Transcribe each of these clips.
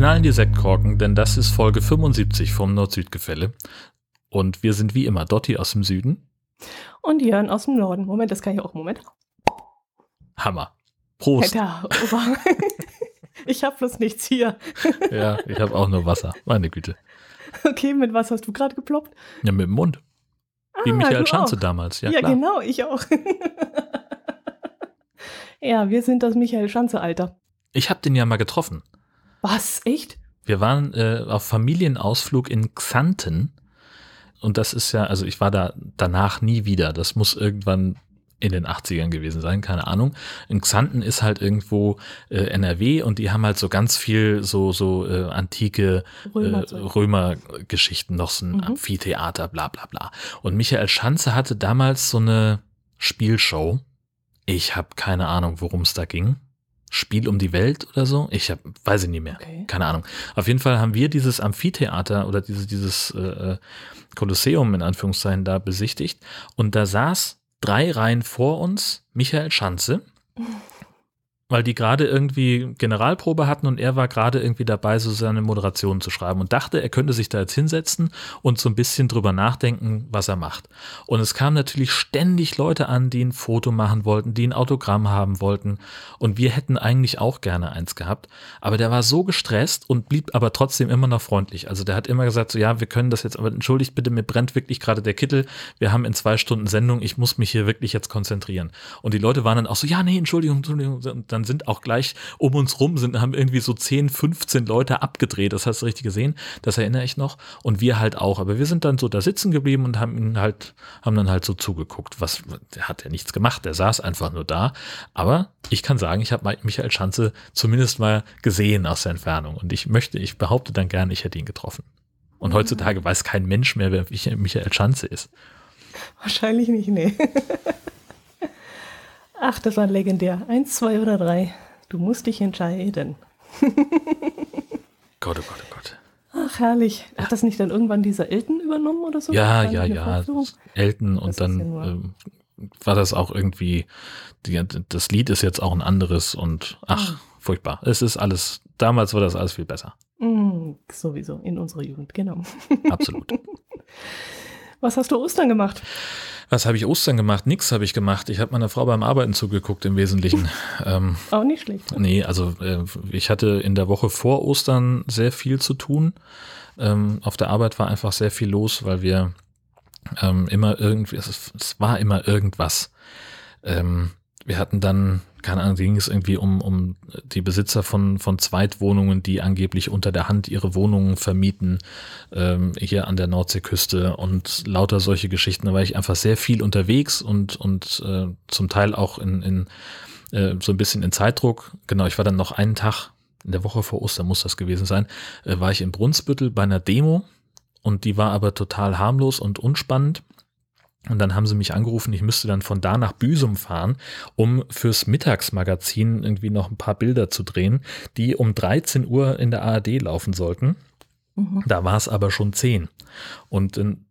Knallen die Sektkorken, denn das ist Folge 75 vom Nord-Süd-Gefälle. Und wir sind wie immer Dotti aus dem Süden. Und Jörn aus dem Norden. Moment, das kann ich auch. Moment. Hammer. Prost. Alter, ich habe bloß nichts hier. Ja, ich habe auch nur Wasser. Meine Güte. Okay, mit was hast du gerade geploppt? Ja, mit dem Mund. Wie Ah, Michael Schanze auch. damals. Ja, Ja, klar. genau, ich auch. ja, wir sind das Michael Schanze-Alter. Ich habe den ja mal getroffen. Was? Echt? Wir waren äh, auf Familienausflug in Xanten. Und das ist ja, also ich war da danach nie wieder. Das muss irgendwann in den 80ern gewesen sein, keine Ahnung. In Xanten ist halt irgendwo äh, NRW und die haben halt so ganz viel so, so äh, antike äh. Römergeschichten, noch so ein Mhm. Amphitheater, bla bla bla. Und Michael Schanze hatte damals so eine Spielshow. Ich habe keine Ahnung, worum es da ging. Spiel um die Welt oder so? Ich hab, weiß ich nicht mehr. Okay. Keine Ahnung. Auf jeden Fall haben wir dieses Amphitheater oder diese, dieses äh, äh, Kolosseum in Anführungszeichen da besichtigt und da saß drei Reihen vor uns Michael Schanze, weil die gerade irgendwie Generalprobe hatten und er war gerade irgendwie dabei, so seine Moderation zu schreiben und dachte, er könnte sich da jetzt hinsetzen und so ein bisschen drüber nachdenken, was er macht. Und es kamen natürlich ständig Leute an, die ein Foto machen wollten, die ein Autogramm haben wollten und wir hätten eigentlich auch gerne eins gehabt, aber der war so gestresst und blieb aber trotzdem immer noch freundlich. Also der hat immer gesagt, so ja, wir können das jetzt, aber entschuldigt bitte, mir brennt wirklich gerade der Kittel, wir haben in zwei Stunden Sendung, ich muss mich hier wirklich jetzt konzentrieren. Und die Leute waren dann auch so, ja, nee, Entschuldigung, Entschuldigung. Und dann sind auch gleich um uns rum, sind, haben irgendwie so 10, 15 Leute abgedreht, das hast du richtig gesehen, das erinnere ich noch. Und wir halt auch, aber wir sind dann so da sitzen geblieben und haben ihn halt, haben dann halt so zugeguckt, was, der hat ja nichts gemacht, der saß einfach nur da. Aber ich kann sagen, ich habe Michael Schanze zumindest mal gesehen aus der Entfernung. Und ich möchte, ich behaupte dann gern, ich hätte ihn getroffen. Und heutzutage weiß kein Mensch mehr, wer Michael Schanze ist. Wahrscheinlich nicht, nee. Ach, das war legendär. Eins, zwei oder drei. Du musst dich entscheiden. Gott, oh Gott, oh Gott. Ach, herrlich. Hat das nicht dann irgendwann dieser Elton übernommen oder so? Ja, ja, ja. Elton und dann ja ähm, war das auch irgendwie, die, das Lied ist jetzt auch ein anderes und ach, Ah. furchtbar. Es ist alles, damals war das alles viel besser. Mm, sowieso, in unserer Jugend, genau. Absolut. Was hast du Ostern gemacht? Was habe ich Ostern gemacht? Nix habe ich gemacht. Ich habe meiner Frau beim Arbeiten zugeguckt im Wesentlichen. ähm, Auch nicht schlecht. Nee, also äh, ich hatte in der Woche vor Ostern sehr viel zu tun. Ähm, auf der Arbeit war einfach sehr viel los, weil wir ähm, immer irgendwie, es, es war immer irgendwas. Ähm, wir hatten dann, keine Ahnung, ging es irgendwie um, um die Besitzer von, von Zweitwohnungen, die angeblich unter der Hand ihre Wohnungen vermieten, ähm, hier an der Nordseeküste und lauter solche Geschichten. Da war ich einfach sehr viel unterwegs und, und äh, zum Teil auch in, in äh, so ein bisschen in Zeitdruck. Genau, ich war dann noch einen Tag in der Woche vor Ostern muss das gewesen sein, äh, war ich in Brunsbüttel bei einer Demo und die war aber total harmlos und unspannend. Und dann haben sie mich angerufen, ich müsste dann von da nach Büsum fahren, um fürs Mittagsmagazin irgendwie noch ein paar Bilder zu drehen, die um 13 Uhr in der ARD laufen sollten. Mhm. Da war es aber schon 10. Und dann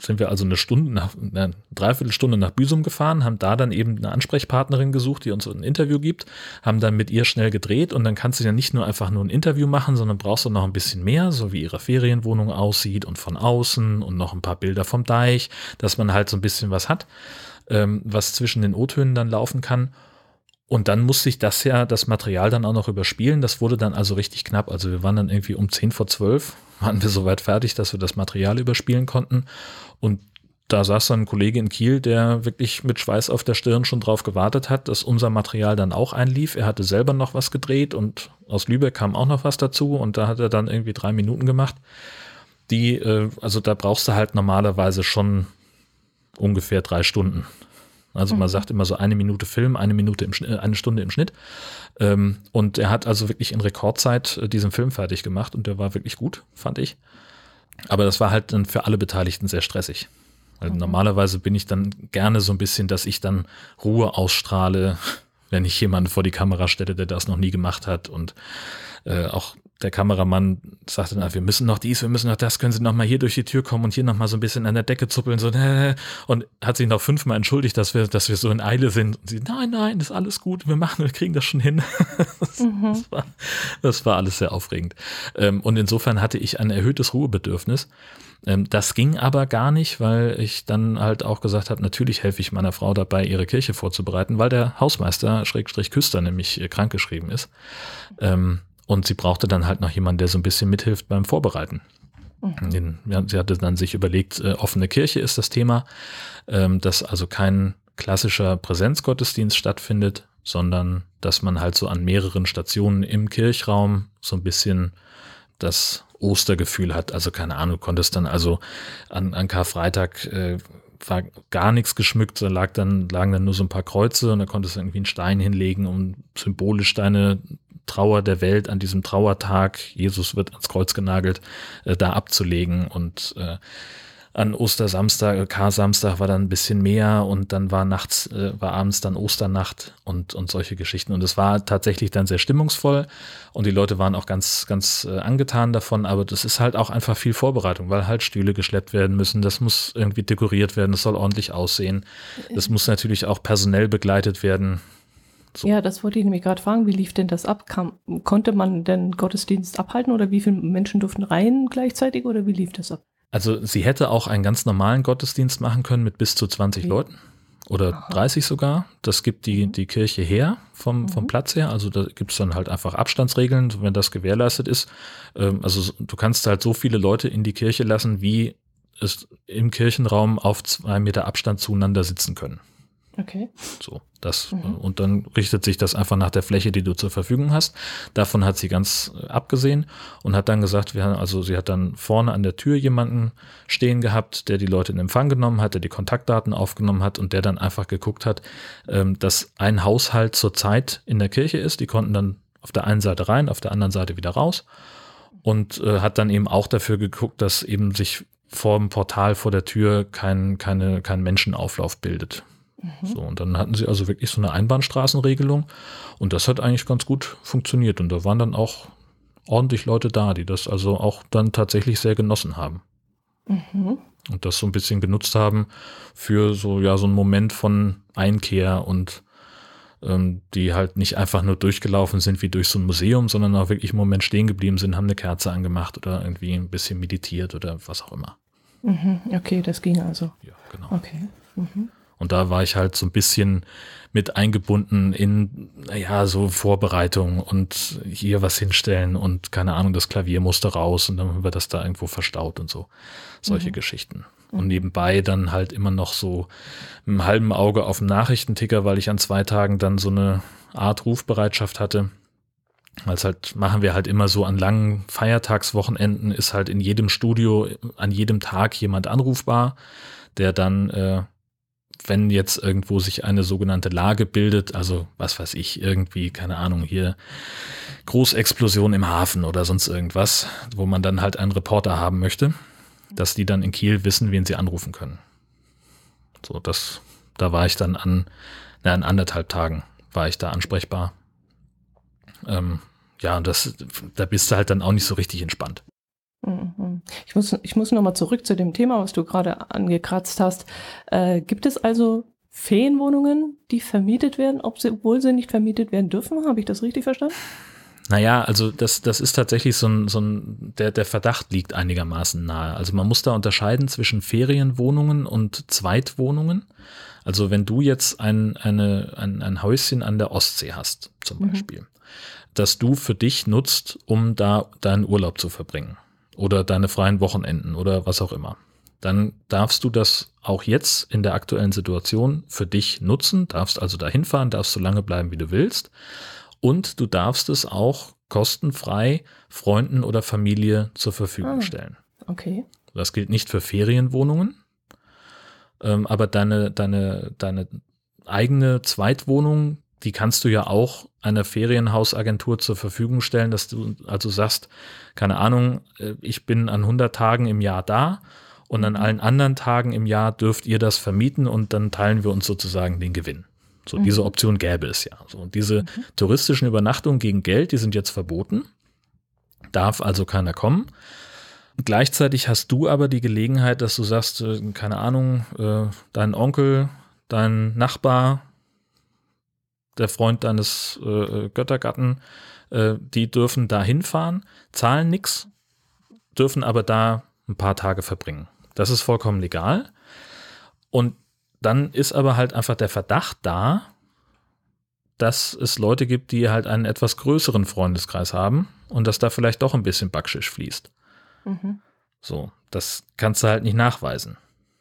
sind wir also eine Stunde nach, eine Dreiviertelstunde nach Büsum gefahren, haben da dann eben eine Ansprechpartnerin gesucht, die uns ein Interview gibt, haben dann mit ihr schnell gedreht und dann kannst du ja nicht nur einfach nur ein Interview machen, sondern brauchst du noch ein bisschen mehr, so wie ihre Ferienwohnung aussieht und von außen und noch ein paar Bilder vom Deich, dass man halt so ein bisschen was hat, ähm, was zwischen den O-Tönen dann laufen kann. Und dann musste ich das ja, das Material dann auch noch überspielen. Das wurde dann also richtig knapp. Also wir waren dann irgendwie um 10 vor 12, waren wir soweit fertig, dass wir das Material überspielen konnten. Und da saß dann ein Kollege in Kiel, der wirklich mit Schweiß auf der Stirn schon drauf gewartet hat, dass unser Material dann auch einlief. Er hatte selber noch was gedreht und aus Lübeck kam auch noch was dazu und da hat er dann irgendwie drei Minuten gemacht. Die, äh, also da brauchst du halt normalerweise schon ungefähr drei Stunden. Also man sagt immer so eine Minute Film, eine Minute im Schnitt, eine Stunde im Schnitt. Ähm, und er hat also wirklich in Rekordzeit äh, diesen Film fertig gemacht und der war wirklich gut, fand ich. Aber das war halt dann für alle Beteiligten sehr stressig. Weil normalerweise bin ich dann gerne so ein bisschen, dass ich dann Ruhe ausstrahle, wenn ich jemanden vor die Kamera stelle, der das noch nie gemacht hat und äh, auch der Kameramann sagte dann, wir müssen noch dies, wir müssen noch das, können Sie noch mal hier durch die Tür kommen und hier noch mal so ein bisschen an der Decke zuppeln, so, und hat sich noch fünfmal entschuldigt, dass wir, dass wir so in Eile sind. Und sie, nein, nein, ist alles gut, wir machen, wir kriegen das schon hin. Das, mhm. das, war, das war alles sehr aufregend. Ähm, und insofern hatte ich ein erhöhtes Ruhebedürfnis. Ähm, das ging aber gar nicht, weil ich dann halt auch gesagt habe, natürlich helfe ich meiner Frau dabei, ihre Kirche vorzubereiten, weil der Hausmeister, Schrägstrich Küster, nämlich äh, krankgeschrieben ist. Und sie brauchte dann halt noch jemanden, der so ein bisschen mithilft beim Vorbereiten. Mhm. sie hatte dann sich überlegt, äh, offene Kirche ist das Thema, ähm, dass also kein klassischer Präsenzgottesdienst stattfindet, sondern dass man halt so an mehreren Stationen im Kirchraum so ein bisschen das Ostergefühl hat. Also keine Ahnung, konntest dann also an, an Karfreitag äh, war gar nichts geschmückt, da lag dann, lagen dann nur so ein paar Kreuze und da konntest du irgendwie einen Stein hinlegen, um symbolisch deine Trauer der Welt an diesem Trauertag, Jesus wird ans Kreuz genagelt, äh, da abzulegen und äh, an Ostersamstag, äh, Kar-Samstag war dann ein bisschen mehr und dann war nachts, äh, war abends dann Osternacht und, und solche Geschichten. Und es war tatsächlich dann sehr stimmungsvoll und die Leute waren auch ganz, ganz äh, angetan davon, aber das ist halt auch einfach viel Vorbereitung, weil halt Stühle geschleppt werden müssen, das muss irgendwie dekoriert werden, das soll ordentlich aussehen. Das muss natürlich auch personell begleitet werden. So. Ja, das wollte ich nämlich gerade fragen. Wie lief denn das ab? Kam, konnte man denn Gottesdienst abhalten oder wie viele Menschen durften rein gleichzeitig oder wie lief das ab? Also sie hätte auch einen ganz normalen Gottesdienst machen können mit bis zu 20 okay. Leuten oder Aha. 30 sogar. Das gibt die, mhm. die Kirche her vom, vom mhm. Platz her. Also da gibt es dann halt einfach Abstandsregeln, wenn das gewährleistet ist. Ähm, also du kannst halt so viele Leute in die Kirche lassen, wie es im Kirchenraum auf zwei Meter Abstand zueinander sitzen können. Okay. So, das, mhm. und dann richtet sich das einfach nach der Fläche, die du zur Verfügung hast. Davon hat sie ganz äh, abgesehen und hat dann gesagt, wir haben, also sie hat dann vorne an der Tür jemanden stehen gehabt, der die Leute in Empfang genommen hat, der die Kontaktdaten aufgenommen hat und der dann einfach geguckt hat, ähm, dass ein Haushalt zur Zeit in der Kirche ist. Die konnten dann auf der einen Seite rein, auf der anderen Seite wieder raus und äh, hat dann eben auch dafür geguckt, dass eben sich vor dem Portal vor der Tür kein, keine, kein Menschenauflauf bildet. Mhm. So, und dann hatten sie also wirklich so eine Einbahnstraßenregelung und das hat eigentlich ganz gut funktioniert und da waren dann auch ordentlich Leute da, die das also auch dann tatsächlich sehr genossen haben. Mhm. Und das so ein bisschen genutzt haben für so, ja, so einen Moment von Einkehr und ähm, die halt nicht einfach nur durchgelaufen sind wie durch so ein Museum, sondern auch wirklich einen Moment stehen geblieben sind, haben eine Kerze angemacht oder irgendwie ein bisschen meditiert oder was auch immer. Mhm. Okay, das ging also. Ja, genau. Okay. Mhm. Und da war ich halt so ein bisschen mit eingebunden in, naja, so Vorbereitung und hier was hinstellen und keine Ahnung, das Klavier musste raus und dann wird das da irgendwo verstaut und so. Solche mhm. Geschichten. Und nebenbei dann halt immer noch so im halben Auge auf dem Nachrichtenticker, weil ich an zwei Tagen dann so eine Art Rufbereitschaft hatte. Als halt machen wir halt immer so an langen Feiertagswochenenden ist halt in jedem Studio an jedem Tag jemand anrufbar, der dann äh, wenn jetzt irgendwo sich eine sogenannte Lage bildet, also was weiß ich, irgendwie, keine Ahnung, hier Großexplosion im Hafen oder sonst irgendwas, wo man dann halt einen Reporter haben möchte, dass die dann in Kiel wissen, wen sie anrufen können. So, das, da war ich dann an, na, an anderthalb Tagen war ich da ansprechbar. Ähm, ja, und das, da bist du halt dann auch nicht so richtig entspannt. Ich muss, ich muss nochmal zurück zu dem Thema, was du gerade angekratzt hast. Äh, gibt es also Ferienwohnungen, die vermietet werden, obwohl sie nicht vermietet werden dürfen? Habe ich das richtig verstanden? Naja, also das, das ist tatsächlich so ein, so ein der, der Verdacht liegt einigermaßen nahe. Also man muss da unterscheiden zwischen Ferienwohnungen und Zweitwohnungen. Also wenn du jetzt ein, eine, ein, ein Häuschen an der Ostsee hast, zum mhm. Beispiel, mhm. das du für dich nutzt, um da deinen Urlaub zu verbringen oder deine freien Wochenenden oder was auch immer. Dann darfst du das auch jetzt in der aktuellen Situation für dich nutzen, darfst also dahin fahren, darfst so lange bleiben, wie du willst. Und du darfst es auch kostenfrei Freunden oder Familie zur Verfügung ah, stellen. Okay. Das gilt nicht für Ferienwohnungen, ähm, aber deine, deine, deine eigene Zweitwohnung die kannst du ja auch einer Ferienhausagentur zur Verfügung stellen, dass du also sagst, keine Ahnung, äh, ich bin an 100 Tagen im Jahr da und an mhm. allen anderen Tagen im Jahr dürft ihr das vermieten und dann teilen wir uns sozusagen den Gewinn. So, mhm. diese Option gäbe es ja. So, und diese mhm. touristischen Übernachtungen gegen Geld, die sind jetzt verboten. Darf also keiner kommen. Gleichzeitig hast du aber die Gelegenheit, dass du sagst, äh, keine Ahnung, äh, dein Onkel, dein Nachbar, der Freund deines äh, Göttergatten, äh, die dürfen da hinfahren, zahlen nichts, dürfen aber da ein paar Tage verbringen. Das ist vollkommen legal. Und dann ist aber halt einfach der Verdacht da, dass es Leute gibt, die halt einen etwas größeren Freundeskreis haben und dass da vielleicht doch ein bisschen Backschisch fließt. Mhm. So, das kannst du halt nicht nachweisen.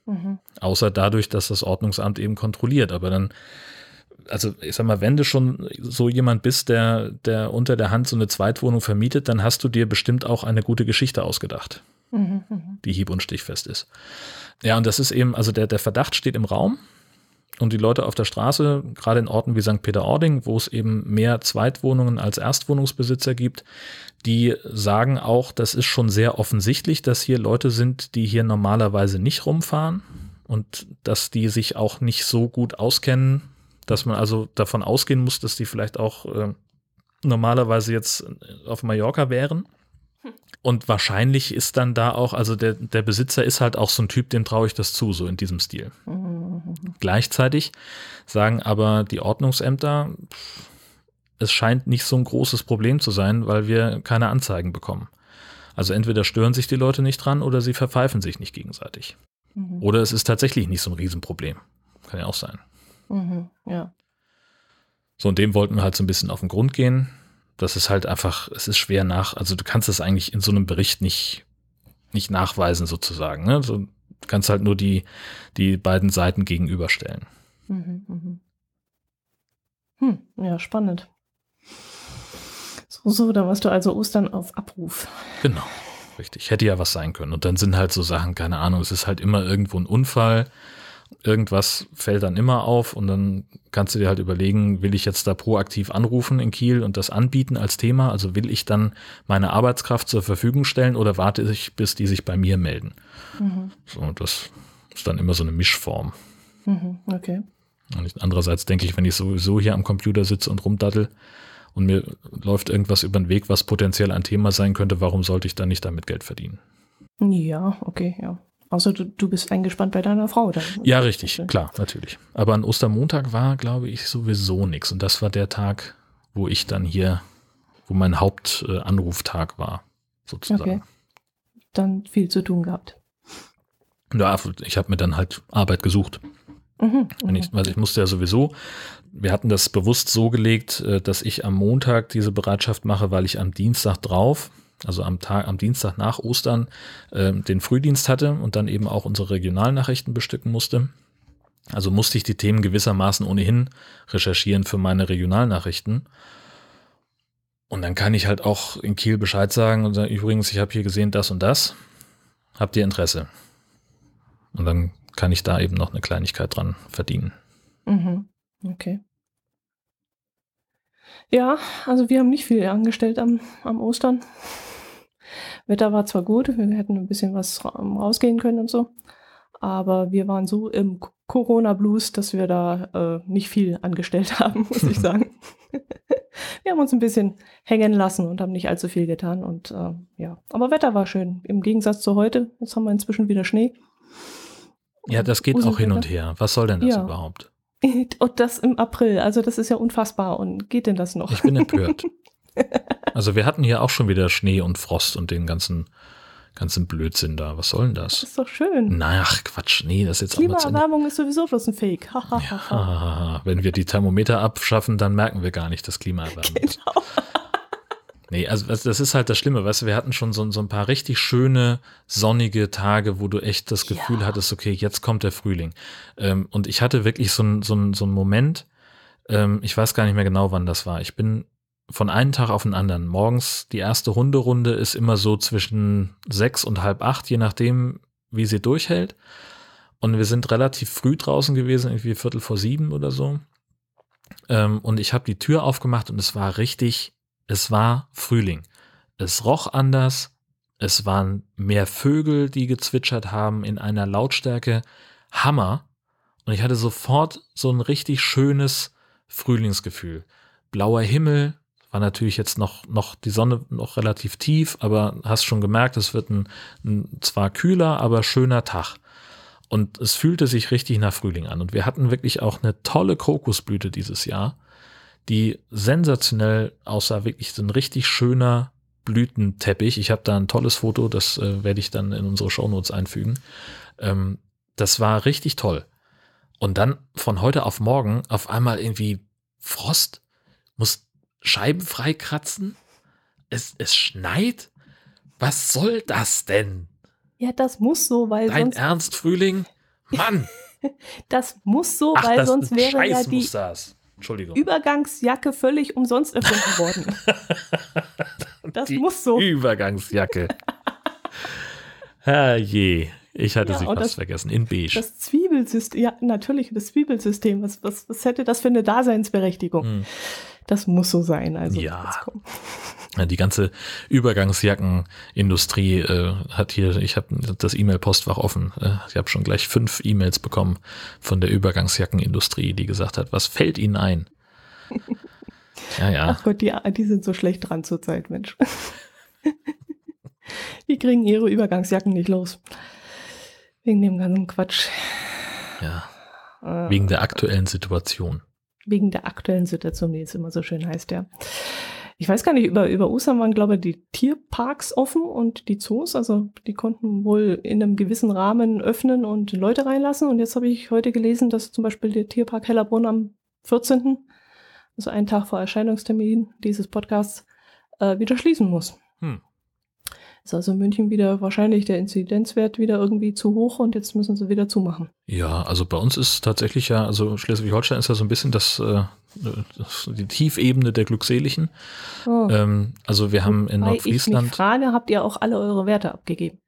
Mhm. Außer dadurch, dass das Ordnungsamt eben kontrolliert. Aber dann, also ich sag mal, wenn du schon so jemand bist, der, der unter der Hand so eine Zweitwohnung vermietet, dann hast du dir bestimmt auch eine gute Geschichte ausgedacht, mhm, die hieb- und stichfest ist. Ja, und das ist eben, also der, der Verdacht steht im Raum und die Leute auf der Straße, gerade in Orten wie St. Peter-Ording, wo es eben mehr Zweitwohnungen als Erstwohnungsbesitzer gibt, die sagen auch, das ist schon sehr offensichtlich, dass hier Leute sind, die hier normalerweise nicht rumfahren und dass die sich auch nicht so gut auskennen, dass man also davon ausgehen muss, dass die vielleicht auch äh, normalerweise jetzt auf Mallorca wären. Und wahrscheinlich ist dann da auch, also der, der Besitzer ist halt auch so ein Typ, dem traue ich das zu, so in diesem Stil. Mhm. Gleichzeitig sagen aber die Ordnungsämter, es scheint nicht so ein großes Problem zu sein, weil wir keine Anzeigen bekommen. Also entweder stören sich die Leute nicht dran oder sie verpfeifen sich nicht gegenseitig. Mhm. Oder es ist tatsächlich nicht so ein Riesenproblem. Kann ja auch sein. Mhm, ja. So, und dem wollten wir halt so ein bisschen auf den Grund gehen das ist halt einfach, es ist schwer nach, also du kannst es eigentlich in so einem Bericht nicht, nicht nachweisen sozusagen. Ne? So, du kannst halt nur die, die beiden Seiten gegenüberstellen. Mhm, mh. Hm, ja, spannend. So, so, da warst du also Ostern auf Abruf. Genau, richtig. Hätte ja was sein können. Und dann sind halt so Sachen, keine Ahnung, es ist halt immer irgendwo ein Unfall irgendwas fällt dann immer auf und dann kannst du dir halt überlegen, will ich jetzt da proaktiv anrufen in Kiel und das anbieten als Thema? Also will ich dann meine Arbeitskraft zur Verfügung stellen oder warte ich, bis die sich bei mir melden? Mhm. So, das ist dann immer so eine Mischform. Mhm, okay. Und andererseits denke ich, wenn ich sowieso hier am Computer sitze und rumdattel und mir läuft irgendwas über den Weg, was potenziell ein Thema sein könnte, warum sollte ich dann nicht damit Geld verdienen? Ja, okay, ja. Außer du, du bist eingespannt bei deiner Frau. Dann. Ja, richtig, klar, natürlich. Aber an Ostermontag war, glaube ich, sowieso nichts. Und das war der Tag, wo ich dann hier, wo mein Hauptanruftag war, sozusagen. Okay. Dann viel zu tun gehabt. Ja, ich habe mir dann halt Arbeit gesucht. Mhm, ich, also ich musste ja sowieso, wir hatten das bewusst so gelegt, äh, dass ich am Montag diese Bereitschaft mache, weil ich am Dienstag drauf also am Tag, am Dienstag nach Ostern, äh, den Frühdienst hatte und dann eben auch unsere Regionalnachrichten bestücken musste. Also musste ich die Themen gewissermaßen ohnehin recherchieren für meine Regionalnachrichten. Und dann kann ich halt auch in Kiel Bescheid sagen und sagen, übrigens, ich habe hier gesehen das und das. Habt ihr Interesse? Und dann kann ich da eben noch eine Kleinigkeit dran verdienen. Mhm. Okay. Ja, also wir haben nicht viel angestellt am, am Ostern. Wetter war zwar gut, wir hätten ein bisschen was rausgehen können und so, aber wir waren so im Corona-Blues, dass wir da äh, nicht viel angestellt haben, muss ich sagen. wir haben uns ein bisschen hängen lassen und haben nicht allzu viel getan und äh, ja, aber Wetter war schön. Im Gegensatz zu heute, jetzt haben wir inzwischen wieder Schnee. Ja, das geht auch hin und her. Was soll denn das ja. überhaupt? Und das im April, also das ist ja unfassbar. Und geht denn das noch? Ich bin empört. Also wir hatten hier auch schon wieder Schnee und Frost und den ganzen, ganzen Blödsinn da. Was soll denn das? Das ist doch schön. Na, ach Quatsch, nee, das ist jetzt Klimaerwärmung ist sowieso bloß ein Fake. ja, wenn wir die Thermometer abschaffen, dann merken wir gar nicht, dass Klimaerwärmung genau. ist. Nee, also das ist halt das Schlimme, weißt du, wir hatten schon so, so ein paar richtig schöne, sonnige Tage, wo du echt das Gefühl ja. hattest, okay, jetzt kommt der Frühling. Ähm, und ich hatte wirklich so einen so so einen Moment, ähm, ich weiß gar nicht mehr genau, wann das war. Ich bin von einem Tag auf den anderen. Morgens die erste Hunderunde ist immer so zwischen sechs und halb acht, je nachdem, wie sie durchhält. Und wir sind relativ früh draußen gewesen, irgendwie Viertel vor sieben oder so. Ähm, und ich habe die Tür aufgemacht und es war richtig, es war Frühling. Es roch anders. Es waren mehr Vögel, die gezwitschert haben in einer Lautstärke. Hammer. Und ich hatte sofort so ein richtig schönes Frühlingsgefühl. Blauer Himmel, war natürlich jetzt noch, noch die Sonne noch relativ tief, aber hast schon gemerkt, es wird ein, ein zwar kühler, aber schöner Tag. Und es fühlte sich richtig nach Frühling an. Und wir hatten wirklich auch eine tolle Krokusblüte dieses Jahr, die sensationell aussah, wirklich so ein richtig schöner Blütenteppich. Ich habe da ein tolles Foto, das äh, werde ich dann in unsere Shownotes einfügen. Ähm, das war richtig toll. Und dann von heute auf morgen auf einmal irgendwie Frost, muss Scheiben freikratzen, es, es schneit. Was soll das denn? Ja, das muss so, weil Dein sonst. Ernst, Frühling? Mann! Das muss so, Ach, weil sonst wäre Scheiß ja die. Übergangsjacke völlig umsonst erfunden worden. Das Die muss so. Übergangsjacke. Herrje, ich hatte Ja, sie fast das- vergessen. In beige. Das Zwiebelsystem, ja, natürlich, das Zwiebelsystem. Was, was, was hätte das für eine Daseinsberechtigung? Hm. Das muss so sein. Also, Ja. Die ganze Übergangsjackenindustrie äh, hat hier, ich habe das E-Mail-Postfach offen. Äh, ich habe schon gleich fünf E-Mails bekommen von der Übergangsjackenindustrie, die gesagt hat, was fällt Ihnen ein? Ja, ja. Ach Gott, die, die sind so schlecht dran zurzeit, Mensch. die kriegen ihre Übergangsjacken nicht los. Wegen dem ganzen Quatsch. ja. Äh, Wegen der aktuellen Situation. Wegen der aktuellen Situation, die es immer so schön heißt, ja. Ich weiß gar nicht, über, über Ostern waren, glaube ich, die Tierparks offen und die Zoos, also die konnten wohl in einem gewissen Rahmen öffnen und Leute reinlassen. Und jetzt habe ich heute gelesen, dass zum Beispiel der Tierpark Hellerbrunn am 14., also einen Tag vor Erscheinungstermin dieses Podcasts, äh, wieder schließen muss. Ist also in München wieder wahrscheinlich der Inzidenzwert wieder irgendwie zu hoch und jetzt müssen sie wieder zumachen. Ja, also bei uns ist tatsächlich ja, also Schleswig-Holstein ist ja so ein bisschen das, äh, das die Tiefebene der Glückseligen. Oh. Ähm, also wir haben in Wobei Ich mich Nordfriesland. frage, habt ihr auch alle eure Werte abgegeben?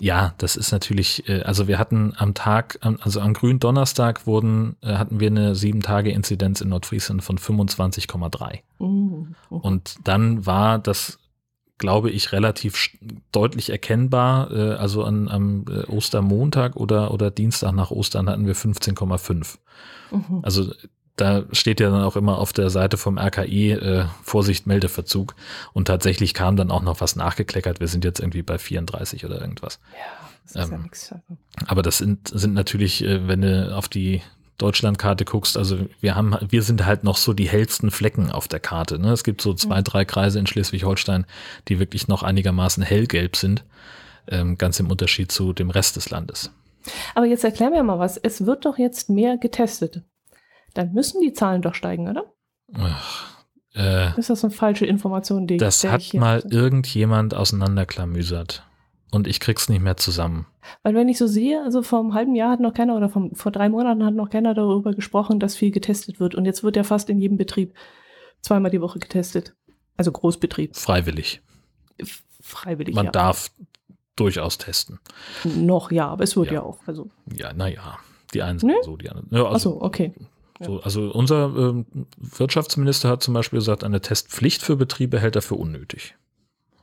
Ja, das ist natürlich, äh, also wir hatten am Tag, also am grünen Donnerstag wurden, äh, hatten wir eine sieben Tage Inzidenz in Nordfriesland von 25,3. Mhm. Und dann war das, glaube ich, relativ deutlich erkennbar. Äh, also an, am äh, Ostermontag oder, oder Dienstag nach Ostern hatten wir 15,5. Mhm. Also da steht ja dann auch immer auf der Seite vom RKI äh, Vorsicht, Meldeverzug. Und tatsächlich kam dann auch noch was nachgekleckert. Wir sind jetzt irgendwie bei 34 oder irgendwas. Ja, das ist ja Ähm, nichts. Also. Aber das sind, sind natürlich, äh, wenn du auf die Deutschlandkarte guckst, also wir haben, wir sind halt noch so die hellsten Flecken auf der Karte. Ne? Es gibt so zwei, Mhm. drei Kreise in Schleswig-Holstein, die wirklich noch einigermaßen hellgelb sind, ähm, ganz im Unterschied zu dem Rest des Landes. Aber jetzt erklär mir mal was. Es wird doch jetzt mehr getestet. Dann müssen die Zahlen doch steigen, oder? Ach, äh, Ist das eine falsche Information, die das hat mal hatte? irgendjemand auseinanderklamüsert. Und ich krieg's nicht mehr zusammen. Weil wenn ich so sehe, also vor einem halben Jahr hat noch keiner oder vom, vor drei Monaten hat noch keiner darüber gesprochen, dass viel getestet wird. Und jetzt wird ja fast in jedem Betrieb zweimal die Woche getestet. Also Großbetrieb. Freiwillig. F- Freiwillig, Man ja. darf durchaus testen. Noch, ja, aber es wird Ja. ja, auch. Also, Ja, naja. Die einen sind Ne? so, die anderen. Ja, also, achso, okay. So, also unser ähm, Wirtschaftsminister hat zum Beispiel gesagt, eine Testpflicht für Betriebe hält er für unnötig.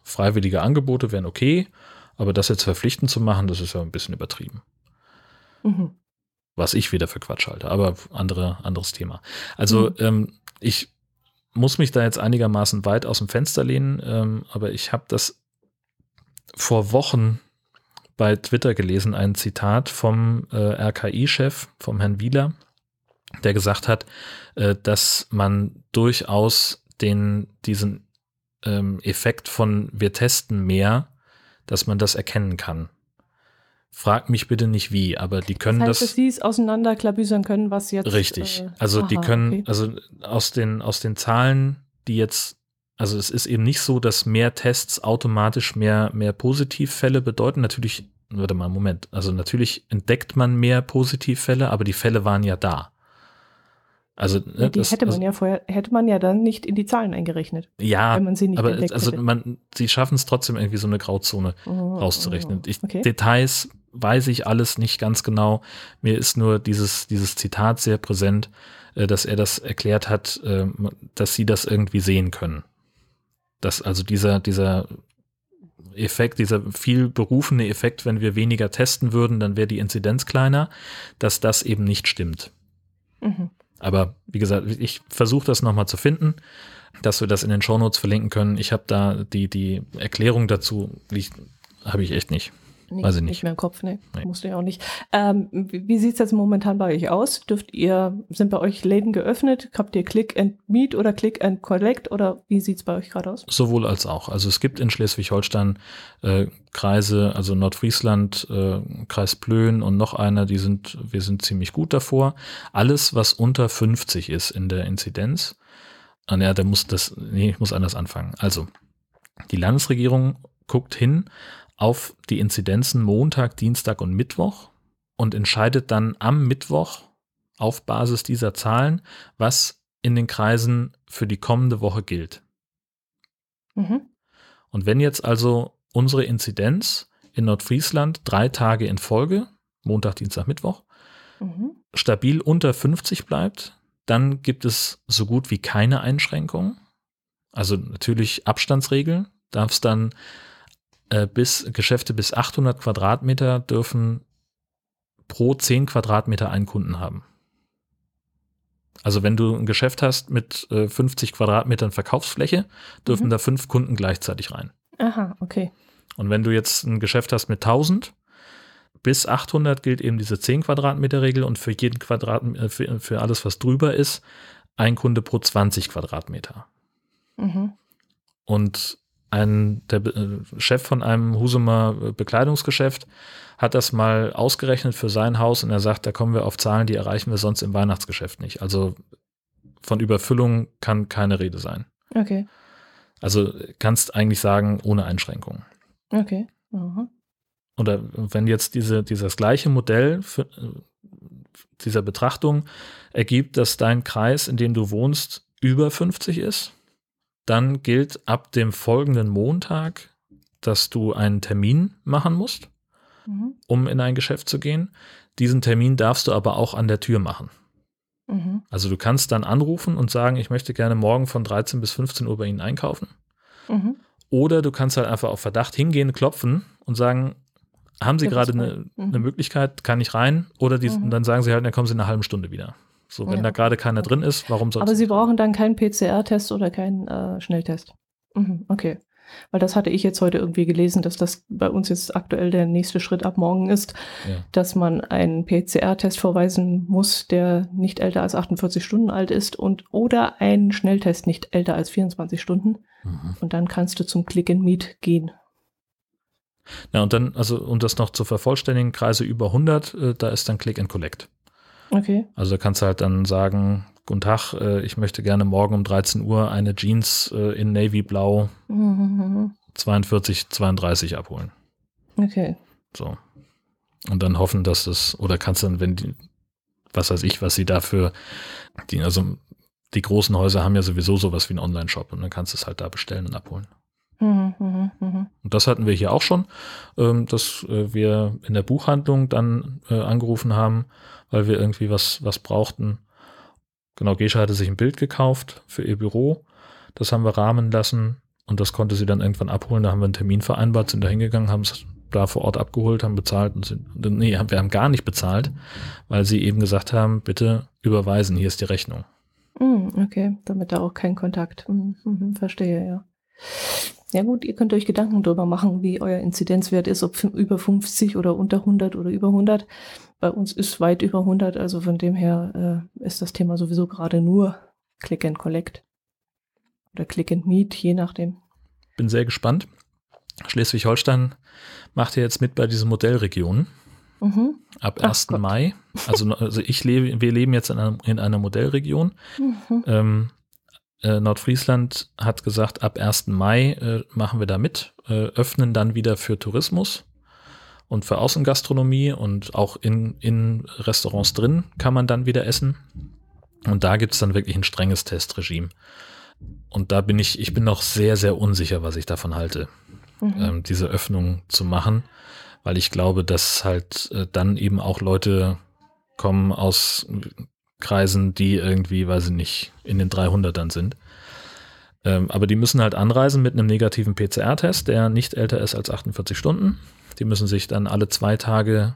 Freiwillige Angebote wären okay, aber das jetzt verpflichtend zu machen, das ist ja ein bisschen übertrieben. Mhm. Was ich wieder für Quatsch halte, aber andere, anderes Thema. Also Mhm. ähm, ich muss mich da jetzt einigermaßen weit aus dem Fenster lehnen, ähm, aber ich habe das vor Wochen bei Twitter gelesen, ein Zitat vom äh, RKI-Chef, vom Herrn Wieler, der gesagt hat, äh, dass man durchaus den, diesen ähm, Effekt von wir testen mehr, dass man das erkennen kann. Frag mich bitte nicht wie, aber die können das heißt, das. dass sie es auseinanderklabüsern können, was jetzt. Richtig. äh, also die aha, können, okay. also aus den, aus den Zahlen, die jetzt, also es ist eben nicht so, dass mehr Tests automatisch mehr, mehr Positivfälle bedeuten. Natürlich, warte mal, Moment. Also natürlich entdeckt man mehr Positivfälle, aber die Fälle waren ja da. Also, ne, die das, hätte man also, ja vorher, hätte man ja dann nicht in die Zahlen eingerechnet, ja, wenn man sie nicht aber entdeckt also hätte. man, sie schaffen es trotzdem irgendwie so eine Grauzone Oh, rauszurechnen. oh, Ich, okay. Details weiß ich alles nicht ganz genau. Mir ist nur dieses, dieses Zitat sehr präsent, äh, dass er das erklärt hat, äh, dass sie das irgendwie sehen können. Dass also dieser, dieser Effekt, dieser viel berufene Effekt, wenn wir weniger testen würden, dann wäre die Inzidenz kleiner, dass das eben nicht stimmt. Mhm. Aber wie gesagt, ich versuche das nochmal zu finden, dass wir das in den Shownotes verlinken können. Ich habe da die, die Erklärung dazu, habe ich echt nicht. Nee, Weiß ich nicht. Nicht mehr im Kopf, nee. nee. Musste ja auch nicht. Ähm, wie wie sieht es jetzt momentan bei euch aus? Dürft ihr, sind bei euch Läden geöffnet? Habt ihr Click and Meet oder Click and Collect oder wie sieht es bei euch gerade aus? Sowohl als auch. Also es gibt in Schleswig-Holstein äh, Kreise, also Nordfriesland, äh, Kreis Plön und noch einer, die sind, wir sind ziemlich gut davor. Alles, was unter 50 ist in der Inzidenz, ah, ja, der muss das, nee, ich muss anders anfangen. Also, die Landesregierung guckt hin auf die Inzidenzen Montag, Dienstag und Mittwoch und entscheidet dann am Mittwoch auf Basis dieser Zahlen, was in den Kreisen für die kommende Woche gilt. Mhm. Und wenn jetzt also unsere Inzidenz in Nordfriesland drei Tage in Folge, Montag, Dienstag, Mittwoch, mhm. stabil unter 50 bleibt, dann gibt es so gut wie keine Einschränkungen. Also natürlich Abstandsregeln, darf es dann äh, bis Geschäfte bis 800 Quadratmeter dürfen pro 10 Quadratmeter einen Kunden haben. Also wenn du ein Geschäft hast mit äh, 50 Quadratmetern Verkaufsfläche, dürfen mhm. da fünf Kunden gleichzeitig rein. Aha, okay. Und wenn du jetzt ein Geschäft hast mit 1000, bis 800 gilt eben diese 10 Quadratmeter Regel und für jeden Quadratmeter, äh, für, für alles, was drüber ist, ein Kunde pro 20 Quadratmeter. Mhm. Und ein, der äh, Chef von einem Husumer äh, Bekleidungsgeschäft hat das mal ausgerechnet für sein Haus und er sagt, da kommen wir auf Zahlen, die erreichen wir sonst im Weihnachtsgeschäft nicht. Also von Überfüllung kann keine Rede sein. Okay. Also kannst eigentlich sagen, ohne Einschränkungen. Okay. Aha. Oder wenn jetzt diese, dieses gleiche Modell für, äh, dieser Betrachtung ergibt, dass dein Kreis, in dem du wohnst, über 50 ist, dann gilt ab dem folgenden Montag, dass du einen Termin machen musst, mhm. um in ein Geschäft zu gehen. Diesen Termin darfst du aber auch an der Tür machen. Mhm. Also du kannst dann anrufen und sagen, ich möchte gerne morgen von 13 bis 15 Uhr bei Ihnen einkaufen. Mhm. Oder du kannst halt einfach auf Verdacht hingehen, klopfen und sagen, haben Sie gerade eine, eine, Möglichkeit, kann ich rein? Oder die, mhm. dann sagen sie halt, dann kommen Sie in einer halben Stunde wieder. So, wenn ja. da gerade keiner drin ist, warum soll Aber Sie brauchen dann keinen PCR-Test oder keinen äh, Schnelltest. Mhm, okay. Weil das hatte ich jetzt heute irgendwie gelesen, dass das bei uns jetzt aktuell der nächste Schritt ab morgen ist, ja. dass man einen PCR-Test vorweisen muss, der nicht älter als 48 Stunden alt ist und oder einen Schnelltest nicht älter als 24 Stunden. Mhm. Und dann kannst du zum Click and Meet gehen. Ja, und dann, also um das noch zu vervollständigen, Kreise über 100, äh, da ist dann Click and Collect. Okay. Also da kannst du halt dann sagen, guten Tag, äh, ich möchte gerne morgen um 13 Uhr eine Jeans äh, in Navy Blau mhm. 42, 32 abholen. Okay. So. Und dann hoffen, dass das, oder kannst dann, wenn die, was weiß ich, was sie dafür, die, also die großen Häuser haben ja sowieso sowas wie einen Online-Shop und dann kannst du es halt da bestellen und abholen. Mhm, mh, mh. Und das hatten wir hier auch schon, ähm, dass äh, wir in der Buchhandlung dann angerufen haben weil wir irgendwie was, was brauchten. Genau, Gescha hatte sich ein Bild gekauft für ihr Büro. Das haben wir rahmen lassen und das konnte sie dann irgendwann abholen. Da haben wir einen Termin vereinbart, sind da hingegangen, haben es da vor Ort abgeholt, haben bezahlt und sind, nee, wir haben gar nicht bezahlt, weil sie eben gesagt haben, bitte überweisen, hier ist die Rechnung. Mm, okay, damit da auch kein Kontakt. Mhm, verstehe, ja. Ja gut, ihr könnt euch Gedanken darüber machen, wie euer Inzidenzwert ist, ob über 50 oder unter 100 oder über 100. Bei uns ist weit über 100, also von dem her äh, ist das Thema sowieso gerade nur Click and Collect oder Click and Meet, je nachdem. Bin sehr gespannt. Schleswig-Holstein macht ja jetzt mit bei diesen Modellregionen. Mhm. Ab 1. Ach Mai. Also, also ich lebe, wir leben jetzt in einer, in einer Modellregion. Mhm. Ähm, äh, Nordfriesland hat gesagt, ab 1. Mai äh, machen wir da mit, äh, öffnen dann wieder für Tourismus und für Außengastronomie und auch in, in Restaurants drin kann man dann wieder essen. Und da gibt es dann wirklich ein strenges Testregime. Und da bin ich, ich bin noch sehr, sehr unsicher, was ich davon halte, mhm. ähm, diese Öffnung zu machen, weil ich glaube, dass halt äh, dann eben auch Leute kommen aus Kreisen, die irgendwie, weiß ich nicht, in den 300ern sind. Ähm, aber die müssen halt anreisen mit einem negativen PCR-Test, der nicht älter ist als 48 Stunden. Die müssen sich dann alle zwei Tage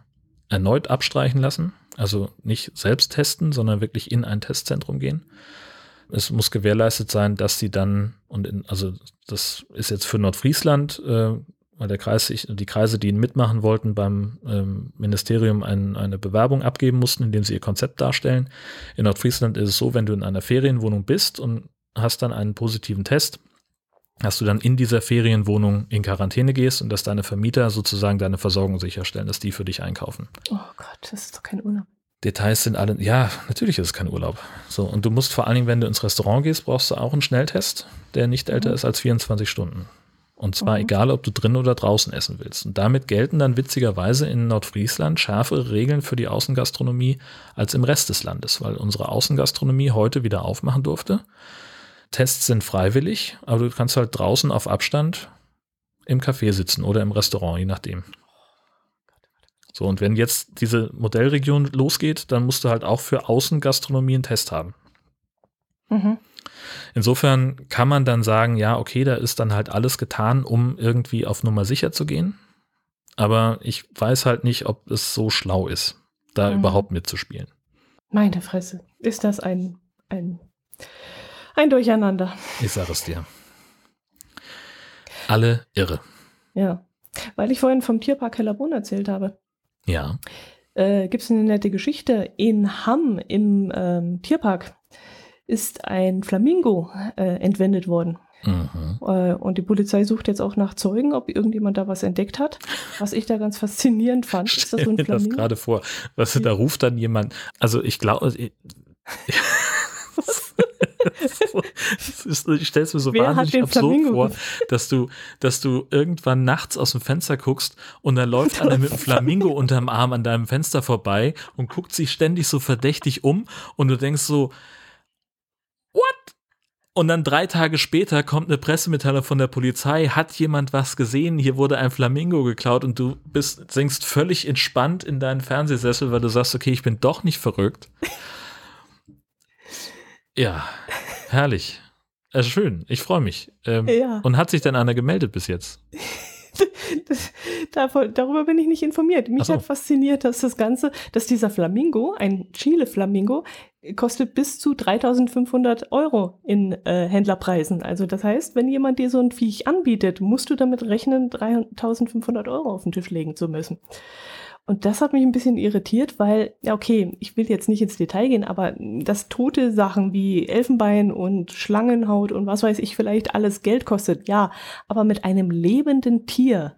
erneut abstreichen lassen. Also nicht selbst testen, sondern wirklich in ein Testzentrum gehen. Es muss gewährleistet sein, dass sie dann, und in, also das ist jetzt für Nordfriesland, äh, weil der Kreis, die Kreise, die ihn mitmachen wollten, beim ähm, Ministerium ein, eine Bewerbung abgeben mussten, indem sie ihr Konzept darstellen. In Nordfriesland ist es so, wenn du in einer Ferienwohnung bist und hast dann einen positiven Test, dass du dann in dieser Ferienwohnung in Quarantäne gehst und dass deine Vermieter sozusagen deine Versorgung sicherstellen, dass die für dich einkaufen. Oh Gott, das ist doch kein Urlaub. Details sind alle, ja, natürlich ist es kein Urlaub. So, und du musst vor allen Dingen, wenn du ins Restaurant gehst, brauchst du auch einen Schnelltest, der nicht älter mhm. ist als 24 Stunden. Und zwar mhm. egal, ob du drin oder draußen essen willst. Und damit gelten dann witzigerweise in Nordfriesland schärfere Regeln für die Außengastronomie als im Rest des Landes, weil unsere Außengastronomie heute wieder aufmachen durfte. Tests sind freiwillig, aber du kannst halt draußen auf Abstand im Café sitzen oder im Restaurant, je nachdem. So, und wenn jetzt diese Modellregion losgeht, dann musst du halt auch für Außengastronomie einen Test haben. Mhm. Insofern kann man dann sagen, ja, okay, da ist dann halt alles getan, um irgendwie auf Nummer sicher zu gehen. Aber ich weiß halt nicht, ob es so schlau ist, da mhm. überhaupt mitzuspielen. Meine Fresse, ist das ein, ein, ein Durcheinander. Ich sage es dir. Alle irre. Ja, weil ich vorhin vom Tierpark Hellerbrunn erzählt habe. Ja. Äh, Gibt es eine nette Geschichte. In Hamm im ähm, Tierpark ist ein Flamingo äh, entwendet worden. Mhm. Äh, und die Polizei sucht jetzt auch nach Zeugen, ob irgendjemand da was entdeckt hat. Was ich da ganz faszinierend fand, Stell ist das so ein Flamingo. mir das gerade vor. Was, da ruft dann jemand, also ich glaube, ich stelle es mir so Wer wahnsinnig absurd Flamingo vor, dass du, dass du irgendwann nachts aus dem Fenster guckst und dann läuft einer mit einem Flamingo unterm Arm an deinem Fenster vorbei und guckt sich ständig so verdächtig um und du denkst so, what? Und dann drei Tage später kommt eine Pressemitteilung von der Polizei, hat jemand was gesehen, hier wurde ein Flamingo geklaut und du bist, sinkst völlig entspannt in deinen Fernsehsessel, weil du sagst, okay, ich bin doch nicht verrückt. Ja, herrlich. Äh, schön, ich freue mich. Ähm, ja. Und hat sich denn einer gemeldet bis jetzt? Davon, darüber bin ich nicht informiert. Mich so. hat fasziniert, dass das Ganze, dass dieser Flamingo, ein Chile-Flamingo, kostet bis zu 3500 Euro in äh, Händlerpreisen. Also das heißt, wenn jemand dir so ein Viech anbietet, musst du damit rechnen, 3500 Euro auf den Tisch legen zu müssen. Und das hat mich ein bisschen irritiert, weil, ja, okay, ich will jetzt nicht ins Detail gehen, aber das tote Sachen wie Elfenbein und Schlangenhaut und was weiß ich vielleicht alles Geld kostet, ja, aber mit einem lebenden Tier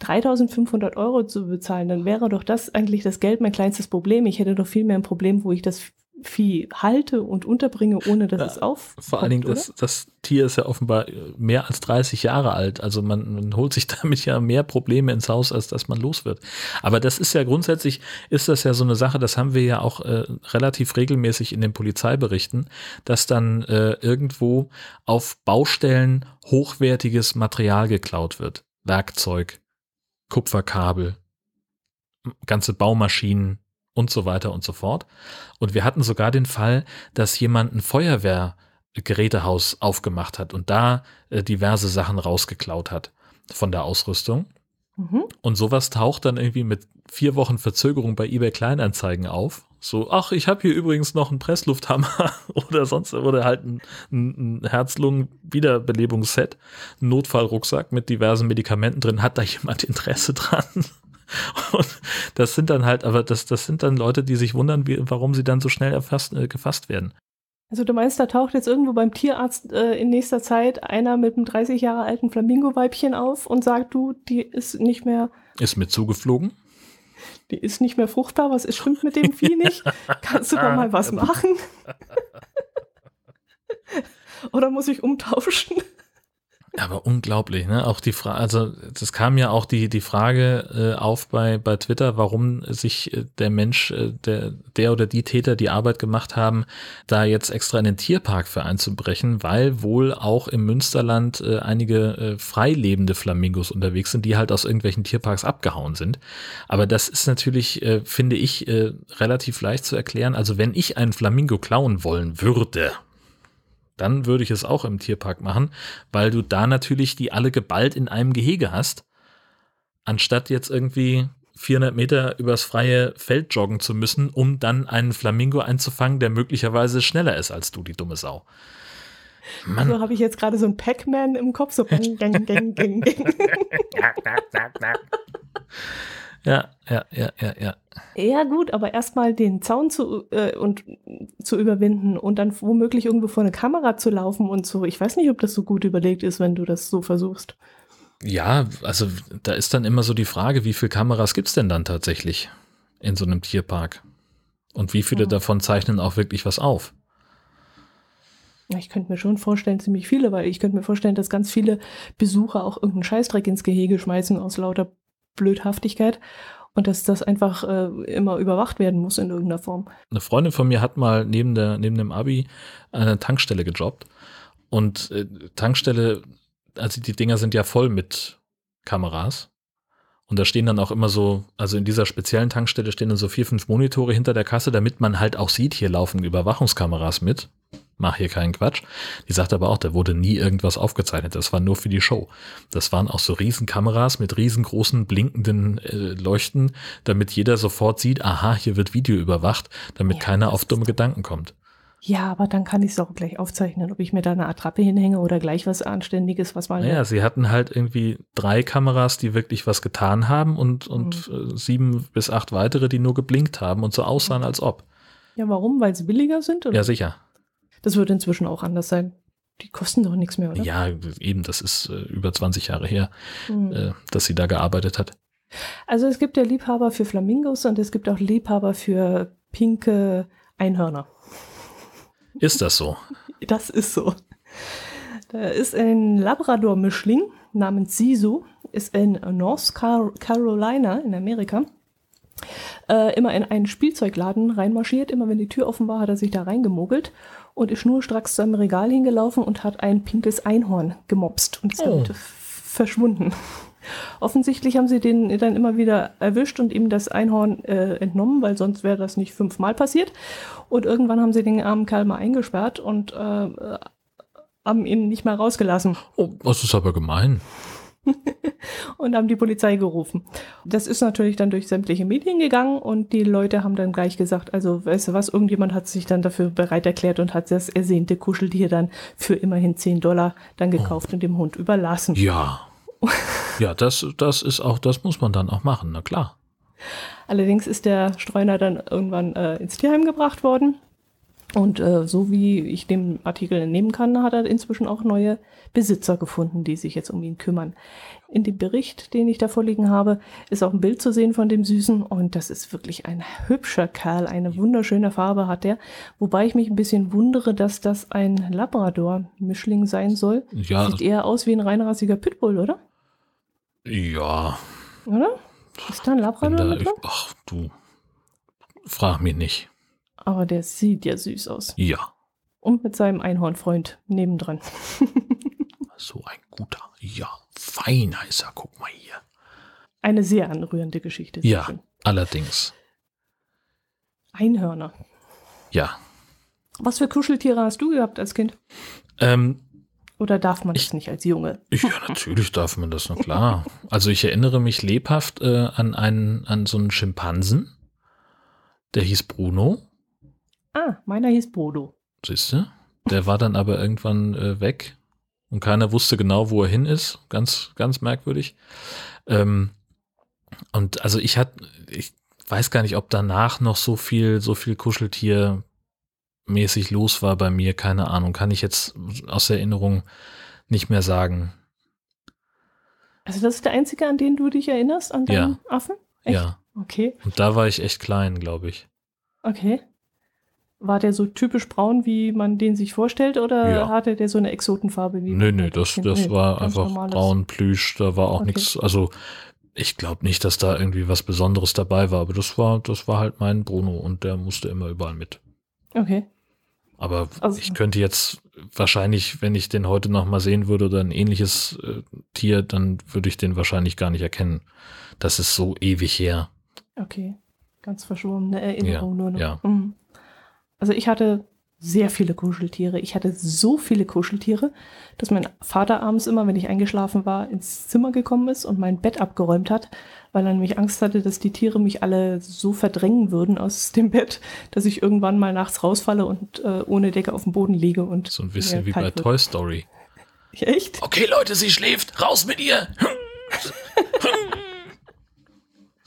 3500 Euro zu bezahlen, dann wäre doch das eigentlich das Geld mein kleinstes Problem. Ich hätte doch viel mehr ein Problem, wo ich das Vieh halte und unterbringe, ohne dass ja, es auf. Vor allen Dingen, das, das, Tier ist ja offenbar mehr als 30 Jahre alt. Also man, man, holt sich damit ja mehr Probleme ins Haus, als dass man los wird. Aber das ist ja grundsätzlich, ist das ja so eine Sache, das haben wir ja auch äh, relativ regelmäßig in den Polizeiberichten, dass dann äh, irgendwo auf Baustellen hochwertiges Material geklaut wird. Werkzeug, Kupferkabel, ganze Baumaschinen, und so weiter und so fort. Und wir hatten sogar den Fall, dass jemand ein Feuerwehrgerätehaus aufgemacht hat und da äh, diverse Sachen rausgeklaut hat von der Ausrüstung. Mhm. Und sowas taucht dann irgendwie mit vier Wochen Verzögerung bei eBay Kleinanzeigen auf. So, ach, ich habe hier übrigens noch einen Presslufthammer oder sonst oder halt ein, ein Herz-Lungen-Wiederbelebungsset, einen Notfallrucksack mit diversen Medikamenten drin. Hat da jemand Interesse dran? Und das sind dann halt, aber das, das sind dann Leute, die sich wundern, wie, warum sie dann so schnell erfasst, äh, gefasst werden. Also du meinst, da taucht jetzt irgendwo beim Tierarzt äh, in nächster Zeit einer mit einem 30 Jahre alten Flamingo-Weibchen auf und sagt, du, die ist nicht mehr. Ist mir zugeflogen? Die ist nicht mehr fruchtbar, was ist, stimmt mit dem Vieh nicht? Kannst du da mal was machen? Oder muss ich umtauschen? Aber unglaublich, ne? Auch die Frage, also das kam ja auch die, die Frage äh, auf bei, bei Twitter, warum sich äh, der Mensch, äh, der, der oder die Täter die Arbeit gemacht haben, da jetzt extra in den Tierpark für einzubrechen, weil wohl auch im Münsterland äh, einige äh, freilebende Flamingos unterwegs sind, die halt aus irgendwelchen Tierparks abgehauen sind. Aber das ist natürlich, äh, finde ich, äh, relativ leicht zu erklären. Also wenn ich einen Flamingo klauen wollen würde, dann würde ich es auch im Tierpark machen, weil du da natürlich die alle geballt in einem Gehege hast, anstatt jetzt irgendwie 400 Meter übers freie Feld joggen zu müssen, um dann einen Flamingo einzufangen, der möglicherweise schneller ist als du, die dumme Sau. Mann. So habe ich jetzt gerade so ein Pac-Man im Kopf, so gang, gang, gang, gang, gang. Ja, ja, ja, ja, ja. Ja, gut, aber erstmal den Zaun zu, äh, und, zu überwinden und dann womöglich irgendwo vor eine Kamera zu laufen und so. Ich weiß nicht, ob das so gut überlegt ist, wenn du das so versuchst. Ja, also da ist dann immer so die Frage, wie viele Kameras gibt es denn dann tatsächlich in so einem Tierpark? Und wie viele oh. davon zeichnen auch wirklich was auf? Ich könnte mir schon vorstellen, ziemlich viele, weil ich könnte mir vorstellen, dass ganz viele Besucher auch irgendeinen Scheißdreck ins Gehege schmeißen aus lauter Blödhaftigkeit und dass das einfach äh, immer überwacht werden muss in irgendeiner Form. Eine Freundin von mir hat mal neben, der, neben dem Abi eine Tankstelle gejobbt und äh, Tankstelle, also die Dinger sind ja voll mit Kameras und da stehen dann auch immer so, also in dieser speziellen Tankstelle stehen dann so vier, fünf Monitore hinter der Kasse, damit man halt auch sieht, hier laufen Überwachungskameras mit mach hier keinen Quatsch. Die sagt aber auch, da wurde nie irgendwas aufgezeichnet. Das war nur für die Show. Das waren auch so Riesenkameras mit riesengroßen blinkenden äh, Leuchten, damit jeder sofort sieht, aha, hier wird Video überwacht, damit ja, keiner auf dumme Gedanken kommt. Ja, aber dann kann ich es auch gleich aufzeichnen, ob ich mir da eine Attrappe hinhänge oder gleich was Anständiges, was mal. Naja, sie hatten halt irgendwie drei Kameras, die wirklich was getan haben und, und mhm. äh, sieben bis acht weitere, die nur geblinkt haben und so aussahen, als ob. Ja, warum? Weil sie billiger sind? Oder? Ja, sicher. Das wird inzwischen auch anders sein. Die kosten doch nichts mehr, oder? Ja, eben, das ist äh, über 20 Jahre her, mhm. äh, dass sie da gearbeitet hat. Also es gibt ja Liebhaber für Flamingos und es gibt auch Liebhaber für pinke Einhörner. Ist das so? Das ist so. Da ist ein Labrador-Mischling namens Sisu, ist in North Carolina in Amerika äh, immer in einen Spielzeugladen reinmarschiert. Immer wenn die Tür offen war, hat er sich da reingemogelt und ist schnurstracks zu einem Regal hingelaufen und hat ein pinkes Einhorn gemopst und ist oh. verschwunden. Offensichtlich haben sie den dann immer wieder erwischt und ihm das Einhorn äh, entnommen, weil sonst wäre das nicht fünfmal passiert. Und irgendwann haben sie den armen Kerl mal eingesperrt und äh, haben ihn nicht mehr rausgelassen. Oh, das ist aber gemein. und haben die Polizei gerufen. Das ist natürlich dann durch sämtliche Medien gegangen und die Leute haben dann gleich gesagt, also weißt du was, irgendjemand hat sich dann dafür bereit erklärt und hat das ersehnte Kuscheltier dann für immerhin 10 Dollar dann gekauft oh. und dem Hund überlassen. Ja. ja, das, das ist auch, das muss man dann auch machen, na klar. Allerdings ist der Streuner dann irgendwann äh, ins Tierheim gebracht worden und äh, so wie ich dem Artikel entnehmen kann, hat er inzwischen auch neue Besitzer gefunden, die sich jetzt um ihn kümmern. In dem Bericht, den ich da vorliegen habe, ist auch ein Bild zu sehen von dem Süßen und das ist wirklich ein hübscher Kerl, eine wunderschöne Farbe hat er. Wobei ich mich ein bisschen wundere, dass das ein Labrador-Mischling sein soll. Ja. Sieht eher aus wie ein reinrassiger Pitbull, oder? Ja. Oder? Ist da ein Labrador? Da, ich, ach, du. Frag mich nicht. Aber der sieht ja süß aus. Ja. Und mit seinem Einhornfreund nebendran. so ein guter, ja, feiner ist er, guck mal hier. Eine sehr anrührende Geschichte. Ja, schön. allerdings. Einhörner. Ja. Was für Kuscheltiere hast du gehabt als Kind? Ähm, Oder darf man ich, das nicht als Junge? Ja, natürlich darf man das, na klar. Also ich erinnere mich lebhaft äh, an einen, an so einen Schimpansen. Der hieß Bruno. Ah, meiner hieß Bodo. Siehst du? Der war dann aber irgendwann äh, weg und keiner wusste genau, wo er hin ist. Ganz, ganz merkwürdig. Ähm, und also ich hatte, ich weiß gar nicht, ob danach noch so viel, so viel Kuscheltier mäßig los war bei mir. Keine Ahnung. Kann ich jetzt aus Erinnerung nicht mehr sagen. Also das ist der einzige, an den du dich erinnerst, an deinen ja. Affen? Echt? Ja. Okay. Und da war ich echt klein, glaube ich. Okay. War der so typisch braun, wie man den sich vorstellt, oder ja. hatte der so eine Exotenfarbe? Wie nee, nee, das, das nee, war einfach normales. braun, Plüsch, da war auch okay. nichts, also ich glaube nicht, dass da irgendwie was Besonderes dabei war, aber das war, das war halt mein Bruno und der musste immer überall mit. Okay. Aber also, ich könnte jetzt wahrscheinlich, wenn ich den heute noch mal sehen würde oder ein ähnliches äh, Tier, dann würde ich den wahrscheinlich gar nicht erkennen. Das ist so ewig her. Okay, ganz verschwommene Erinnerung ja, nur noch. Ja. Mhm. Also ich hatte sehr viele Kuscheltiere. Ich hatte so viele Kuscheltiere, dass mein Vater abends immer, wenn ich eingeschlafen war, ins Zimmer gekommen ist und mein Bett abgeräumt hat, weil er nämlich Angst hatte, dass die Tiere mich alle so verdrängen würden aus dem Bett, dass ich irgendwann mal nachts rausfalle und äh, ohne Decke auf dem Boden liege und so ein bisschen wie bei wird. Toy Story. Echt? Okay, Leute, sie schläft. Raus mit ihr.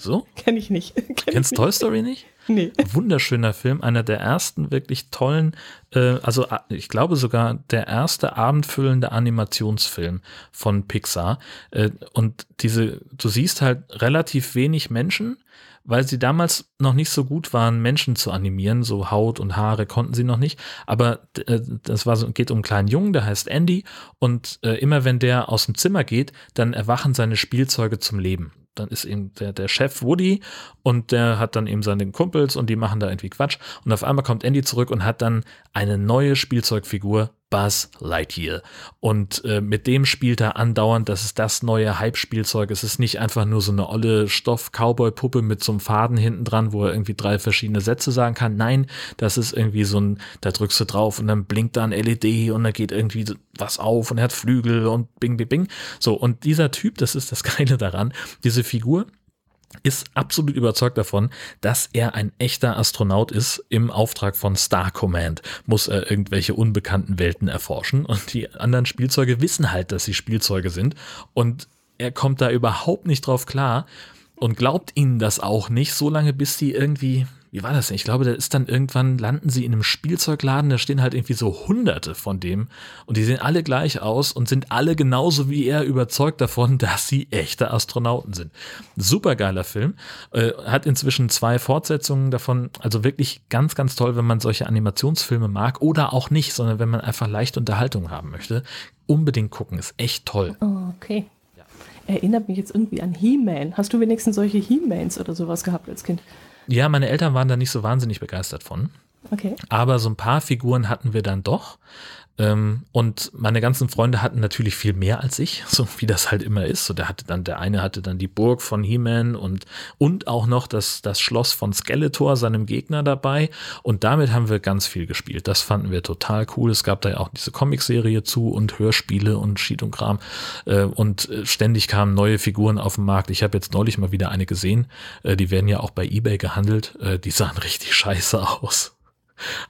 so? Kenn ich nicht. Kenn Kennst ich Toy Story nicht? Nee. Wunderschöner Film, einer der ersten wirklich tollen, äh, also äh, ich glaube sogar der erste abendfüllende Animationsfilm von Pixar. Äh, und diese, du siehst halt relativ wenig Menschen, weil sie damals noch nicht so gut waren, Menschen zu animieren, so Haut und Haare konnten sie noch nicht. Aber äh, das war so, geht um einen kleinen Jungen, der heißt Andy, und äh, immer wenn der aus dem Zimmer geht, dann erwachen seine Spielzeuge zum Leben dann ist eben der, der Chef Woody und der hat dann eben seine Kumpels und die machen da irgendwie Quatsch. Und auf einmal kommt Andy zurück und hat dann eine neue Spielzeugfigur, Buzz Lightyear. Und äh, mit dem spielt er andauernd, das ist das neue Hype-Spielzeug. Es ist nicht einfach nur so eine olle Stoff-Cowboy-Puppe mit so einem Faden hinten dran, wo er irgendwie drei verschiedene Sätze sagen kann. Nein, das ist irgendwie so ein, da drückst du drauf und dann blinkt da ein LED und da geht irgendwie was auf und er hat Flügel und bing, bing, bing. So, und dieser Typ, das ist das Geile daran, diese Figur, ist absolut überzeugt davon, dass er ein echter Astronaut ist. Im Auftrag von Star Command muss er irgendwelche unbekannten Welten erforschen und die anderen Spielzeuge wissen halt, dass sie Spielzeuge sind und er kommt da überhaupt nicht drauf klar und glaubt ihnen das auch nicht, so lange bis sie irgendwie wie war das denn? Ich glaube, da ist dann irgendwann, landen sie in einem Spielzeugladen, da stehen halt irgendwie so hunderte von dem und die sehen alle gleich aus und sind alle genauso wie er überzeugt davon, dass sie echte Astronauten sind. Supergeiler Film, äh, hat inzwischen zwei Fortsetzungen davon, also wirklich ganz, ganz toll, wenn man solche Animationsfilme mag oder auch nicht, sondern wenn man einfach leichte Unterhaltung haben möchte. Unbedingt gucken, ist echt toll. Oh, okay. Erinnert mich jetzt irgendwie an He-Man. Hast du wenigstens solche He-Mans oder sowas gehabt als Kind? Ja, meine Eltern waren da nicht so wahnsinnig begeistert von. Okay. Aber so ein paar Figuren hatten wir dann doch. Ähm, und meine ganzen Freunde hatten natürlich viel mehr als ich, so wie das halt immer ist. So, der hatte dann, der eine hatte dann die Burg von He-Man und, und auch noch das, das Schloss von Skeletor, seinem Gegner dabei. Und damit haben wir ganz viel gespielt. Das fanden wir total cool. Es gab da ja auch diese Comicserie zu und Hörspiele und Schied und Kram. Äh, und äh, ständig kamen neue Figuren auf den Markt. Ich habe jetzt neulich mal wieder eine gesehen. Äh, die werden ja auch bei eBay gehandelt. Die sahen richtig scheiße aus.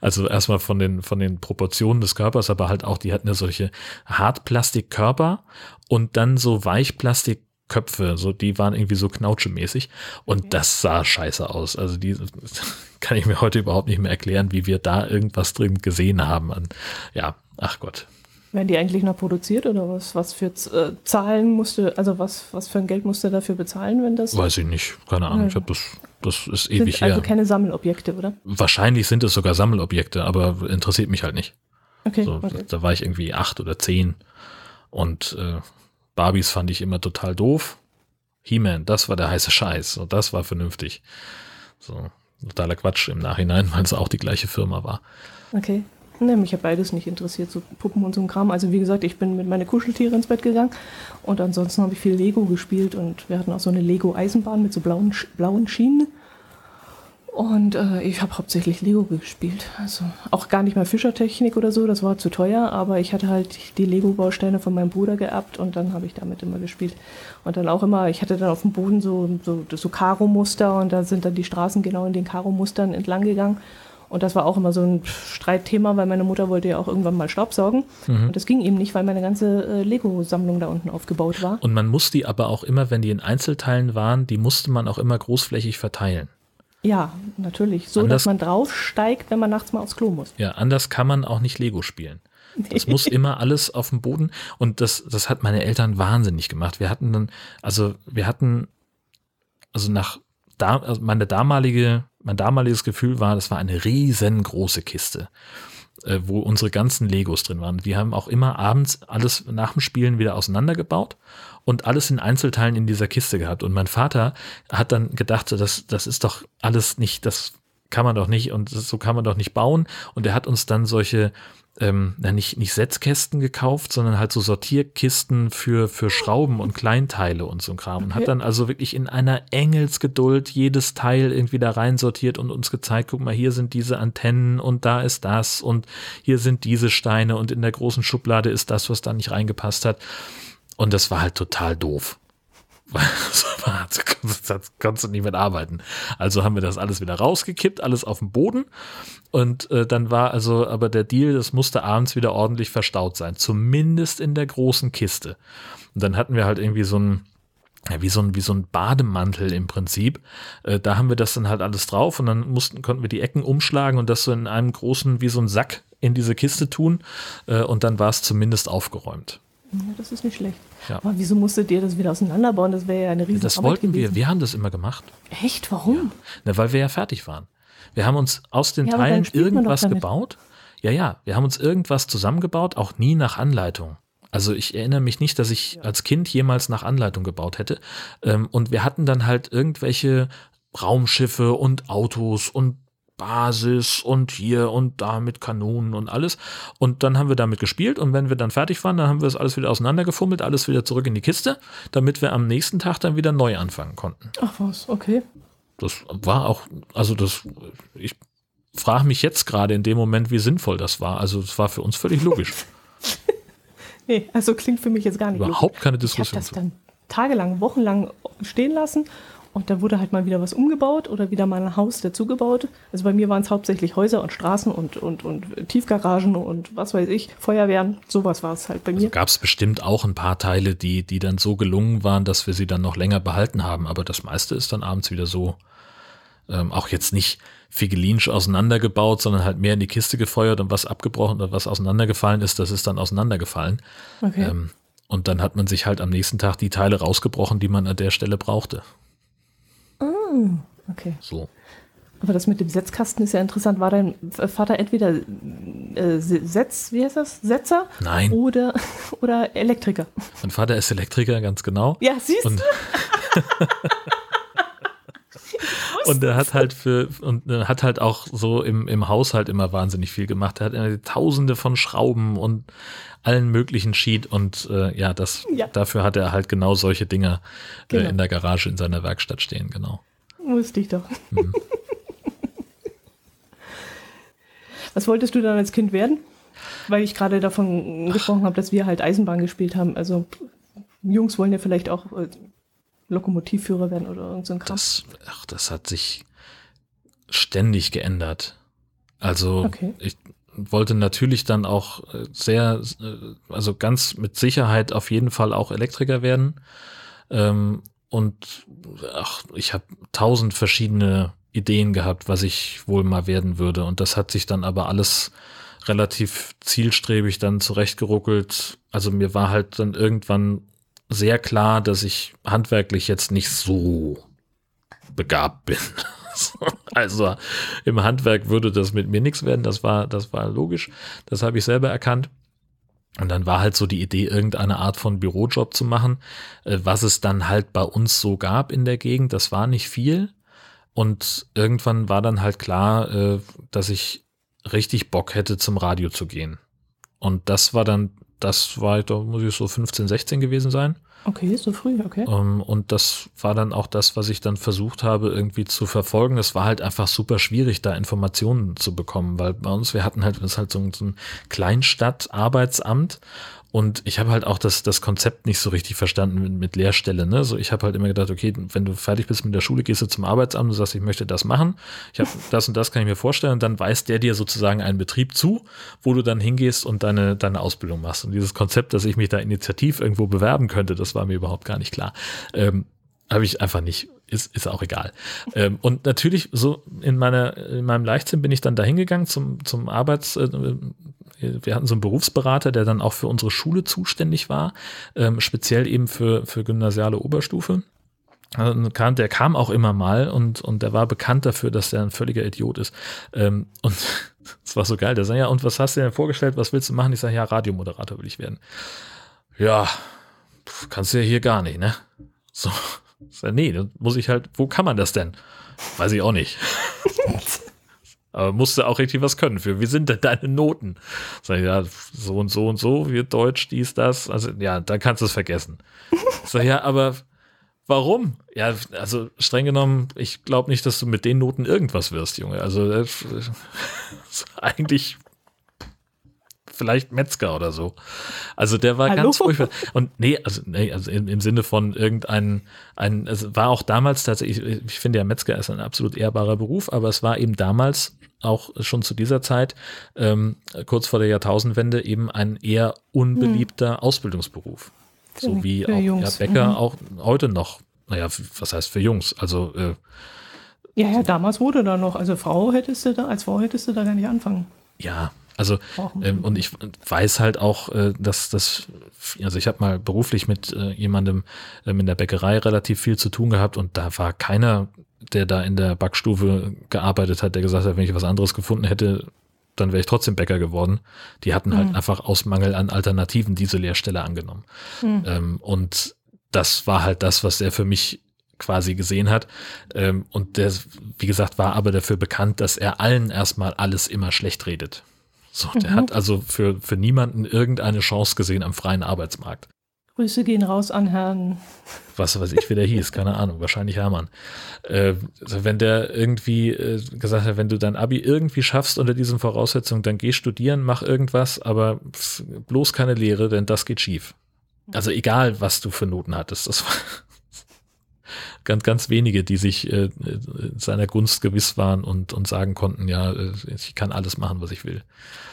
Also erstmal von den, von den Proportionen des Körpers, aber halt auch, die hatten ja solche Hartplastikkörper und dann so Weichplastikköpfe, so die waren irgendwie so knautschemäßig und das sah scheiße aus. Also die kann ich mir heute überhaupt nicht mehr erklären, wie wir da irgendwas drin gesehen haben. Und ja, ach Gott. Werden die eigentlich noch produziert oder was, was für äh, Zahlen musste, also was, was für ein Geld musste dafür bezahlen, wenn das? Weiß ich nicht, keine Ahnung. Ja. Ich habe das, das ist sind ewig also her. keine Sammelobjekte, oder? Wahrscheinlich sind es sogar Sammelobjekte, aber interessiert mich halt nicht. Okay, so, okay. Da war ich irgendwie acht oder zehn und äh, Barbies fand ich immer total doof. He-Man, das war der heiße Scheiß und das war vernünftig. So, totaler Quatsch im Nachhinein, weil es auch die gleiche Firma war. Okay. Ne, mich hat beides nicht interessiert, so Puppen und so ein Kram. Also wie gesagt, ich bin mit meinen Kuscheltieren ins Bett gegangen und ansonsten habe ich viel Lego gespielt und wir hatten auch so eine Lego-Eisenbahn mit so blauen, blauen Schienen. Und äh, ich habe hauptsächlich Lego gespielt. Also auch gar nicht mal Fischertechnik oder so, das war zu teuer, aber ich hatte halt die Lego-Bausteine von meinem Bruder geerbt und dann habe ich damit immer gespielt. Und dann auch immer, ich hatte dann auf dem Boden so, so, so Karo-Muster und da sind dann die Straßen genau in den Karo-Mustern entlang gegangen. Und das war auch immer so ein Streitthema, weil meine Mutter wollte ja auch irgendwann mal Staubsaugen. Mhm. Und das ging eben nicht, weil meine ganze äh, Lego-Sammlung da unten aufgebaut war. Und man muss die aber auch immer, wenn die in Einzelteilen waren, die musste man auch immer großflächig verteilen. Ja, natürlich. So, anders, dass man draufsteigt, wenn man nachts mal aufs Klo muss. Ja, anders kann man auch nicht Lego spielen. Das muss immer alles auf dem Boden. Und das, das hat meine Eltern wahnsinnig gemacht. Wir hatten dann, also wir hatten, also nach da, also meine damalige mein damaliges Gefühl war, das war eine riesengroße Kiste, äh, wo unsere ganzen Legos drin waren. Wir haben auch immer abends alles nach dem Spielen wieder auseinandergebaut und alles in Einzelteilen in dieser Kiste gehabt. Und mein Vater hat dann gedacht, das, das ist doch alles nicht, das kann man doch nicht und so kann man doch nicht bauen. Und er hat uns dann solche ähm, nicht, nicht Setzkästen gekauft, sondern halt so Sortierkisten für, für Schrauben und Kleinteile und so ein Kram. Okay. Und hat dann also wirklich in einer Engelsgeduld jedes Teil irgendwie da rein sortiert und uns gezeigt, guck mal, hier sind diese Antennen und da ist das und hier sind diese Steine und in der großen Schublade ist das, was da nicht reingepasst hat. Und das war halt total doof. Das konntest du nicht mit arbeiten. Also haben wir das alles wieder rausgekippt, alles auf den Boden. Und äh, dann war also aber der Deal, das musste abends wieder ordentlich verstaut sein. Zumindest in der großen Kiste. Und dann hatten wir halt irgendwie so ein, ja, wie so ein, wie so ein Bademantel im Prinzip. Äh, da haben wir das dann halt alles drauf und dann mussten, konnten wir die Ecken umschlagen und das so in einem großen, wie so ein Sack in diese Kiste tun. Äh, und dann war es zumindest aufgeräumt. Ja, das ist nicht schlecht. Ja. Aber wieso musstet ihr das wieder auseinanderbauen? Das wäre ja eine riesige Das Arbeit wollten gewesen. wir. Wir haben das immer gemacht. Echt? Warum? Ja. Na, weil wir ja fertig waren. Wir haben uns aus den ja, Teilen irgendwas gebaut. Ja, ja. Wir haben uns irgendwas zusammengebaut, auch nie nach Anleitung. Also ich erinnere mich nicht, dass ich als Kind jemals nach Anleitung gebaut hätte. Ähm, und wir hatten dann halt irgendwelche Raumschiffe und Autos und Basis und hier und da mit Kanonen und alles. Und dann haben wir damit gespielt und wenn wir dann fertig waren, dann haben wir das alles wieder auseinandergefummelt, alles wieder zurück in die Kiste, damit wir am nächsten Tag dann wieder neu anfangen konnten. Ach was, okay. Das war auch, also das, ich frage mich jetzt gerade in dem Moment, wie sinnvoll das war. Also es war für uns völlig logisch. nee, also klingt für mich jetzt gar nicht Überhaupt logisch. keine Diskussion. Ich habe das dann tagelang, wochenlang stehen lassen und da wurde halt mal wieder was umgebaut oder wieder mal ein Haus dazugebaut. Also bei mir waren es hauptsächlich Häuser und Straßen und, und, und Tiefgaragen und was weiß ich, Feuerwehren. Sowas war es halt bei mir. Also Gab es bestimmt auch ein paar Teile, die, die dann so gelungen waren, dass wir sie dann noch länger behalten haben. Aber das meiste ist dann abends wieder so, ähm, auch jetzt nicht figelinsch auseinandergebaut, sondern halt mehr in die Kiste gefeuert und was abgebrochen oder was auseinandergefallen ist, das ist dann auseinandergefallen. Okay. Ähm, und dann hat man sich halt am nächsten Tag die Teile rausgebrochen, die man an der Stelle brauchte. Ah, okay. So. Aber das mit dem Setzkasten ist ja interessant. War dein Vater entweder äh, Setz, wie heißt das? Setzer? Nein. Oder, oder Elektriker? Mein Vater ist Elektriker, ganz genau. Ja, siehst du? und er hat halt für und hat halt auch so im, im Haushalt immer wahnsinnig viel gemacht. Er hat tausende von Schrauben und allen möglichen Sheet und äh, ja, das ja. dafür hat er halt genau solche Dinger äh, genau. in der Garage in seiner Werkstatt stehen, genau. Wusste ich doch. Mhm. Was wolltest du dann als Kind werden? Weil ich gerade davon gesprochen habe, dass wir halt Eisenbahn gespielt haben. Also Jungs wollen ja vielleicht auch äh, Lokomotivführer werden oder irgend so ein Kram. Das, ach, das hat sich ständig geändert. Also okay. ich, wollte natürlich dann auch äh, sehr, äh, also ganz mit Sicherheit auf jeden Fall auch Elektriker werden. Ähm, und ach, ich habe tausend verschiedene Ideen gehabt, was ich wohl mal werden würde. Und das hat sich dann aber alles relativ zielstrebig dann zurechtgeruckelt. Also mir war halt dann irgendwann sehr klar, dass ich handwerklich jetzt nicht so begabt bin. also im Handwerk würde das mit mir nichts werden, das war, das war logisch. Das habe ich selber erkannt. Und dann war halt so die Idee, irgendeine Art von Bürojob zu machen, äh, was es dann halt bei uns so gab in der Gegend. Das war nicht viel. Und irgendwann war dann halt klar, äh, dass ich richtig Bock hätte, zum Radio zu gehen. Und das war dann, das war, da muss ich so 15, 16 gewesen sein. Okay, so früh, okay. Um, ähm, und das war dann auch das, was ich dann versucht habe, irgendwie zu verfolgen. Es war halt einfach super schwierig, da Informationen zu bekommen, weil bei uns, wir hatten halt, das ist halt so, so ein Kleinstadt-Arbeitsamt und ich habe halt auch das, das Konzept nicht so richtig verstanden mit, mit Lehrstelle. Ne? So, ich habe halt immer gedacht, okay, wenn du fertig bist mit der Schule, gehst du zum Arbeitsamt und sagst, ich möchte das machen. Ich habe das und das kann ich mir vorstellen. Und dann weist der dir sozusagen einen Betrieb zu, wo du dann hingehst und deine, deine Ausbildung machst. Und dieses Konzept, dass ich mich da initiativ irgendwo bewerben könnte, das war mir überhaupt gar nicht klar. Ähm, habe ich einfach nicht. Ist, ist auch egal. Ähm, und natürlich, so in meiner, in meinem Leichtsinn bin ich dann da hingegangen zum, zum Arbeits, äh, wir hatten so einen Berufsberater, der dann auch für unsere Schule zuständig war, ähm, speziell eben für, für gymnasiale Oberstufe. Also der kam auch immer mal und, und der war bekannt dafür, dass er ein völliger Idiot ist. Ähm, und es war so geil. Der sagt, ja, und was hast du denn vorgestellt? Was willst du machen? Ich sage, ja, Radiomoderator will ich werden. Ja, kannst du ja hier gar nicht, ne? So, sag, nee, dann muss ich halt, wo kann man das denn? Weiß ich auch nicht. Aber musst du auch richtig was können für. Wie sind denn deine Noten? Sag ich, ja, so und so und so, wie Deutsch, dies, das. Also, ja, dann kannst du es vergessen. Sag ja, aber warum? Ja, also streng genommen, ich glaube nicht, dass du mit den Noten irgendwas wirst, Junge. Also, das, das eigentlich vielleicht Metzger oder so. Also der war Hallo? ganz furchtbar. Und nee, also, nee, also im, im Sinne von irgendein, ein, es war auch damals tatsächlich, ich, ich finde ja Metzger ist ein absolut ehrbarer Beruf, aber es war eben damals auch schon zu dieser Zeit, ähm, kurz vor der Jahrtausendwende, eben ein eher unbeliebter hm. Ausbildungsberuf. So wie auch ja, Bäcker mhm. auch heute noch, naja, was heißt für Jungs? Also äh, ja, ja, damals wurde da noch, also Frau hättest du da, als Frau hättest du da gar nicht anfangen. Ja, also ähm, und ich weiß halt auch, äh, dass das, also ich habe mal beruflich mit äh, jemandem ähm, in der Bäckerei relativ viel zu tun gehabt und da war keiner, der da in der Backstufe gearbeitet hat, der gesagt hat, wenn ich was anderes gefunden hätte, dann wäre ich trotzdem Bäcker geworden. Die hatten halt mhm. einfach aus Mangel an Alternativen diese Lehrstelle angenommen. Mhm. Ähm, und das war halt das, was er für mich quasi gesehen hat. Ähm, und der, wie gesagt, war aber dafür bekannt, dass er allen erstmal alles immer schlecht redet. So, der mhm. hat also für, für niemanden irgendeine Chance gesehen am freien Arbeitsmarkt. Grüße gehen raus an Herrn. Was weiß ich, wie der hieß, keine Ahnung, wahrscheinlich Hermann. Äh, also wenn der irgendwie äh, gesagt hat, wenn du dein Abi irgendwie schaffst unter diesen Voraussetzungen, dann geh studieren, mach irgendwas, aber bloß keine Lehre, denn das geht schief. Also egal, was du für Noten hattest, das war, ganz, ganz wenige, die sich äh, seiner Gunst gewiss waren und, und sagen konnten, ja, äh, ich kann alles machen, was ich will.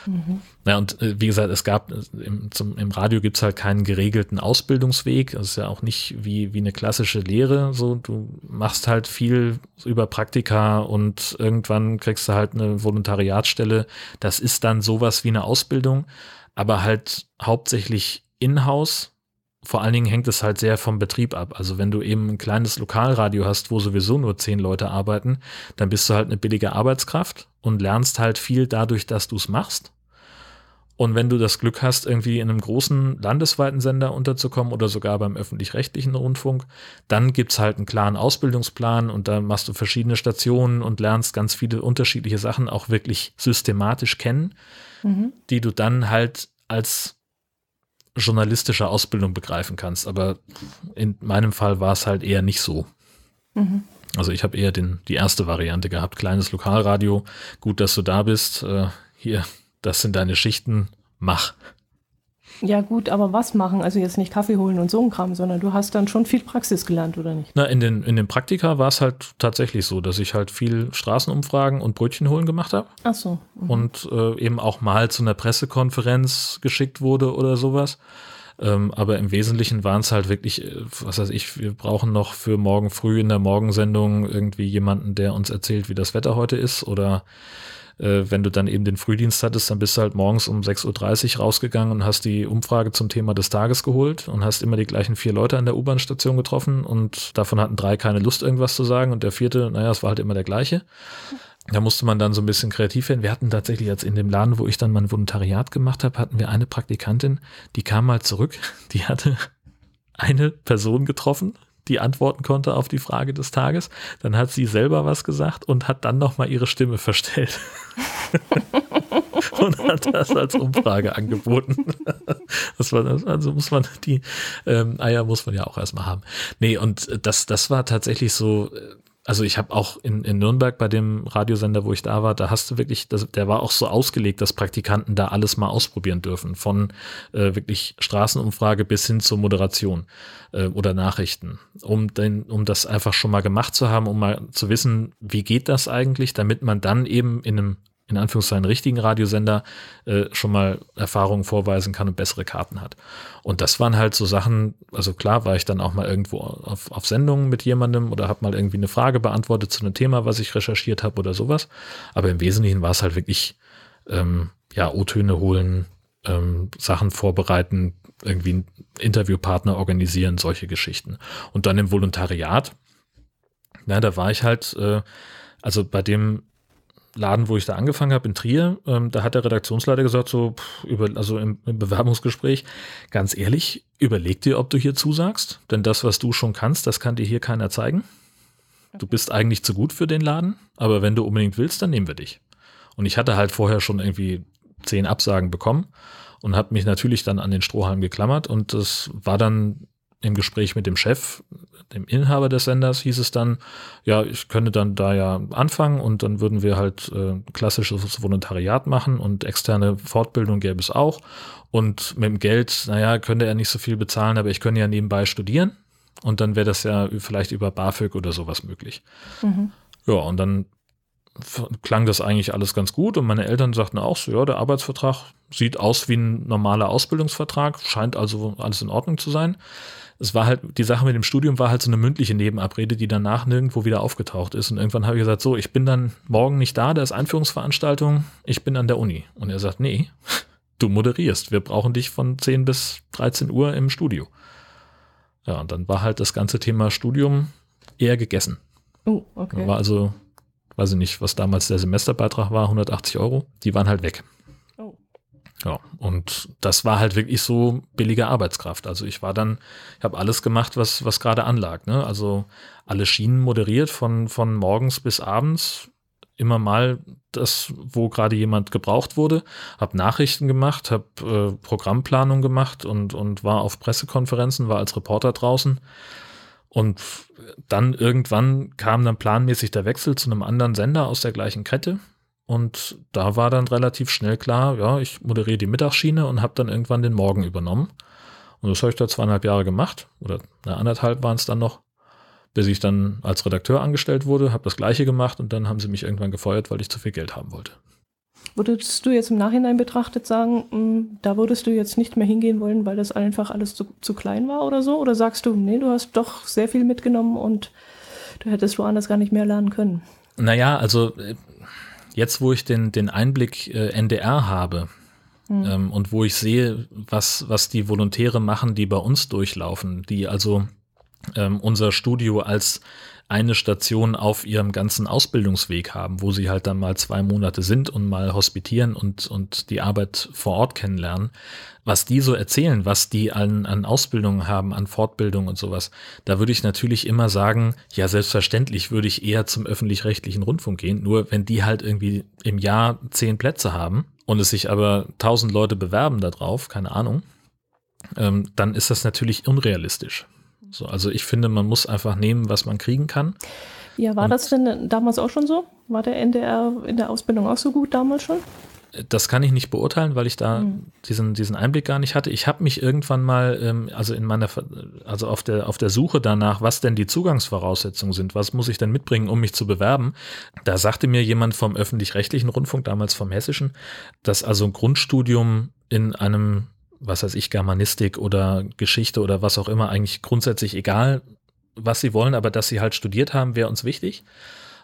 Mhm. Ja, und äh, wie gesagt, es gab im, zum, im Radio gibt's halt keinen geregelten Ausbildungsweg. Das ist ja auch nicht wie, wie eine klassische Lehre. So, du machst halt viel über Praktika und irgendwann kriegst du halt eine Volontariatsstelle. Das ist dann sowas wie eine Ausbildung, aber halt hauptsächlich in-house vor allen Dingen hängt es halt sehr vom Betrieb ab. Also wenn du eben ein kleines Lokalradio hast, wo sowieso nur zehn Leute arbeiten, dann bist du halt eine billige Arbeitskraft und lernst halt viel dadurch, dass du es machst. Und wenn du das Glück hast, irgendwie in einem großen landesweiten Sender unterzukommen oder sogar beim öffentlich-rechtlichen Rundfunk, dann gibt's halt einen klaren Ausbildungsplan und da machst du verschiedene Stationen und lernst ganz viele unterschiedliche Sachen auch wirklich systematisch kennen, mhm. die du dann halt als journalistische Ausbildung begreifen kannst. Aber in meinem Fall war es halt eher nicht so. Mhm. Also ich habe eher den, die erste Variante gehabt. Kleines Lokalradio, gut, dass du da bist. Äh, hier, das sind deine Schichten, mach. Ja, gut, aber was machen? Also jetzt nicht Kaffee holen und so ein Kram, sondern du hast dann schon viel Praxis gelernt, oder nicht? Na, in den, in den Praktika war es halt tatsächlich so, dass ich halt viel Straßenumfragen und Brötchen holen gemacht habe. Ach so. Mhm. Und äh, eben auch mal zu einer Pressekonferenz geschickt wurde oder sowas. Ähm, aber im Wesentlichen waren es halt wirklich, äh, was weiß ich, wir brauchen noch für morgen früh in der Morgensendung irgendwie jemanden, der uns erzählt, wie das Wetter heute ist oder äh, wenn du dann eben den Frühdienst hattest, dann bist du halt morgens um 6.30 Uhr rausgegangen und hast die Umfrage zum Thema des Tages geholt und hast immer die gleichen vier Leute an der U-Bahn-Station getroffen und davon hatten drei keine Lust, irgendwas zu sagen und der vierte, naja, es war halt immer der gleiche. Da musste man dann so ein bisschen kreativ werden. Wir hatten tatsächlich jetzt in dem Laden, wo ich dann mein Volontariat gemacht habe, hatten wir eine Praktikantin, die kam mal zurück, die hatte eine Person getroffen, die antworten konnte auf die Frage des Tages. Dann hat sie selber was gesagt und hat dann nochmal ihre Stimme verstellt. und hat das als Umfrage angeboten. Das war, also muss man die ähm, Eier muss man ja auch erstmal haben. Nee, und das, das war tatsächlich so, also ich habe auch in, in Nürnberg bei dem Radiosender, wo ich da war, da hast du wirklich, das, der war auch so ausgelegt, dass Praktikanten da alles mal ausprobieren dürfen, von äh, wirklich Straßenumfrage bis hin zur Moderation äh, oder Nachrichten, um, den, um das einfach schon mal gemacht zu haben, um mal zu wissen, wie geht das eigentlich, damit man dann eben in einem in Anführungszeichen richtigen Radiosender äh, schon mal Erfahrungen vorweisen kann und bessere Karten hat. Und das waren halt so Sachen, also klar war ich dann auch mal irgendwo auf, auf Sendungen mit jemandem oder habe mal irgendwie eine Frage beantwortet zu einem Thema, was ich recherchiert habe oder sowas. Aber im Wesentlichen war es halt wirklich, ähm, ja, O-Töne holen, ähm, Sachen vorbereiten, irgendwie einen Interviewpartner organisieren, solche Geschichten. Und dann im Volontariat, na, da war ich halt, äh, also bei dem Laden, wo ich da angefangen habe, in Trier, ähm, da hat der Redaktionsleiter gesagt, so, pff, über, also im, im, Bewerbungsgespräch, ganz ehrlich, überleg dir, ob du hier zusagst, denn das, was du schon kannst, das kann dir hier keiner zeigen. Du bist eigentlich zu gut für den Laden, aber wenn du unbedingt willst, dann nehmen wir dich. Und ich hatte halt vorher schon irgendwie zehn Absagen bekommen und habe mich natürlich dann an den Strohhalm geklammert und das war dann im Gespräch mit dem Chef, dem Inhaber des Senders, hieß es dann, ja, ich könnte dann da ja anfangen und dann würden wir halt äh, klassisches Volontariat machen und externe Fortbildung gäbe es auch. Und mit dem Geld, naja, könnte er nicht so viel bezahlen, aber ich könnte ja nebenbei studieren und dann wäre das ja vielleicht über BAföG oder sowas möglich. Mhm. Ja, und dann klang das eigentlich alles ganz gut und meine Eltern sagten auch so, ja, der Arbeitsvertrag sieht aus wie ein normaler Ausbildungsvertrag, scheint also alles in Ordnung zu sein. Es war halt, die Sache mit dem Studium war halt so eine mündliche Nebenabrede, die danach nirgendwo wieder aufgetaucht ist. Und irgendwann habe ich gesagt, so, ich bin dann morgen nicht da, da ist Einführungsveranstaltung, ich bin an der Uni. Und er sagt, nee, du moderierst, wir brauchen dich von 10 bis 13 Uhr im Studio. Ja, und dann war halt das ganze Thema Studium eher gegessen. Oh, okay. War also weiß ich nicht, was damals der Semesterbeitrag war, 180 Euro, die waren halt weg. Oh. Ja, und das war halt wirklich so billige Arbeitskraft. Also ich war dann, ich habe alles gemacht, was, was gerade anlag. Ne? Also alle Schienen moderiert von, von morgens bis abends, immer mal das, wo gerade jemand gebraucht wurde, habe Nachrichten gemacht, habe äh, Programmplanung gemacht und, und war auf Pressekonferenzen, war als Reporter draußen. Und dann irgendwann kam dann planmäßig der Wechsel zu einem anderen Sender aus der gleichen Kette. Und da war dann relativ schnell klar, ja, ich moderiere die Mittagsschiene und habe dann irgendwann den Morgen übernommen. Und das habe ich da zweieinhalb Jahre gemacht, oder na, anderthalb waren es dann noch, bis ich dann als Redakteur angestellt wurde, habe das gleiche gemacht und dann haben sie mich irgendwann gefeuert, weil ich zu viel Geld haben wollte. Würdest du jetzt im Nachhinein betrachtet sagen, hm, da würdest du jetzt nicht mehr hingehen wollen, weil das einfach alles zu, zu klein war oder so? Oder sagst du, nee, du hast doch sehr viel mitgenommen und du hättest woanders gar nicht mehr lernen können? Naja, also äh, jetzt, wo ich den, den Einblick äh, NDR habe, hm. ähm, und wo ich sehe, was, was die Volontäre machen, die bei uns durchlaufen, die also ähm, unser Studio als eine Station auf ihrem ganzen Ausbildungsweg haben, wo sie halt dann mal zwei Monate sind und mal hospitieren und, und die Arbeit vor Ort kennenlernen. Was die so erzählen, was die an, an Ausbildungen haben, an Fortbildung und sowas, da würde ich natürlich immer sagen, ja, selbstverständlich würde ich eher zum öffentlich-rechtlichen Rundfunk gehen, nur wenn die halt irgendwie im Jahr zehn Plätze haben und es sich aber tausend Leute bewerben darauf, keine Ahnung, ähm, dann ist das natürlich unrealistisch. So, also ich finde, man muss einfach nehmen, was man kriegen kann. Ja, war Und das denn damals auch schon so? War der NDR in der Ausbildung auch so gut damals schon? Das kann ich nicht beurteilen, weil ich da mhm. diesen, diesen Einblick gar nicht hatte. Ich habe mich irgendwann mal, ähm, also in meiner, also auf der, auf der Suche danach, was denn die Zugangsvoraussetzungen sind, was muss ich denn mitbringen, um mich zu bewerben, da sagte mir jemand vom öffentlich-rechtlichen Rundfunk, damals vom Hessischen, dass also ein Grundstudium in einem was weiß ich, Germanistik oder Geschichte oder was auch immer, eigentlich grundsätzlich egal, was sie wollen, aber dass sie halt studiert haben, wäre uns wichtig.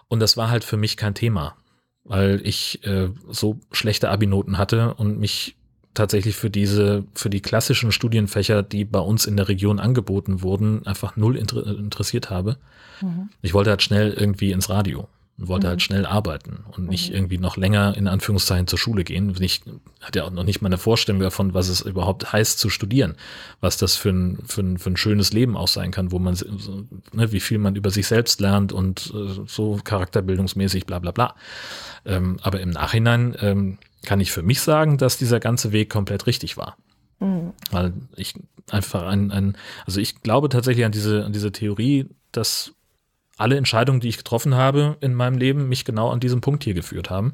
Und das war halt für mich kein Thema, weil ich äh, so schlechte Abi-Noten hatte und mich tatsächlich für diese, für die klassischen Studienfächer, die bei uns in der Region angeboten wurden, einfach null inter interessiert habe. Mhm. Ich wollte halt schnell irgendwie ins Radio und wollte halt mhm. halt schnell arbeiten und nicht mhm. irgendwie noch länger in Anführungszeichen zur Schule gehen. Ich hatte ja auch noch nicht mal eine Vorstellung davon, was es überhaupt heißt zu studieren, was das für ein, für ein, für ein schönes Leben auch sein kann, wo man, ne, wie viel man über sich selbst lernt und äh, so charakterbildungsmäßig, bla bla bla. Ähm, aber im Nachhinein ähm, kann ich für mich sagen, dass dieser ganze Weg komplett richtig war. Mhm. Weil ich einfach ein, ein, also ich glaube tatsächlich an diese, an diese Theorie, dass alle Entscheidungen, die ich getroffen habe in meinem Leben, mich genau an diesem Punkt hier geführt haben.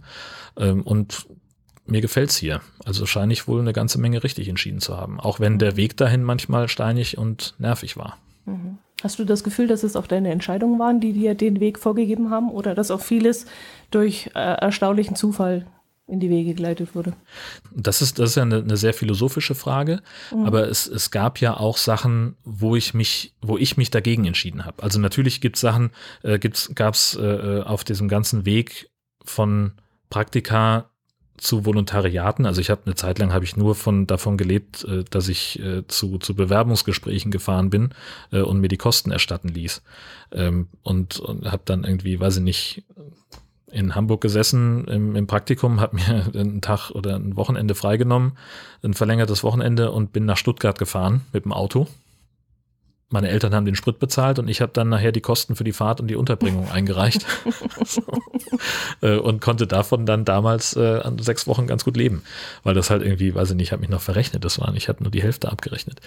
Ähm, und mir gefällt's hier. Also scheine ich wohl eine ganze Menge richtig entschieden zu haben. Auch wenn der Weg dahin manchmal steinig und nervig war. Mhm. Hast du das Gefühl, dass es auch deine Entscheidungen waren, die dir den Weg vorgegeben haben? Oder dass auch vieles durch äh, erstaunlichen Zufall in die Wege geleitet wurde? Das ist, das ist ja eine, eine sehr philosophische Frage, mhm. aber es, es gab ja auch Sachen, wo ich mich, wo ich mich dagegen entschieden habe. Also natürlich gibt es Sachen, äh, gab es äh, äh, auf diesem ganzen Weg von Praktika zu Volontariaten. Also ich habe eine Zeit lang habe ich nur von davon gelebt, äh, dass ich äh, zu, zu Bewerbungsgesprächen gefahren bin äh, und mir die Kosten erstatten ließ. Ähm, und und habe dann irgendwie, weiß ich nicht, in Hamburg gesessen im, im Praktikum, habe mir einen Tag oder ein Wochenende freigenommen, ein verlängertes Wochenende und bin nach Stuttgart gefahren mit dem Auto. meine Eltern haben den Sprit bezahlt und ich habe dann nachher die Kosten für die Fahrt und die Unterbringung eingereicht so. äh, und konnte davon dann damals äh, an sechs Wochen ganz gut leben, weil das halt irgendwie, weiß ich nicht, habe mich noch verrechnet, das waren, ich habe nur die Hälfte abgerechnet,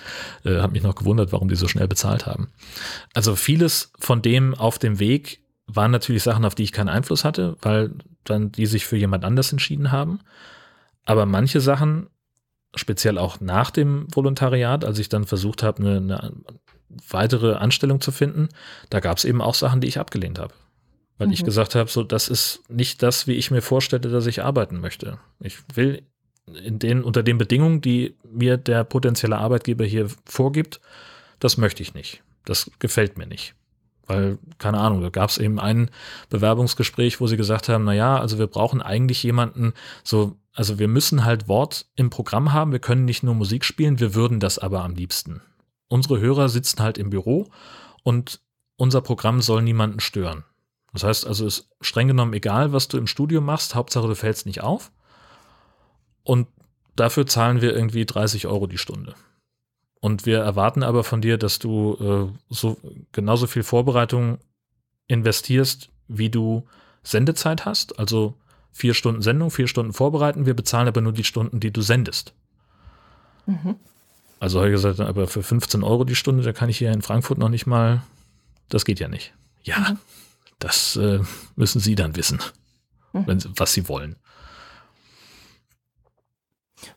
äh, habe mich noch gewundert, warum die so schnell bezahlt haben. Also vieles von dem auf dem Weg waren natürlich Sachen, auf die ich keinen Einfluss hatte, weil dann die sich für jemand anders entschieden haben. Aber manche Sachen speziell auch nach dem Volontariat, als ich dann versucht habe, eine, eine weitere Anstellung zu finden, da gab es eben auch Sachen, die ich abgelehnt habe. Weil mhm. ich gesagt habe, so, das ist nicht das, wie ich mir vorstelle, dass ich arbeiten möchte. Ich will in den, unter den Bedingungen, die mir der potenzielle Arbeitgeber hier vorgibt, das möchte ich nicht. Das gefällt mir nicht. Weil, keine Ahnung, da gab es eben ein Bewerbungsgespräch, wo sie gesagt haben, na ja, also wir brauchen eigentlich jemanden, so, also wir müssen halt Wort im Programm haben, wir können nicht nur Musik spielen, wir würden das aber am liebsten unsere Hörer sitzen halt im Büro und unser Programm soll niemanden stören. Das heißt also, ist streng genommen egal, was du im Studio machst, Hauptsache du fällst nicht auf. Und dafür zahlen wir irgendwie 30 Euro die Stunde. Und wir erwarten aber von dir, dass du äh, so genauso viel Vorbereitung investierst, wie du Sendezeit hast. Also vier Stunden Sendung, vier Stunden vorbereiten. Wir bezahlen aber nur die Stunden, die du sendest. Mhm. Also habe ich gesagt, aber für 15 Euro die Stunde, da kann ich hier in Frankfurt noch nicht mal, das geht ja nicht. Ja, mhm. das äh, müssen Sie dann wissen, mhm. wenn, was Sie wollen.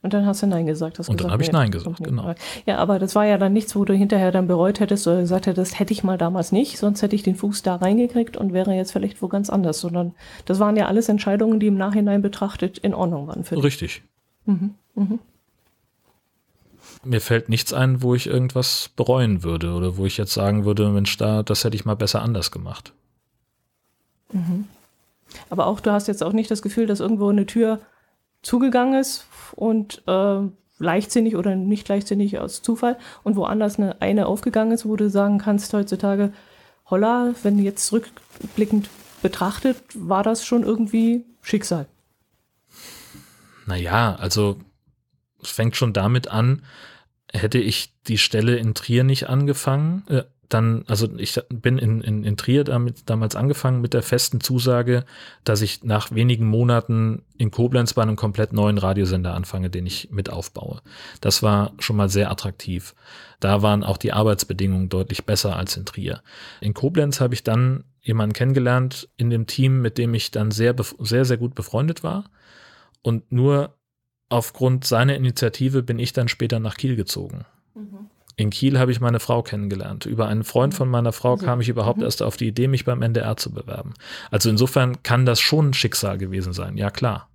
Und dann hast du Nein gesagt. Und dann habe ich Nein gesagt, genau. Ja, aber das war ja dann nichts, wo du hinterher dann bereut hättest oder gesagt hättest, hätte ich mal damals nicht, sonst hätte ich den Fuß da reingekriegt und wäre jetzt vielleicht wo ganz anders. Sondern das waren ja alles Entscheidungen, die im Nachhinein betrachtet in Ordnung waren für dich. Richtig. Mhm. Mhm mir fällt nichts ein, wo ich irgendwas bereuen würde oder wo ich jetzt sagen würde, Mensch, da, das hätte ich mal besser anders gemacht. Mhm. Aber auch, du hast jetzt auch nicht das Gefühl, dass irgendwo eine Tür zugegangen ist und äh, leichtsinnig oder nicht leichtsinnig aus Zufall und woanders eine, eine aufgegangen ist, wo du sagen kannst heutzutage, holla, wenn jetzt rückblickend betrachtet, war das schon irgendwie Schicksal. Naja, also es fängt schon damit an, hätte ich die Stelle in Trier nicht angefangen, äh, dann, also ich bin in, in, in Trier damit damals angefangen mit der festen Zusage, dass ich nach wenigen Monaten in Koblenz bei einem komplett neuen Radiosender anfange, den ich mit aufbaue. Das war schon mal sehr attraktiv. Da waren auch die Arbeitsbedingungen deutlich besser als in Trier. In Koblenz habe ich dann jemanden kennengelernt in dem Team, mit dem ich dann sehr, sehr, sehr gut befreundet war. Und nur aufgrund seiner Initiative bin ich dann später nach Kiel gezogen. Mhm. In Kiel habe ich meine Frau kennengelernt. Über einen Freund von meiner Frau also, kam ich überhaupt mhm. erst auf die Idee, mich beim NDR zu bewerben. Also insofern kann das schon ein Schicksal gewesen sein, ja klar.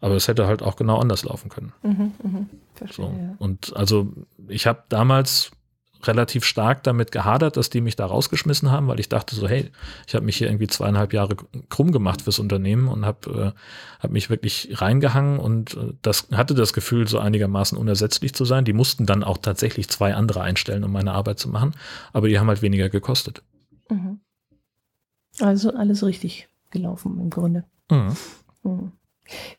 Aber es hätte halt auch genau anders laufen können. Mhm, mh. Verstehe, so. ja. Und also ich habe damals relativ stark damit gehadert, dass die mich da rausgeschmissen haben, weil ich dachte so, hey, ich habe mich hier irgendwie zweieinhalb Jahre krumm gemacht fürs Unternehmen und habe äh, hab mich wirklich reingehangen und äh, das hatte das Gefühl, so einigermaßen unersetzlich zu sein. Die mussten dann auch tatsächlich zwei andere einstellen, um meine Arbeit zu machen, aber die haben halt weniger gekostet. Mhm. Also alles richtig gelaufen im Grunde. Mhm. Mhm.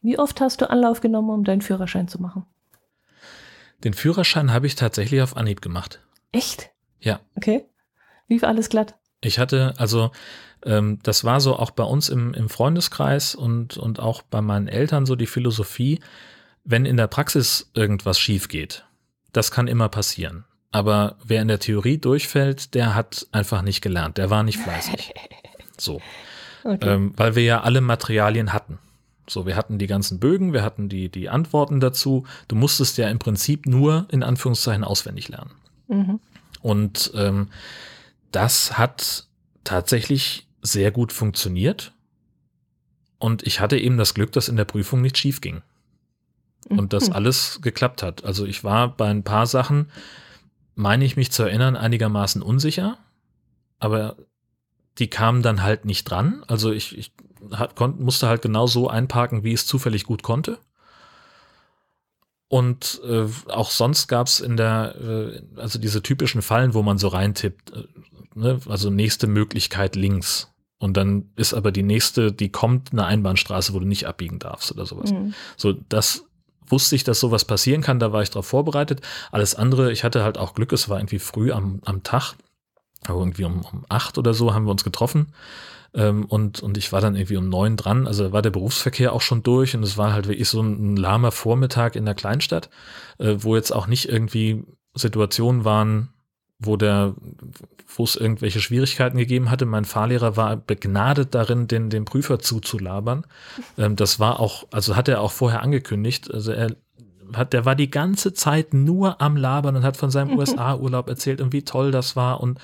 Wie oft hast du Anlauf genommen, um deinen Führerschein zu machen? Den Führerschein habe ich tatsächlich auf Anhieb gemacht. Echt? Ja. Okay. Lief alles glatt? Ich hatte, also ähm, das war so auch bei uns im, im Freundeskreis und, und auch bei meinen Eltern so die Philosophie, wenn in der Praxis irgendwas schief geht, das kann immer passieren. Aber wer in der Theorie durchfällt, der hat einfach nicht gelernt, der war nicht fleißig. So. Okay. Ähm, weil wir ja alle Materialien hatten. So, wir hatten die ganzen Bögen, wir hatten die, die Antworten dazu. Du musstest ja im Prinzip nur in Anführungszeichen auswendig lernen. Mhm. Und ähm, das hat tatsächlich sehr gut funktioniert. Und ich hatte eben das Glück, dass in der Prüfung nicht schief ging. Und dass mhm. alles geklappt hat. Also ich war bei ein paar Sachen, meine ich mich zu erinnern, einigermaßen unsicher. Aber die kamen dann halt nicht dran. Also ich, ich hat, kon, musste halt genau so einparken, wie es zufällig gut konnte. Und äh, auch sonst gab es in der, äh, also diese typischen Fallen, wo man so reintippt, äh, ne? also nächste Möglichkeit links. Und dann ist aber die nächste, die kommt, eine Einbahnstraße, wo du nicht abbiegen darfst oder sowas. Mhm. So, das wusste ich, dass sowas passieren kann, da war ich darauf vorbereitet. Alles andere, ich hatte halt auch Glück, es war irgendwie früh am, am Tag, irgendwie um, um acht oder so haben wir uns getroffen. Ähm, und, und ich war dann irgendwie um neun dran, also war der Berufsverkehr auch schon durch und es war halt wirklich so ein, ein lahmer Vormittag in der Kleinstadt, äh, wo jetzt auch nicht irgendwie Situationen waren, wo der, wo es irgendwelche Schwierigkeiten gegeben hatte. Mein Fahrlehrer war begnadet darin, den, den Prüfer zuzulabern. Ähm, das war auch, also hat er auch vorher angekündigt. Also er hat, der war die ganze Zeit nur am Labern und hat von seinem USA-Urlaub erzählt und wie toll das war und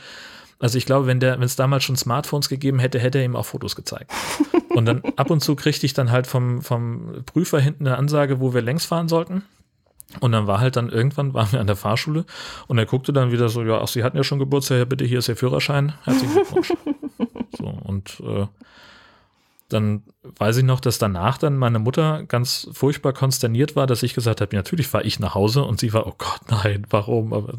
also ich glaube, wenn der, wenn es damals schon Smartphones gegeben hätte, hätte er ihm auch Fotos gezeigt. Und dann ab und zu kriegte ich dann halt vom, vom Prüfer hinten eine Ansage, wo wir längs fahren sollten. Und dann war halt dann irgendwann, waren wir an der Fahrschule und er guckte dann wieder so, ja, ach, Sie hatten ja schon Geburtstag, ja, bitte, hier ist Ihr Führerschein. Herzlichen Glückwunsch. so, und äh, dann weiß ich noch, dass danach dann meine Mutter ganz furchtbar konsterniert war, dass ich gesagt habe, natürlich fahre ich nach Hause und sie war, oh Gott, nein, warum? Aber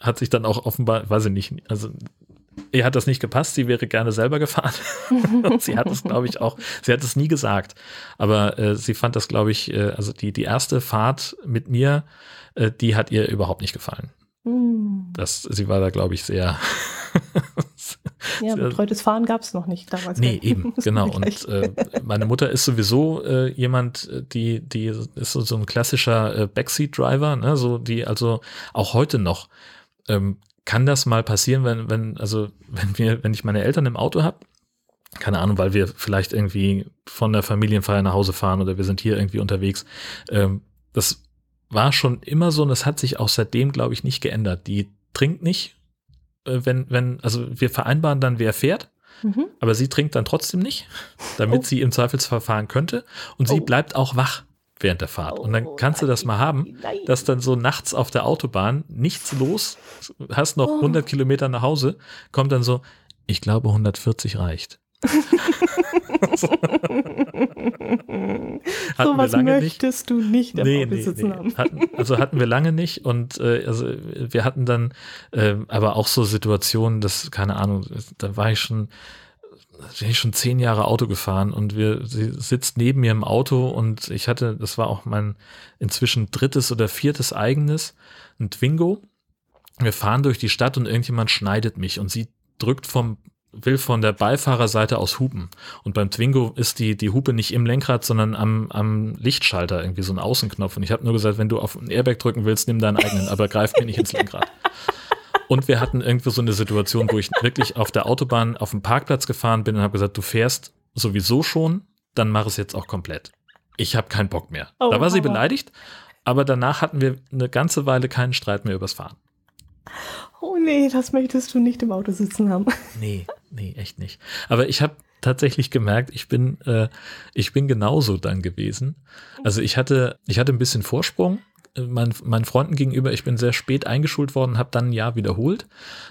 hat sich dann auch offenbar, weiß ich nicht, also ihr hat das nicht gepasst, sie wäre gerne selber gefahren. und sie hat es, glaube ich, auch, sie hat es nie gesagt. Aber äh, sie fand das, glaube ich, äh, also die, die erste Fahrt mit mir, äh, die hat ihr überhaupt nicht gefallen. Mm. Das, sie war da, glaube ich, sehr. ja, betreutes Fahren gab es noch nicht damals. Nee, eben, genau. Und äh, meine Mutter ist sowieso äh, jemand, die, die ist so, so ein klassischer äh, Backseat-Driver, ne? so die also auch heute noch ähm, kann das mal passieren, wenn, wenn, also wenn wir, wenn ich meine Eltern im Auto habe, keine Ahnung, weil wir vielleicht irgendwie von der Familienfeier nach Hause fahren oder wir sind hier irgendwie unterwegs. Ähm, das war schon immer so und das hat sich auch seitdem, glaube ich, nicht geändert. Die trinkt nicht, äh, wenn, wenn, also wir vereinbaren dann, wer fährt. Mhm. Aber sie trinkt dann trotzdem nicht, damit oh. sie im Zweifelsfall fahren könnte. Und sie oh. bleibt auch wach während der Fahrt. Und dann oh, kannst du das mal haben, dass dann so nachts auf der Autobahn nichts los, hast noch 100 Kilometer nach Hause, kommt dann so, ich glaube 140 reicht. So was möchtest nicht. du nicht im nee, nee, nee. haben. Hatten, also hatten wir lange nicht und äh, also wir hatten dann äh, aber auch so Situationen, dass, keine Ahnung, da war ich schon bin ich schon zehn Jahre Auto gefahren und wir, sie sitzt neben mir im Auto und ich hatte, das war auch mein inzwischen drittes oder viertes eigenes, ein Twingo. Wir fahren durch die Stadt und irgendjemand schneidet mich und sie drückt vom, will von der Beifahrerseite aus hupen. Und beim Twingo ist die, die Hupe nicht im Lenkrad, sondern am, am Lichtschalter, irgendwie so ein Außenknopf. Und ich habe nur gesagt, wenn du auf ein Airbag drücken willst, nimm deinen eigenen, aber greif mir nicht ins Lenkrad. Und wir hatten irgendwie so eine Situation, wo ich wirklich auf der Autobahn auf dem Parkplatz gefahren bin und habe gesagt, du fährst sowieso schon, dann mach es jetzt auch komplett. Ich habe keinen Bock mehr. Oh, da war sie beleidigt, aber danach hatten wir eine ganze Weile keinen Streit mehr übers Fahren. Oh nee, das möchtest du nicht im Auto sitzen haben. Nee, nee, echt nicht. Aber ich habe tatsächlich gemerkt, ich bin, äh, ich bin genauso dann gewesen. Also ich hatte, ich hatte ein bisschen Vorsprung mein, meinen Freunden gegenüber, ich bin sehr spät eingeschult worden, habe dann ein Jahr wiederholt.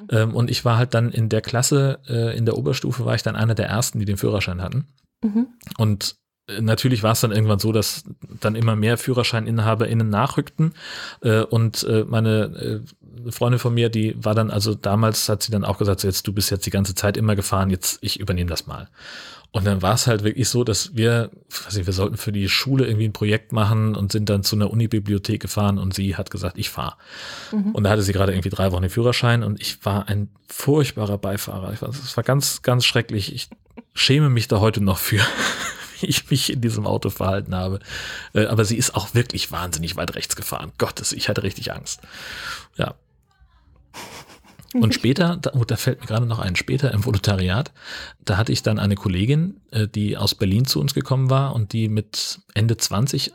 Ähm, und ich war halt dann in der Klasse, äh, in der Oberstufe war ich dann einer der ersten, die den Führerschein hatten. Mhm. Und äh, natürlich war es dann irgendwann so, dass dann immer mehr FührerscheininhaberInnen nachrückten. Äh, und äh, meine äh, Freundin von mir, die war dann, also damals hat sie dann auch gesagt, so jetzt du bist jetzt die ganze Zeit immer gefahren, jetzt ich übernehme das mal. Und dann war es halt wirklich so, dass wir, weiß ich, wir sollten für die Schule irgendwie ein Projekt machen und sind dann zu einer Unibibliothek gefahren und sie hat gesagt, ich fahre. Mhm. Und da hatte sie gerade irgendwie drei Wochen den Führerschein und ich war ein furchtbarer Beifahrer. Ich war, es war ganz, ganz schrecklich. Ich schäme mich da heute noch für, wie ich mich in diesem Auto verhalten habe. Äh, aber sie ist auch wirklich wahnsinnig weit rechts gefahren. Gottes, ich hatte richtig Angst. Ja. Und später, da, oh, da fällt mir gerade noch ein, später im Volontariat, da hatte ich dann eine Kollegin, äh, die aus Berlin zu uns gekommen war und die mit Ende 20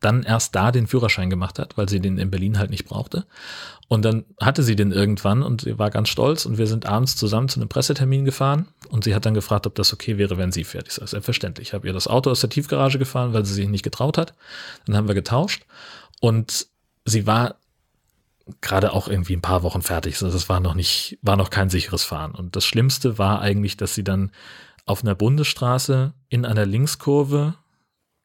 dann erst da den Führerschein gemacht hat, weil sie den in Berlin halt nicht brauchte. Und dann hatte sie den irgendwann und sie war ganz stolz und wir sind abends zusammen zu einem Pressetermin gefahren und sie hat dann gefragt, ob das okay wäre, wenn sie fährt. Ich sage, selbstverständlich. Ich habe ihr das Auto aus der Tiefgarage gefahren, weil sie sich nicht getraut hat. Dann haben wir getauscht und sie war gerade auch irgendwie ein paar Wochen fertig. Also das war noch nicht, war noch kein sicheres Fahren. Und das Schlimmste war eigentlich, dass sie dann auf einer Bundesstraße in einer Linkskurve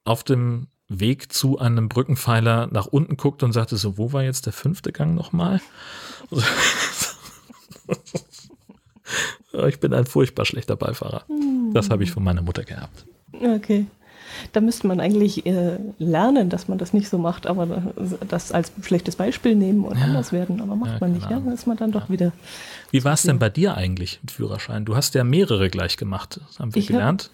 auf dem Weg zu einem Brückenpfeiler nach unten guckt und sagte so, wo war jetzt der fünfte Gang nochmal? ich bin ein furchtbar schlechter Beifahrer. Das habe ich von meiner Mutter geerbt. Okay. Da müsste man eigentlich äh, lernen, dass man das nicht so macht, aber das als schlechtes Beispiel nehmen und ja. anders werden. Aber macht ja, man nicht, ja? Dann ist man dann doch wieder. Wie war es denn bei dir eigentlich mit Führerschein? Du hast ja mehrere gleich gemacht, haben wir ich gelernt.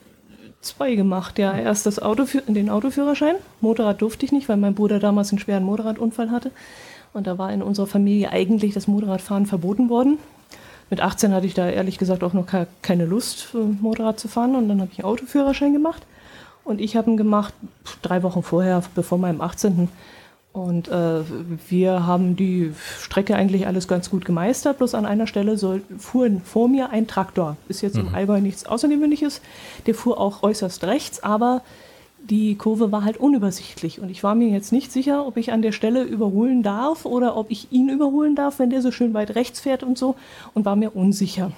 Zwei gemacht, ja. Erst das Auto, den Autoführerschein. Motorrad durfte ich nicht, weil mein Bruder damals einen schweren Motorradunfall hatte. Und da war in unserer Familie eigentlich das Motorradfahren verboten worden. Mit 18 hatte ich da ehrlich gesagt auch noch keine Lust, Motorrad zu fahren. Und dann habe ich einen Autoführerschein gemacht. Und ich habe ihn gemacht drei Wochen vorher, bevor meinem 18. Und äh, wir haben die Strecke eigentlich alles ganz gut gemeistert. Bloß an einer Stelle soll, fuhr vor mir ein Traktor. Ist jetzt mhm. im Allgäu nichts Außergewöhnliches. Der fuhr auch äußerst rechts, aber die Kurve war halt unübersichtlich und ich war mir jetzt nicht sicher, ob ich an der Stelle überholen darf oder ob ich ihn überholen darf, wenn der so schön weit rechts fährt und so und war mir unsicher.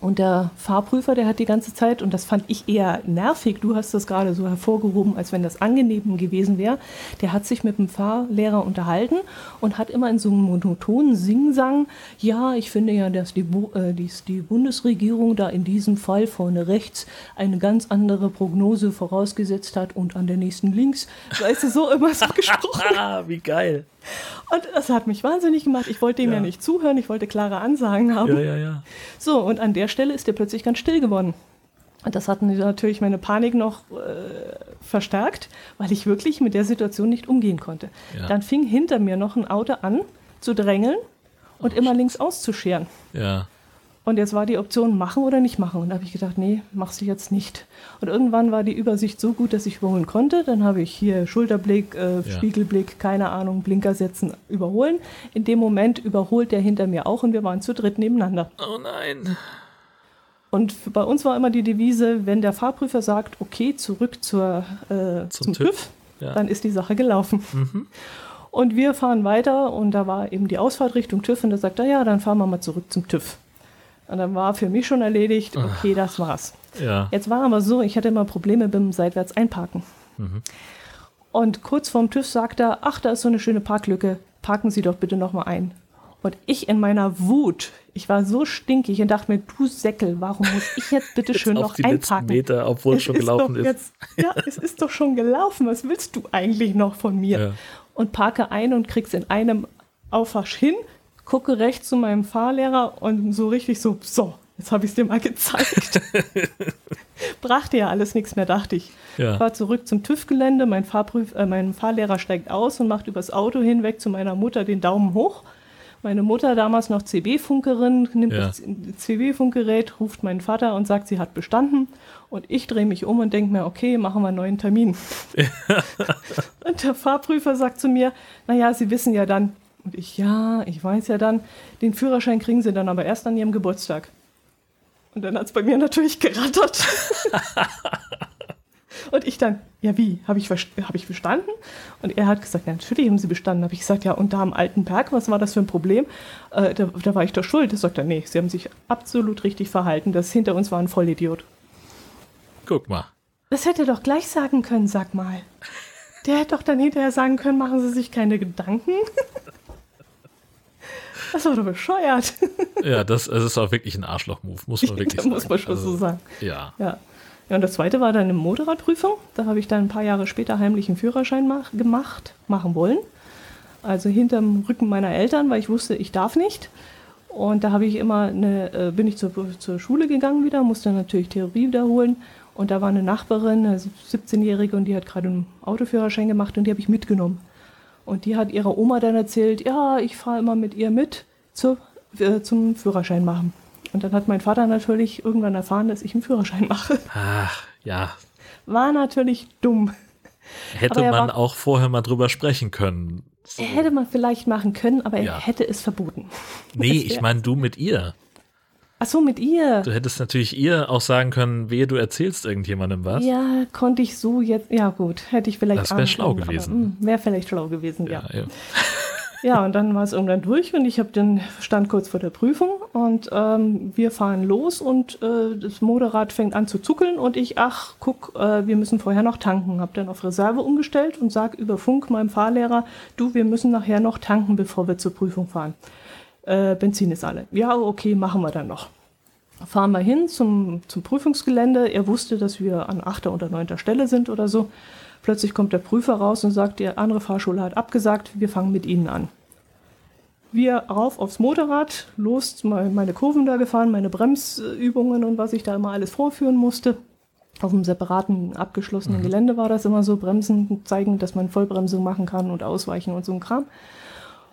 Und der Fahrprüfer, der hat die ganze Zeit, und das fand ich eher nervig, du hast das gerade so hervorgehoben, als wenn das angenehm gewesen wäre, der hat sich mit dem Fahrlehrer unterhalten und hat immer in so einem monotonen Singsang, ja, ich finde ja, dass die, äh, die, die Bundesregierung da in diesem Fall vorne rechts eine ganz andere Prognose vorausgesetzt hat und an der nächsten links, weißt du, so immer so gesprochen. Wie geil. Und das hat mich wahnsinnig gemacht. Ich wollte ihm ja. ja. nicht zuhören, ich wollte klare Ansagen haben. Ja, ja, ja. So, und an der Stelle ist er plötzlich ganz still geworden. Und das hat natürlich meine Panik noch äh, verstärkt, weil ich wirklich mit der Situation nicht umgehen konnte. Ja. Dann fing hinter mir noch ein Auto an zu drängeln und oh, immer links auszuscheren. Ja. Und jetzt war die Option machen oder nicht machen. Und da habe ich gedacht, nee, machst du jetzt nicht. Und irgendwann war die Übersicht so gut, dass ich überholen konnte. Dann habe ich hier Schulterblick, äh, ja. Spiegelblick, keine Ahnung, Blinker setzen, überholen. In dem Moment überholt der hinter mir auch und wir waren zu dritt nebeneinander. Oh nein. Und bei uns war immer die Devise, wenn der Fahrprüfer sagt, okay, zurück zur, äh, zum, zum TÜV, TÜV ja. dann ist die Sache gelaufen. Mhm. Und wir fahren weiter und da war eben die Ausfahrt Richtung TÜV und da sagt er, ja, dann fahren wir mal zurück zum TÜV. Und dann war für mich schon erledigt, okay, das war's. Ja. Jetzt war aber so, ich hatte immer Probleme beim seitwärts einparken. Mhm. Und kurz vorm TÜV sagt er, ach, da ist so eine schöne Parklücke, parken Sie doch bitte nochmal ein. Und ich in meiner Wut, ich war so stinkig und dachte mir, du Säckel, warum muss ich jetzt bitte schön jetzt noch die einparken? Meter, obwohl es schon gelaufen ist. Jetzt, ja, es ist doch schon gelaufen. Was willst du eigentlich noch von mir? Ja. Und parke ein und krieg's in einem Aufwasch hin, gucke rechts zu meinem Fahrlehrer und so richtig so, so, jetzt habe ich es dir mal gezeigt. Brachte ja alles nichts mehr, dachte ich. Ja. Fahr zurück zum TÜV-Gelände, mein, äh, mein Fahrlehrer steigt aus und macht übers Auto hinweg zu meiner Mutter den Daumen hoch. Meine Mutter, damals noch CB-Funkerin, nimmt ja. das CB-Funkgerät, ruft meinen Vater und sagt, sie hat bestanden. Und ich drehe mich um und denke mir, okay, machen wir einen neuen Termin. und der Fahrprüfer sagt zu mir, naja, Sie wissen ja dann, und ich, ja, ich weiß ja dann, den Führerschein kriegen sie dann aber erst an ihrem Geburtstag. Und dann hat es bei mir natürlich gerattert. und ich dann, ja wie, habe ich, hab ich bestanden? Und er hat gesagt, ja natürlich haben sie bestanden. Habe ich gesagt, ja und da am alten Berg, was war das für ein Problem? Äh, da, da, war ich doch schuld. Da sagt er, nee, sie haben sich absolut richtig verhalten. Das hinter uns war ein Vollidiot. Guck mal. Das hätte er doch gleich sagen können, sag mal. Der hätte doch dann hinterher sagen können, machen Sie sich keine Gedanken. Das war doch bescheuert. Ja, das, das ist auch wirklich ein Arschloch-Move, muss man wirklich sagen. muss man schon also, so sagen. Ja. ja. Ja, und das zweite war dann eine Motorradprüfung. Da habe ich dann ein paar Jahre später heimlich einen Führerschein mach, gemacht, machen wollen. Also hinterm Rücken meiner Eltern, weil ich wusste, ich darf nicht. Und da habe ich immer eine, äh, bin ich zur, zur Schule gegangen wieder, musste natürlich Theorie wiederholen. Und da war eine Nachbarin, eine 17-Jährige, und die hat gerade einen Autoführerschein gemacht und die habe ich mitgenommen. Und die hat ihrer Oma dann erzählt, ja, ich fahre immer mit ihr mit zu, äh, zum Führerschein machen. Und dann hat mein Vater natürlich irgendwann erfahren, dass ich einen Führerschein mache. Ach, ja. War natürlich dumm. Hätte man war, auch vorher mal drüber sprechen können. So. Hätte man vielleicht machen können, aber er hätte es verboten. Nee, ich meine du mit ihr. Ach so, mit ihr. Du hättest natürlich ihr auch sagen können, wehe, du erzählst irgendjemandem was. Ja, konnte ich so jetzt. Ja, gut, hätte ich vielleicht. Das wäre schlau gewesen. Hm, wäre vielleicht schlau gewesen, ja. Ja, ja. ja und dann war es irgendwann durch und ich habe den stand kurz vor der Prüfung und ähm, wir fahren los und äh, das Motorrad fängt an zu zuckeln und ich, ach, guck, äh, wir müssen vorher noch tanken. Habe dann auf Reserve umgestellt und sag über Funk meinem Fahrlehrer, du, wir müssen nachher noch tanken, bevor wir zur Prüfung fahren äh, Benzin ist alle. Ja, okay, machen wir dann noch. fahren wir hin zum, zum Prüfungsgelände. Er wusste, dass wir an achter oder neunter Stelle sind oder so. Plötzlich kommt der Prüfer raus und sagt, die andere Fahrschule hat abgesagt, wir fangen mit Ihnen an. Wir rauf aufs Motorrad, los meine Kurven da gefahren, meine Bremsübungen und was ich da immer alles vorführen musste. Auf einem separaten, abgeschlossenen mhm. Gelände war das immer so, Bremsen zeigen, dass man Vollbremsung machen kann und ausweichen und so ein Kram.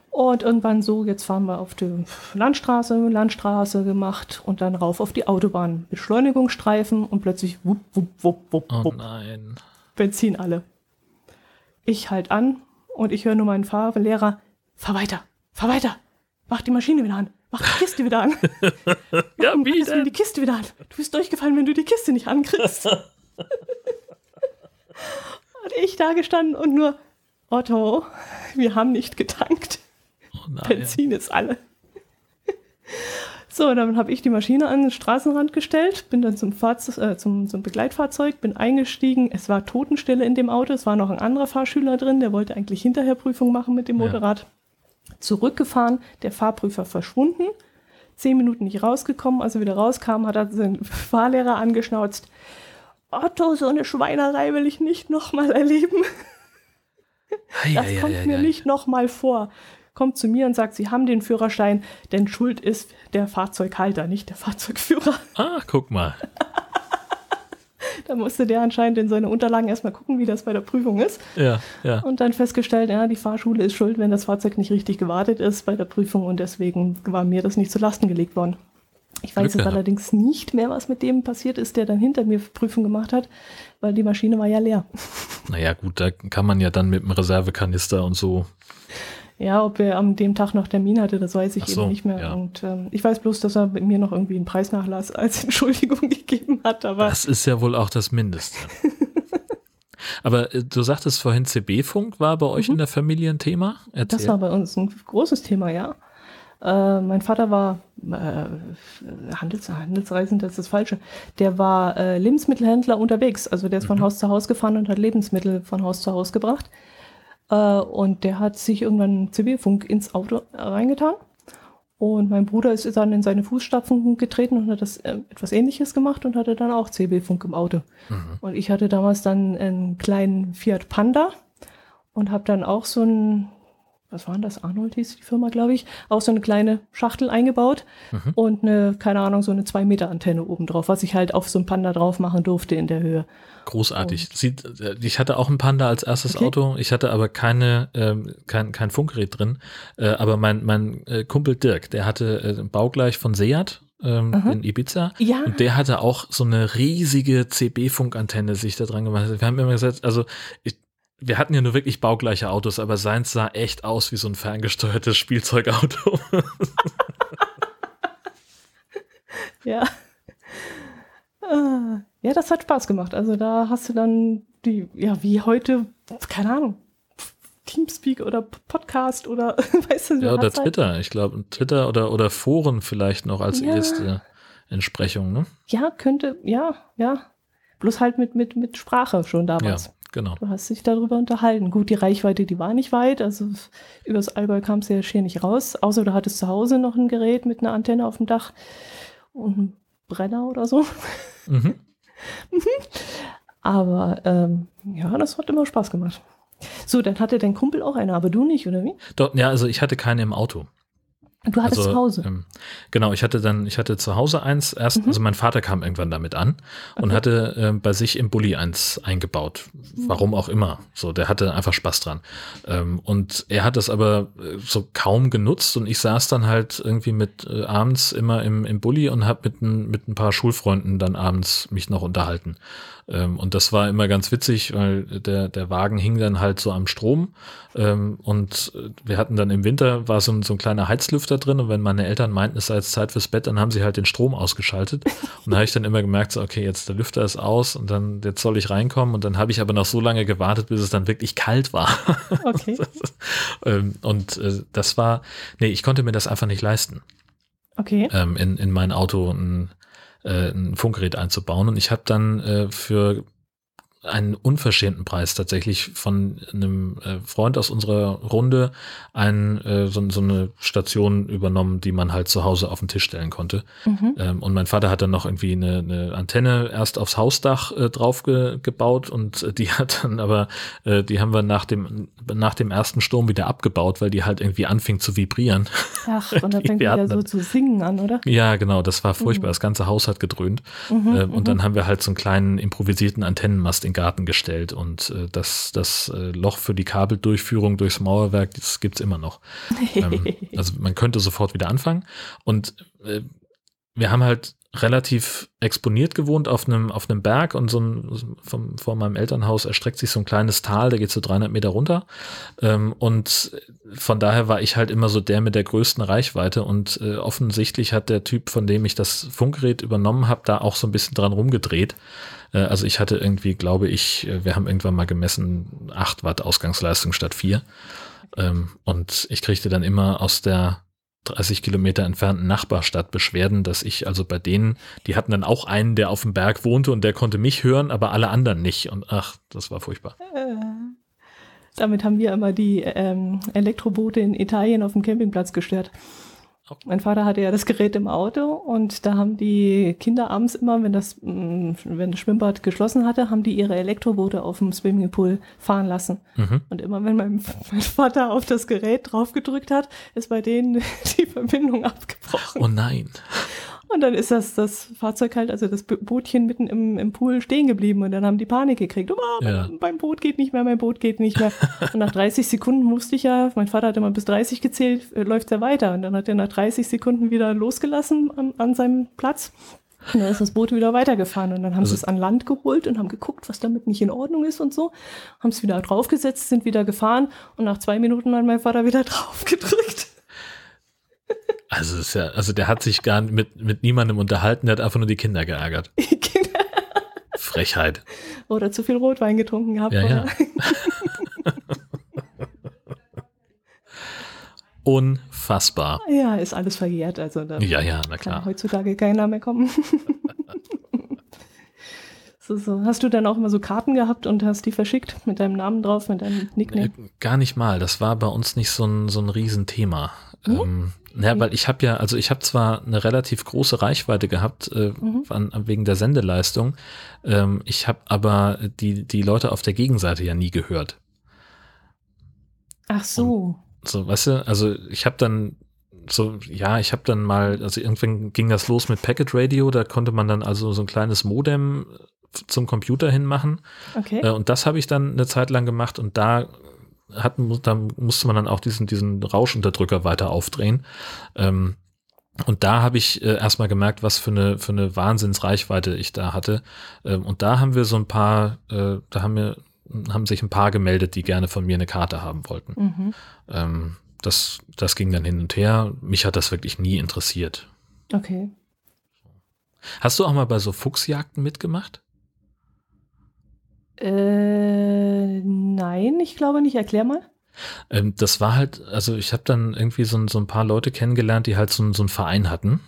Und irgendwann so, jetzt fahren wir auf die Landstraße, Landstraße gemacht und dann rauf auf die Autobahn. Beschleunigungsstreifen und plötzlich wupp, wupp, wupp, wupp, oh wupp. nein. Benzin alle. Ich halt an und ich höre nur meinen Fahrlehrer, fahr weiter, fahr weiter, mach die Maschine wieder an, mach die Kiste wieder an. ja, wie denn? die Kiste wieder an. Du bist durchgefallen, wenn du die Kiste nicht ankriegst. und ich da gestanden und nur, Otto, wir haben nicht getankt. Benzin ist alle. So, dann habe ich die Maschine an den Straßenrand gestellt, bin dann zum, Fahrzeug, äh, zum, zum Begleitfahrzeug, bin eingestiegen. Es war Totenstille in dem Auto. Es war noch ein anderer Fahrschüler drin, der wollte eigentlich hinterher Prüfung machen mit dem Motorrad. Ja. Zurückgefahren, der Fahrprüfer verschwunden. Zehn Minuten nicht rausgekommen. Als er wieder rauskam, hat er seinen Fahrlehrer angeschnauzt. Otto, so eine Schweinerei will ich nicht nochmal erleben. Das kommt mir nicht nochmal vor kommt zu mir und sagt, Sie haben den Führerschein, denn Schuld ist der Fahrzeughalter, nicht der Fahrzeugführer. Ach, guck mal. da musste der anscheinend in seine Unterlagen erstmal gucken, wie das bei der Prüfung ist. Ja, ja. Und dann festgestellt, ja, die Fahrschule ist schuld, wenn das Fahrzeug nicht richtig gewartet ist bei der Prüfung und deswegen war mir das nicht zu Lasten gelegt worden. Ich weiß jetzt allerdings nicht mehr, was mit dem passiert ist, der dann hinter mir Prüfung gemacht hat, weil die Maschine war ja leer. Naja, gut, da kann man ja dann mit dem Reservekanister und so ja, ob er am dem Tag noch Termin hatte, das weiß ich so, eben nicht mehr. Ja. Und ähm, ich weiß bloß, dass er mir noch irgendwie einen Preisnachlass als Entschuldigung gegeben hat. Aber das ist ja wohl auch das Mindeste. aber äh, du sagtest vorhin, CB-Funk war bei euch mhm. in der Familie ein Thema? Erzähl. Das war bei uns ein großes Thema, ja. Äh, mein Vater war äh, Handels, Handelsreisend, das ist das Falsche. Der war äh, Lebensmittelhändler unterwegs. Also der ist von mhm. Haus zu Haus gefahren und hat Lebensmittel von Haus zu Haus gebracht. Äh, und der hat sich irgendwann CB-Funk ins Auto reingetan. Und mein Bruder ist dann in seine Fußstapfen getreten und hat das äh, etwas ähnliches gemacht und hatte dann auch CB-Funk im Auto. Mhm. Und ich hatte damals dann einen kleinen Fiat Panda und habe dann auch so ein was war denn das? Arnold hieß die Firma, glaube ich, auch so eine kleine Schachtel eingebaut mhm. und eine, keine Ahnung, so eine 2 Meter Antenne oben drauf, was ich halt auf so ein Panda drauf machen durfte in der Höhe. Großartig. Sieht, äh, ich hatte auch ein Panda als erstes okay. Auto. Ich hatte aber keine, ähm, kein, kein Funkgerät drin. Äh, aber mein, mein äh, Kumpel Dirk, der hatte äh, baugleich von Seat ähm, in Ibiza. Ja. Und der hatte auch so eine riesige CB-Funkantenne sich da dran gemacht. Wir haben immer gesagt, also ich, wir hatten ja nur wirklich baugleiche Autos, aber seins sah echt aus wie so ein ferngesteuertes Spielzeugauto. ja. Ah, ja, das hat Spaß gemacht. Also da hast du dann die, ja, wie heute, keine Ahnung, Teamspeak oder Podcast oder weißt du, Ja, oder Twitter. Halt ich glaube, Twitter oder, oder Foren vielleicht noch als ja. erste Entsprechung, ne? Ja, könnte, ja, ja. Bloß halt mit, mit, mit Sprache schon damals. Ja. Genau. Du hast dich darüber unterhalten. Gut, die Reichweite, die war nicht weit. Also übers Allgäu kam es ja schier nicht raus. Außer du hattest zu Hause noch ein Gerät mit einer Antenne auf dem Dach und einem Brenner oder so. Mhm. mhm. Aber ähm, ja, das hat immer Spaß gemacht. So, dann hatte dein Kumpel auch eine, aber du nicht, oder wie? Doch, ja, also ich hatte keine im Auto. Du hattest also, zu Hause. Ähm, genau, ich hatte dann, ich hatte zu Hause eins erst, mhm. also mein Vater kam irgendwann damit an und okay. hatte äh, bei sich im Bulli eins eingebaut. Warum auch immer. So, der hatte einfach Spaß dran. Ähm, und er hat das aber äh, so kaum genutzt und ich saß dann halt irgendwie mit äh, abends immer im, im Bulli und habe mit, mit ein paar Schulfreunden dann abends mich noch unterhalten. Ähm, und das war immer ganz witzig, weil der, der Wagen hing dann halt so am Strom. Ähm, und wir hatten dann im Winter war so ein, so ein kleiner Heizlüfter drin. Und wenn meine Eltern meinten, es sei jetzt Zeit fürs Bett, dann haben sie halt den Strom ausgeschaltet. Und da habe ich dann immer gemerkt, so, okay, jetzt der Lüfter ist aus und dann jetzt soll ich reinkommen. Und dann habe ich aber noch so lange gewartet, bis es dann wirklich kalt war. Okay. ähm, und äh, das war, nee, ich konnte mir das einfach nicht leisten. Okay. Ähm, in, in mein Auto ein äh, ein Funkgerät einzubauen. Und ich habe dann äh, für einen unverschämten Preis tatsächlich von einem äh, Freund aus unserer Runde ein, äh, so, so, eine Station übernommen, die man halt zu Hause auf den Tisch stellen konnte. Mhm. Ähm, und mein Vater hat dann noch irgendwie eine, eine Antenne erst aufs Hausdach äh, drauf ge, gebaut und äh, die hat dann aber, äh, die haben wir nach dem, nach dem ersten Sturm wieder abgebaut, weil die halt irgendwie anfing zu vibrieren. Ach, und dann fängt wieder so zu singen an, oder? Ja, genau, das war furchtbar. Mhm. Das ganze Haus hat gedröhnt. Mhm, ähm, und dann mhm. haben wir halt so einen kleinen improvisierten Antennenmast in Garten gestellt und äh, das, das äh, Loch für die Kabeldurchführung durchs Mauerwerk, das gibt's immer noch. ähm, also man könnte sofort wieder anfangen und äh, wir haben halt relativ exponiert gewohnt auf einem, auf einem Berg und so ein, vom, vor meinem Elternhaus erstreckt sich so ein kleines Tal, der geht so 300 Meter runter. Ähm, und von daher war ich halt immer so der mit der größten Reichweite und äh, offensichtlich hat der Typ, von dem ich das Funkgerät übernommen habe, da auch so ein bisschen dran rumgedreht. Äh, also ich hatte irgendwie, glaube ich, äh, wir haben irgendwann mal gemessen, 8 Watt Ausgangsleistung statt 4. Ähm, und ich kriegte dann immer aus der 30 Kilometer entfernten Nachbarstadt Beschwerden, dass ich also bei denen, die hatten dann auch einen, der auf dem Berg wohnte und der konnte mich hören, aber alle anderen nicht. Und ach, das war furchtbar. Äh, damit haben wir immer die ähm, Elektroboote in Italien auf dem Campingplatz gestört. Mein Vater hatte ja das Gerät im Auto und da haben die Kinder abends immer, wenn das, mm, wenn das Schwimmbad geschlossen hatte, haben die ihre Elektroboote auf dem Swimmingpool fahren lassen. Mhm. Und immer wenn mein, mein, Vater auf das Gerät draufgedrückt hat, ist bei denen die Verbindung abgebrochen. Oh nein. Und dann ist das, das Fahrzeug halt, also das Bootchen mitten im, im Pool stehen geblieben und dann haben die Panik gekriegt. Oh, ja. mein, Boot geht nicht mehr, mein Boot geht nicht mehr. und nach 30 Sekunden musste ich ja, mein Vater hat immer bis 30 gezählt, äh, läuft er weiter. Und dann hat er nach 30 Sekunden wieder losgelassen an, an seinem Platz. Und dann ist das Boot wieder weitergefahren und dann haben also, sie es an Land geholt und haben geguckt, was damit nicht in Ordnung ist und so. Haben es wieder draufgesetzt, sind wieder gefahren und nach zwei Minuten hat mein Vater wieder draufgedrückt. Also ist ja, also der hat sich gar mit, mit niemandem unterhalten, der hat einfach nur die Kinder geärgert. Frechheit. Oder zu viel Rotwein getrunken gehabt. Ja, ja. Unfassbar. Ja, ist alles verjährt. Also da ja, ja, na klar. Kann heutzutage keiner mehr kommen. so, so. Hast du dann auch immer so Karten gehabt und hast die verschickt mit deinem Namen drauf, mit deinem Nickname? Äh, gar nicht mal. Das war bei uns nicht so ein, so ein Riesenthema. Hm? Ähm, ja, weil ich habe ja, also ich habe zwar eine relativ große Reichweite gehabt äh, mhm. an, wegen der Sendeleistung, ähm, ich habe aber die, die Leute auf der Gegenseite ja nie gehört. Ach so. Und so, weißt du, also ich habe dann so, ja, ich habe dann mal, also irgendwann ging das los mit Packet Radio, da konnte man dann also so ein kleines Modem zum Computer hinmachen. Okay. Äh, und das habe ich dann eine Zeit lang gemacht und da hatten, da musste man dann auch diesen, diesen Rauschunterdrücker weiter aufdrehen. Ähm, und da habe ich äh, erstmal gemerkt, was für eine, für eine Wahnsinnsreichweite ich da hatte. Ähm, und da haben wir so ein paar, äh, da haben wir, haben sich ein paar gemeldet, die gerne von mir eine Karte haben wollten. Mhm. Ähm, das, das ging dann hin und her. Mich hat das wirklich nie interessiert. Okay. Hast du auch mal bei so Fuchsjagden mitgemacht? Äh, nein, ich glaube nicht. Erklär mal. Ähm, das war halt, also ich habe dann irgendwie so, so, ein paar Leute kennengelernt, die halt so, so einen Verein hatten.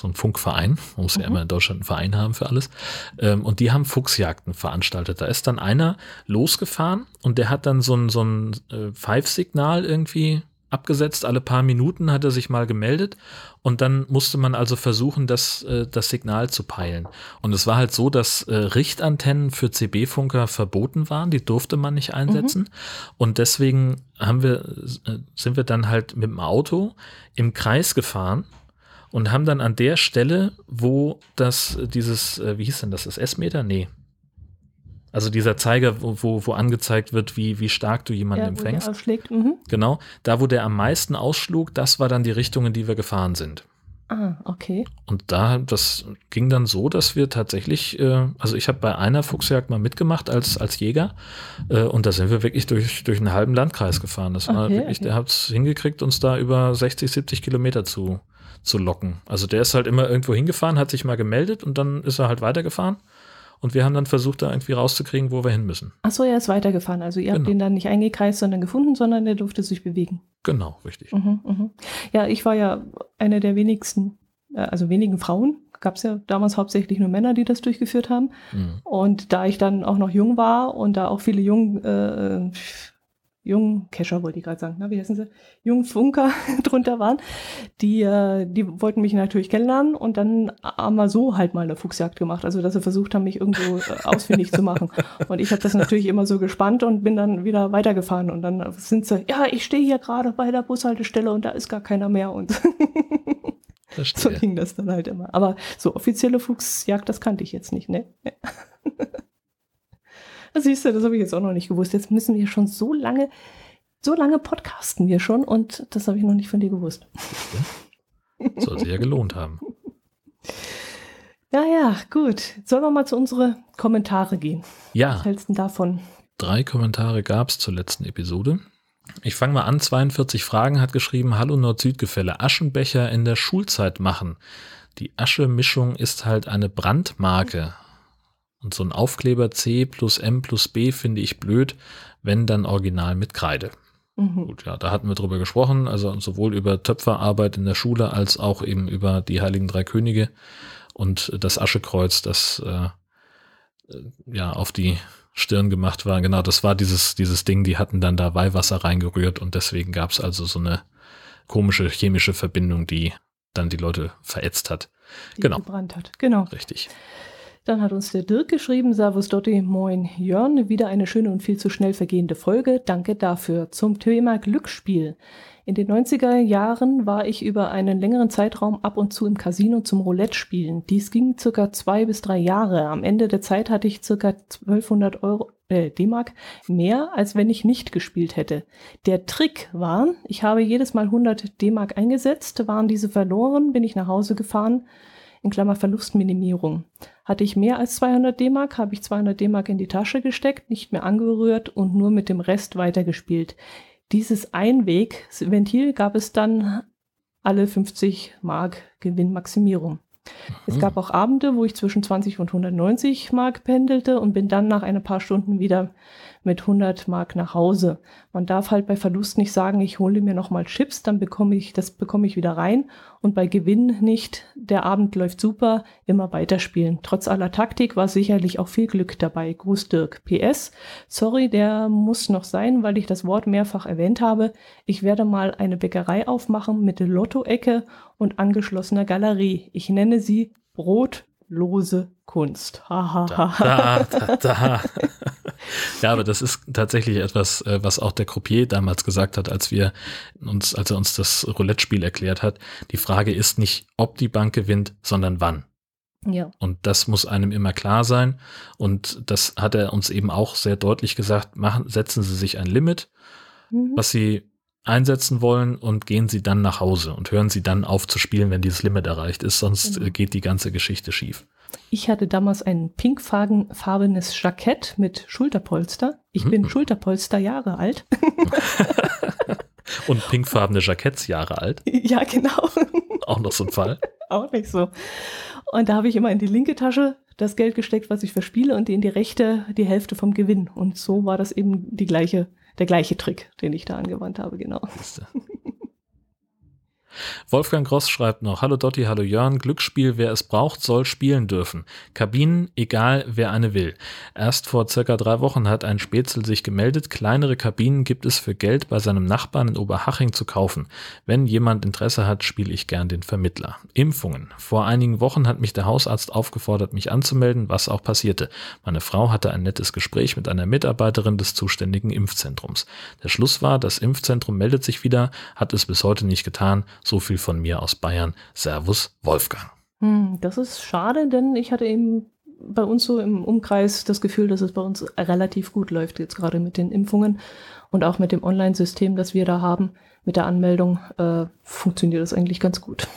So ein Funkverein. Man muss mhm. ja immer in Deutschland einen Verein haben für alles. Ähm, und die haben Fuchsjagden veranstaltet. Da ist dann einer losgefahren und der hat dann so ein, so ein äh, Pfeifsignal irgendwie abgesetzt. Alle paar Minuten hat er sich mal gemeldet und dann musste man also versuchen, das, äh, das Signal zu peilen. Und es war halt so, dass äh, Richtantennen für CB-Funker verboten waren, die durfte man nicht einsetzen. Mhm. Und deswegen haben wir, äh, sind wir dann halt mit dem Auto im Kreis gefahren und haben dann an der Stelle, wo das, dieses, wie hieß denn das, das S-Meter? Nee, also dieser Zeiger, wo, wo, angezeigt wird, wie, wie stark du jemanden ja, empfängst. Mhm. Genau. Da, wo der am meisten ausschlug, das war dann die Richtung, in die wir gefahren sind. Ah, okay. Und da, das ging dann so, dass wir tatsächlich, äh, also ich habe bei einer Fuchsjagd mal mitgemacht als, als Jäger äh, und da sind wir wirklich durch, durch einen halben Landkreis gefahren. Das war okay, wirklich, okay. der hat es hingekriegt, uns da über 60, 70 Kilometer zu, zu locken. Also der ist halt immer irgendwo hingefahren, hat sich mal gemeldet und dann ist er halt weitergefahren. Und wir haben dann versucht, da irgendwie rauszukriegen, wo wir hin müssen. Achso, er ist weitergefahren. Also ihr genau. habt ihn dann nicht eingekreist, sondern gefunden, sondern er durfte sich bewegen. Genau, richtig. Mhm, mh. Ja, ich war ja eine der wenigsten, äh, also wenigen Frauen, gab es ja damals hauptsächlich nur Männer, die das durchgeführt haben. Mhm. Und da ich dann auch noch jung war und da auch viele jung, äh, jungen Kescher wollte ich gerade sagen, na, wie heißen sie? Jungen Funker drunter waren, die, äh, die wollten mich natürlich kennenlernen und dann haben wir so halt mal eine Fuchsjagd gemacht. Also dass sie versucht haben, mich irgendwo äh, ausfindig zu machen. Und ich habe das natürlich immer so gespannt und bin dann wieder weitergefahren. Und dann sind sie, ja, ich stehe hier gerade bei der Bushaltestelle und da ist gar keiner mehr. Und so ging das dann halt immer. Aber so offizielle Fuchsjagd, das kannte ich jetzt nicht, ne? Siehst du, das habe ich jetzt auch noch nicht gewusst. Jetzt müssen wir schon so lange, so lange podcasten wir schon und das habe ich noch nicht von dir gewusst. Soll sich ja gelohnt haben. Ja, ja, gut. Sollen wir mal zu unseren Kommentare gehen? Ja. Was hältst du davon? Drei Kommentare gab es zur letzten Episode. Ich fange mal an. 42 Fragen hat geschrieben: Hallo Nord-Süd-Gefälle. Aschenbecher in der Schulzeit machen. Die Aschemischung ist halt eine Brandmarke. Und so ein Aufkleber C plus M plus B finde ich blöd, wenn dann original mit Kreide. Mhm. Gut, ja, da hatten wir drüber gesprochen, also sowohl über Töpferarbeit in der Schule als auch eben über die Heiligen Drei Könige und das Aschekreuz, das äh, ja auf die Stirn gemacht war. Genau, das war dieses, dieses Ding, die hatten dann da Weihwasser reingerührt und deswegen gab es also so eine komische chemische Verbindung, die dann die Leute verätzt hat. Die genau. gebrannt hat. Genau. Richtig. Dann hat uns der Dirk geschrieben, Servus Dotti, moin Jörn, wieder eine schöne und viel zu schnell vergehende Folge, danke dafür. Zum Thema Glücksspiel. In den 90er Jahren war ich über einen längeren Zeitraum ab und zu im Casino zum Roulette spielen. Dies ging circa zwei bis drei Jahre. Am Ende der Zeit hatte ich circa 1200 Euro, äh, D-Mark mehr, als wenn ich nicht gespielt hätte. Der Trick war, ich habe jedes Mal 100 D-Mark eingesetzt, waren diese verloren, bin ich nach Hause gefahren, in Klammer Verlustminimierung. Hatte ich mehr als 200 D-Mark, habe ich 200 D-Mark in die Tasche gesteckt, nicht mehr angerührt und nur mit dem Rest weitergespielt. Dieses Einwegventil gab es dann alle 50 Mark Gewinnmaximierung. Es gab auch Abende, wo ich zwischen 20 und 190 Mark pendelte und bin dann nach ein paar Stunden wieder mit 100 Mark nach Hause. Man darf halt bei Verlust nicht sagen, ich hole mir nochmal Chips, dann bekomme ich, das bekomme ich wieder rein. Und bei Gewinn nicht, der Abend läuft super, immer weiterspielen. Trotz aller Taktik war sicherlich auch viel Glück dabei. Gruß Dirk. PS, sorry, der muss noch sein, weil ich das Wort mehrfach erwähnt habe. Ich werde mal eine Bäckerei aufmachen mit Lotto-Ecke und angeschlossener Galerie. Ich nenne sie Brotlose Kunst. Ha, da, da, da, da. Ja, aber das ist tatsächlich etwas, äh, was auch der Croupier damals gesagt hat, als wir uns, als er uns das Roulette-Spiel erklärt hat. Die Frage ist nicht, ob die Bank gewinnt, sondern wann. Ja. Und das muss einem immer klar sein. Und das hat er uns eben auch sehr deutlich gesagt. Machen, setzen Sie sich ein Limit, mhm. was Sie einsetzen wollen und gehen Sie dann nach Hause und hören Sie dann auf zu spielen, wenn dieses Limit erreicht ist, sonst mhm. geht die ganze Geschichte schief. Ich hatte damals ein pinkfarbenes Jackett mit Schulterpolster. Ich mhm. bin Schulterpolster Jahre alt. Und pinkfarbene Jacketts Jahre alt. Ja, genau. Auch noch so ein Fall. Auch nicht so. Und da habe ich immer in die linke Tasche das Geld gesteckt, was ich verspiele, und in die rechte die Hälfte vom Gewinn. Und so war das eben die gleiche, der gleiche Trick, den ich da angewandt habe, genau. Wolfgang Gross schreibt noch, Hallo Dotti, hallo Jörn, Glücksspiel, wer es braucht, soll spielen dürfen. Kabinen, egal wer eine will. Erst vor circa drei Wochen hat ein Spätzl sich gemeldet, kleinere Kabinen gibt es für Geld bei seinem Nachbarn in Oberhaching zu kaufen. Wenn jemand Interesse hat, spiele ich gern den Vermittler. Impfungen. Vor einigen Wochen hat mich der Hausarzt aufgefordert, mich anzumelden, was auch passierte. Meine Frau hatte ein nettes Gespräch mit einer Mitarbeiterin des zuständigen Impfzentrums. Der Schluss war, das Impfzentrum meldet sich wieder, hat es bis heute nicht getan, so viel von mir aus Bayern. Servus, Wolfgang. Hm, das ist schade, denn ich hatte eben bei uns so im Umkreis das Gefühl, dass es bei uns relativ gut läuft, jetzt gerade mit den Impfungen und auch mit dem Online-System, das wir da haben, mit der Anmeldung, äh, funktioniert das eigentlich ganz gut.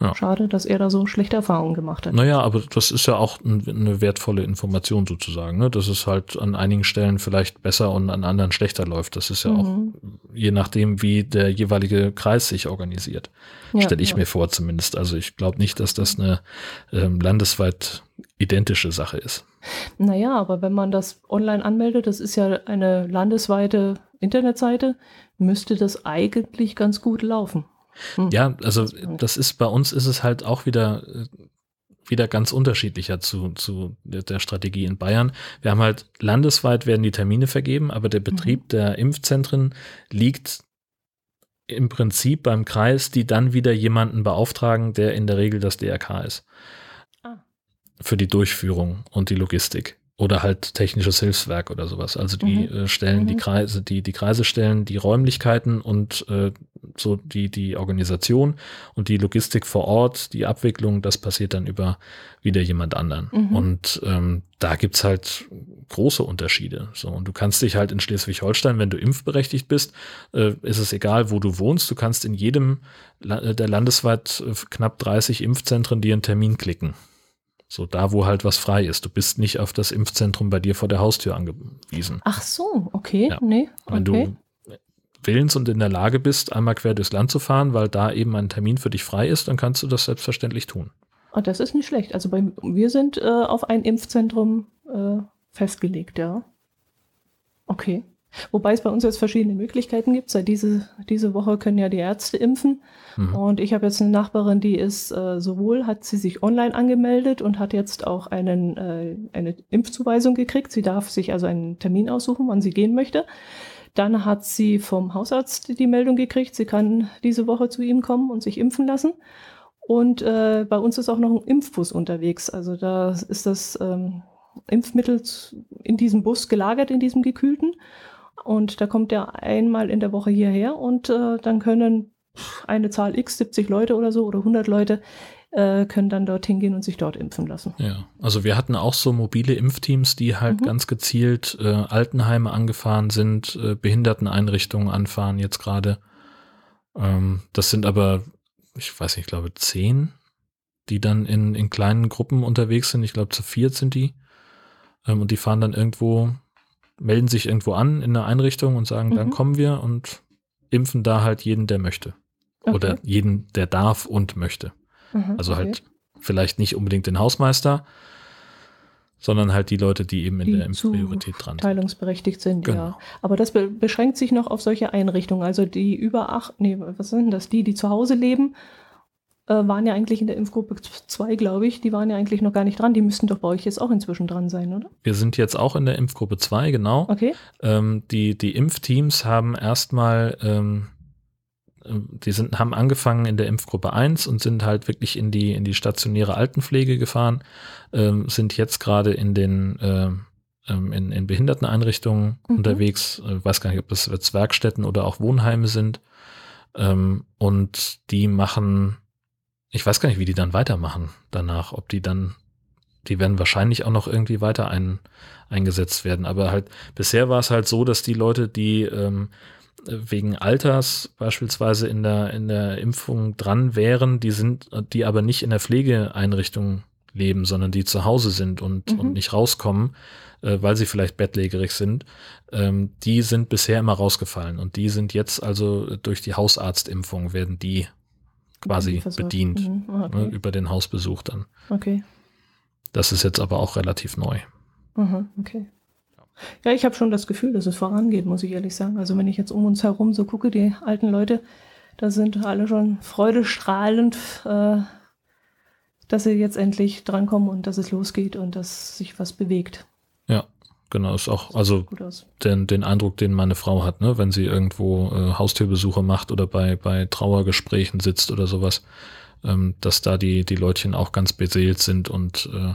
Ja. Schade, dass er da so schlechte Erfahrungen gemacht hat. Naja, aber das ist ja auch eine wertvolle Information sozusagen, ne? dass es halt an einigen Stellen vielleicht besser und an anderen schlechter läuft. Das ist ja mhm. auch je nachdem, wie der jeweilige Kreis sich organisiert. Ja, Stelle ich ja. mir vor zumindest. Also ich glaube nicht, dass das eine ähm, landesweit identische Sache ist. Naja, aber wenn man das online anmeldet, das ist ja eine landesweite Internetseite, müsste das eigentlich ganz gut laufen. Hm. Ja, also das ist bei uns ist es halt auch wieder äh, wieder ganz unterschiedlicher zu, zu der Strategie in Bayern. Wir haben halt landesweit werden die Termine vergeben, aber der Betrieb mhm. der Impfzentren liegt im Prinzip beim Kreis, die dann wieder jemanden beauftragen, der in der Regel das DRK ist. Ah. Für die Durchführung und die Logistik oder halt technisches Hilfswerk oder sowas. Also die mhm. äh, stellen mhm. die Kreise, die, die Kreise stellen die Räumlichkeiten und äh, so die, die Organisation und die Logistik vor Ort, die Abwicklung, das passiert dann über wieder jemand anderen. Mhm. Und ähm, da gibt's halt große Unterschiede. So, und du kannst dich halt in Schleswig-Holstein, wenn du impfberechtigt bist, äh, ist es egal, wo du wohnst, du kannst in jedem der landesweit äh, knapp 30 Impfzentren dir einen Termin klicken. So da, wo halt was frei ist. Du bist nicht auf das Impfzentrum bei dir vor der Haustür angewiesen. Ach so, okay, ja. nee. Wenn okay. du willens und in der Lage bist, einmal quer durchs Land zu fahren, weil da eben ein Termin für dich frei ist, dann kannst du das selbstverständlich tun. Oh, das ist nicht schlecht. Also bei, wir sind äh, auf ein Impfzentrum äh, festgelegt, ja. Okay. Wobei es bei uns jetzt verschiedene Möglichkeiten gibt. Seit diese, diese Woche können ja die Ärzte impfen. Mhm. Und ich habe jetzt eine Nachbarin, die ist äh, sowohl, hat sie sich online angemeldet und hat jetzt auch einen, äh, eine Impfzuweisung gekriegt. Sie darf sich also einen Termin aussuchen, wann sie gehen möchte. Dann hat sie vom Hausarzt die Meldung gekriegt, sie kann diese Woche zu ihm kommen und sich impfen lassen. Und äh, bei uns ist auch noch ein Impfbus unterwegs. Also da ist das ähm, Impfmittel in diesem Bus gelagert, in diesem gekühlten. Und da kommt er einmal in der Woche hierher und äh, dann können eine Zahl X, 70 Leute oder so oder 100 Leute, äh, können dann dorthin gehen und sich dort impfen lassen. Ja, also wir hatten auch so mobile Impfteams, die halt mhm. ganz gezielt äh, Altenheime angefahren sind, äh, Behinderteneinrichtungen anfahren jetzt gerade. Ähm, das sind aber, ich weiß nicht, ich glaube zehn, die dann in, in kleinen Gruppen unterwegs sind. Ich glaube zu viert sind die. Ähm, und die fahren dann irgendwo melden sich irgendwo an in einer Einrichtung und sagen, mhm. dann kommen wir und impfen da halt jeden, der möchte. Okay. Oder jeden, der darf und möchte. Mhm, also halt okay. vielleicht nicht unbedingt den Hausmeister, sondern halt die Leute, die eben in die der Impfpriorität dran sind. Teilungsberechtigt sind, genau. ja. Aber das be beschränkt sich noch auf solche Einrichtungen. Also die über acht, nee, was sind das? Die, die zu Hause leben äh, waren ja eigentlich in der Impfgruppe 2, glaube ich. Die waren ja eigentlich noch gar nicht dran. Die müssten doch bei euch jetzt auch inzwischen dran sein, oder? Wir sind jetzt auch in der Impfgruppe 2, genau. Okay. Ähm, die, die Impfteams haben erstmal, ähm, äh, die sind, haben angefangen in der Impfgruppe 1 und sind halt wirklich in die, in die stationäre Altenpflege gefahren, ähm, sind jetzt gerade in den, äh, in, in Behinderteneinrichtungen mhm. unterwegs. Ich weiß gar nicht, ob das jetzt Werkstätten oder auch Wohnheime sind. Ähm, und die machen ich weiß gar nicht, wie die dann weitermachen danach, ob die dann, die werden wahrscheinlich auch noch irgendwie weiter ein, eingesetzt werden. Aber halt, bisher war es halt so, dass die Leute, die ähm, wegen Alters beispielsweise in der, in der Impfung dran wären, die sind, die aber nicht in der Pflegeeinrichtung leben, sondern die zu Hause sind und, mhm. und nicht rauskommen, äh, weil sie vielleicht bettlägerig sind, ähm, die sind bisher immer rausgefallen. Und die sind jetzt also durch die Hausarztimpfung werden die quasi bedient mhm. Ah, okay. ne, über den Hausbesuch dann. Okay. Das ist jetzt aber auch relativ neu. Mhm, okay. Ja, ich habe schon das Gefühl, dass es vorangeht, muss ich ehrlich sagen. Also wenn ich jetzt um uns herum so gucke, die alten Leute, da sind alle schon freudestrahlend, äh, dass sie jetzt endlich drankommen und dass es losgeht und dass sich was bewegt. Ja, Genau, ist auch, also den, den Eindruck, den meine Frau hat, ne, wenn sie irgendwo äh, Haustürbesuche macht oder bei, bei Trauergesprächen sitzt oder sowas, ähm, dass da die, die Leutchen auch ganz beseelt sind und äh,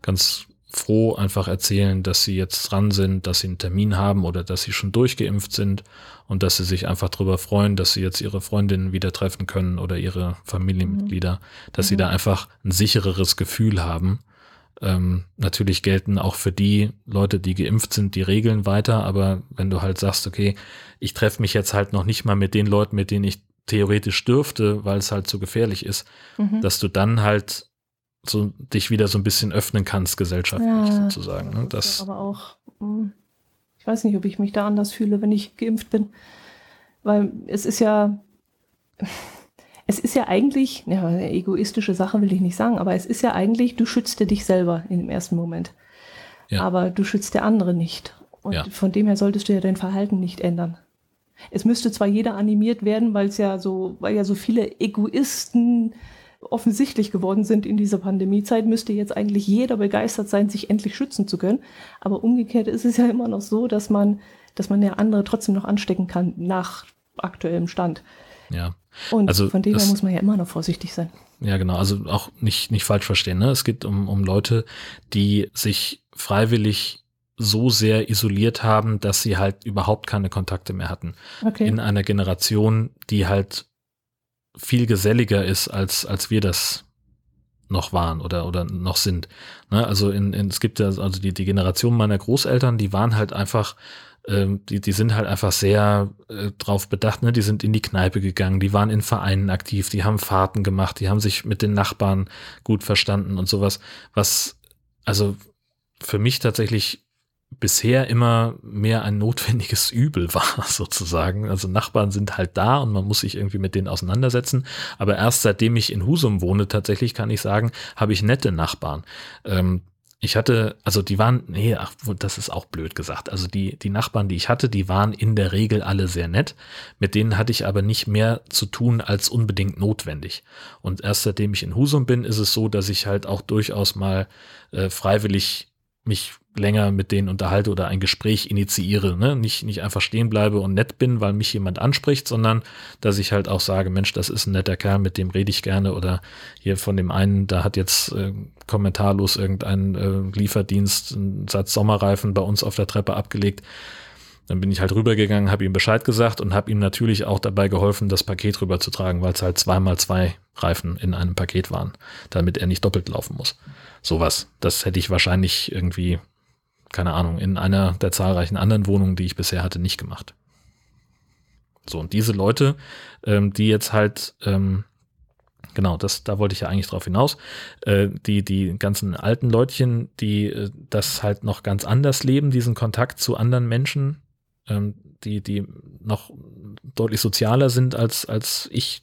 ganz froh einfach erzählen, dass sie jetzt dran sind, dass sie einen Termin haben oder dass sie schon durchgeimpft sind und dass sie sich einfach darüber freuen, dass sie jetzt ihre Freundinnen wieder treffen können oder ihre Familienmitglieder, dass mhm. sie da einfach ein sichereres Gefühl haben ähm, natürlich gelten auch für die Leute, die geimpft sind, die Regeln weiter, aber wenn du halt sagst, okay, ich treffe mich jetzt halt noch nicht mal mit den Leuten, mit denen ich theoretisch dürfte, weil es halt so gefährlich ist, mhm. dass du dann halt so dich wieder so ein bisschen öffnen kannst gesellschaftlich ja, sozusagen. Ne? Das aber auch, hm, ich weiß nicht, ob ich mich da anders fühle, wenn ich geimpft bin, weil es ist ja es ist ja eigentlich, ja, eine egoistische Sache will ich nicht sagen, aber es ist ja eigentlich, du schützt dich selber in dem ersten Moment. Ja. Aber du schützt der andere nicht. Und ja. von dem her solltest du ja dein Verhalten nicht ändern. Es müsste zwar jeder animiert werden, weil es ja so, weil ja so viele Egoisten offensichtlich geworden sind in dieser Pandemiezeit, müsste jetzt eigentlich jeder begeistert sein, sich endlich schützen zu können. Aber umgekehrt ist es ja immer noch so, dass man, dass man ja andere trotzdem noch anstecken kann nach aktuellem Stand. Ja. Und also von dem her muss man ja immer noch vorsichtig sein. Ja, genau. Also auch nicht, nicht falsch verstehen. Ne? Es geht um, um Leute, die sich freiwillig so sehr isoliert haben, dass sie halt überhaupt keine Kontakte mehr hatten. Okay. In einer Generation, die halt viel geselliger ist, als, als wir das noch waren oder, oder noch sind. Ne? Also in, in, es gibt ja, also die, die Generation meiner Großeltern, die waren halt einfach, ähm, die, die sind halt einfach sehr äh, drauf bedacht, ne? Die sind in die Kneipe gegangen, die waren in Vereinen aktiv, die haben Fahrten gemacht, die haben sich mit den Nachbarn gut verstanden und sowas, was also für mich tatsächlich bisher immer mehr ein notwendiges Übel war, sozusagen. Also Nachbarn sind halt da und man muss sich irgendwie mit denen auseinandersetzen. Aber erst seitdem ich in Husum wohne, tatsächlich kann ich sagen, habe ich nette Nachbarn. Ähm, ich hatte, also die waren, nee, ach, das ist auch blöd gesagt. Also die, die Nachbarn, die ich hatte, die waren in der Regel alle sehr nett. Mit denen hatte ich aber nicht mehr zu tun als unbedingt notwendig. Und erst seitdem ich in Husum bin, ist es so, dass ich halt auch durchaus mal äh, freiwillig mich länger mit denen unterhalte oder ein Gespräch initiiere. Ne? Nicht, nicht einfach stehen bleibe und nett bin, weil mich jemand anspricht, sondern dass ich halt auch sage, Mensch, das ist ein netter Kerl, mit dem rede ich gerne. Oder hier von dem einen, da hat jetzt äh, kommentarlos irgendein äh, Lieferdienst einen Satz Sommerreifen bei uns auf der Treppe abgelegt. Dann bin ich halt rübergegangen, habe ihm Bescheid gesagt und habe ihm natürlich auch dabei geholfen, das Paket rüberzutragen, weil es halt zweimal zwei Reifen in einem Paket waren, damit er nicht doppelt laufen muss. Sowas. Das hätte ich wahrscheinlich irgendwie keine Ahnung, in einer der zahlreichen anderen Wohnungen, die ich bisher hatte, nicht gemacht. So, und diese Leute, ähm, die jetzt halt, ähm, genau, das, da wollte ich ja eigentlich drauf hinaus, äh, die, die ganzen alten Leutchen, die äh, das halt noch ganz anders leben, diesen Kontakt zu anderen Menschen, ähm, die, die noch deutlich sozialer sind als, als ich,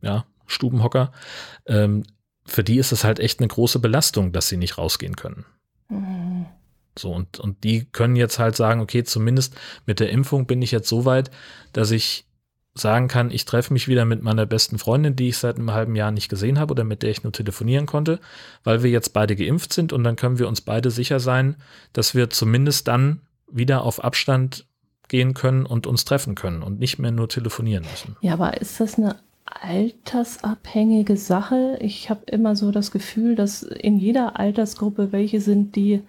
ja, Stubenhocker, ähm, für die ist es halt echt eine große Belastung, dass sie nicht rausgehen können. Mhm. So, und, und die können jetzt halt sagen, okay, zumindest mit der Impfung bin ich jetzt so weit, dass ich sagen kann, ich treffe mich wieder mit meiner besten Freundin, die ich seit einem halben Jahr nicht gesehen habe oder mit der ich nur telefonieren konnte, weil wir jetzt beide geimpft sind und dann können wir uns beide sicher sein, dass wir zumindest dann wieder auf Abstand gehen können und uns treffen können und nicht mehr nur telefonieren müssen. Ja, aber ist das eine altersabhängige Sache. Ich habe immer so das Gefühl, dass in jeder Altersgruppe welche sind, die,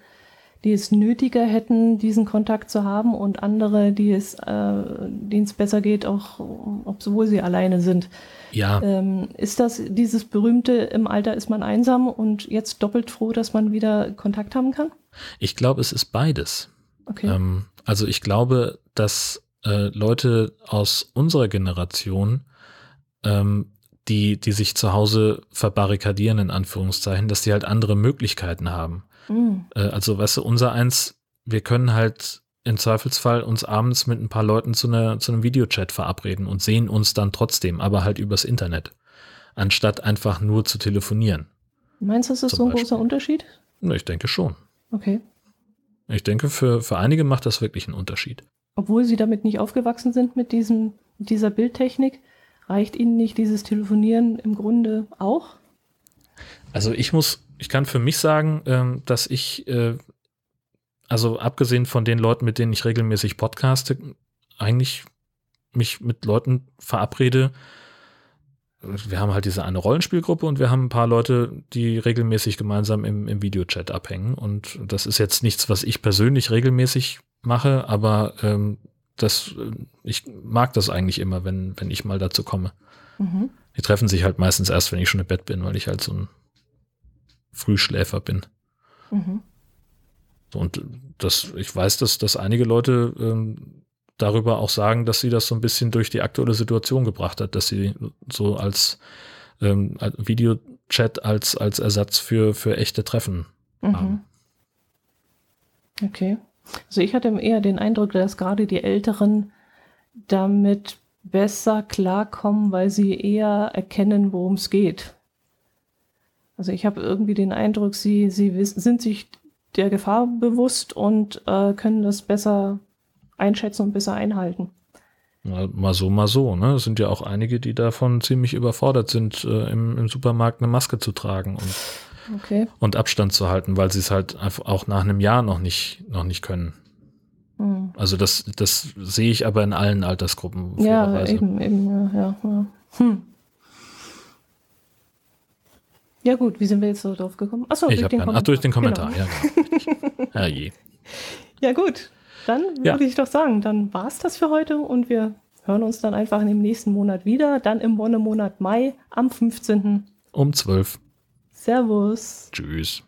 die es nötiger hätten, diesen Kontakt zu haben und andere, die es, äh, denen es besser geht, auch obwohl sie alleine sind. Ja. Ähm, ist das dieses berühmte, im Alter ist man einsam und jetzt doppelt froh, dass man wieder Kontakt haben kann? Ich glaube, es ist beides. Okay. Ähm, also ich glaube, dass äh, Leute aus unserer Generation ähm, die, die sich zu Hause verbarrikadieren, in Anführungszeichen, dass die halt andere Möglichkeiten haben. Mhm. Äh, also, weißt du, unser eins, wir können halt im Zweifelsfall uns abends mit ein paar Leuten zu, einer, zu einem Videochat verabreden und sehen uns dann trotzdem, aber halt übers Internet, anstatt einfach nur zu telefonieren. Meinst du, das ist so ein Beispiel. großer Unterschied? Ich denke schon. Okay. Ich denke, für, für einige macht das wirklich einen Unterschied. Obwohl sie damit nicht aufgewachsen sind mit diesem, dieser Bildtechnik, Reicht Ihnen nicht dieses Telefonieren im Grunde auch? Also ich muss, ich kann für mich sagen, ähm, dass ich, äh, also abgesehen von den Leuten, mit denen ich regelmäßig podcaste, eigentlich mich mit Leuten verabrede. Wir haben halt diese eine Rollenspielgruppe und wir haben ein paar Leute, die regelmäßig gemeinsam im, im Videochat abhängen. Und das ist jetzt nichts, was ich persönlich regelmäßig mache, aber ähm, das, äh, ich mag das eigentlich immer, wenn, wenn ich mal dazu komme. Mhm. Die treffen sich halt meistens erst, wenn ich schon im Bett bin, weil ich halt so ein Frühschläfer bin. Mhm. Und das, ich weiß, dass, dass einige Leute ähm, darüber auch sagen, dass sie das so ein bisschen durch die aktuelle Situation gebracht hat, dass sie so als, ähm, als Videochat als, als Ersatz für, für echte Treffen mhm. haben. Okay. Also ich hatte eher den Eindruck, dass gerade die Älteren damit besser klarkommen, weil sie eher erkennen, worum es geht. Also ich habe irgendwie den Eindruck, sie, sie sind sich der Gefahr bewusst und äh, können das besser einschätzen und besser einhalten. Mal, mal so, mal so. Ne? Es sind ja auch einige, die davon ziemlich überfordert sind, äh, im, im Supermarkt eine Maske zu tragen und, Okay. und Abstand zu halten, weil sie es halt auch nach einem Jahr noch nicht, noch nicht können. Hm. Also das, das sehe ich aber in allen Altersgruppen. Ja, eben, eben, ja, ja. ja. Hm. Ja gut, wie sind wir jetzt so drauf gekommen? Achso, Ich habe keinen. Ach, durch den Kommentar, Genau. ja, genau. richtig. Herrje. Ja gut, dann Ja. würde ich doch sagen, dann war es das für heute und wir hören uns dann einfach im nächsten Monat wieder, dann im Wonnemonat Mai am 15. Um zwölf. Servus. Tschüss.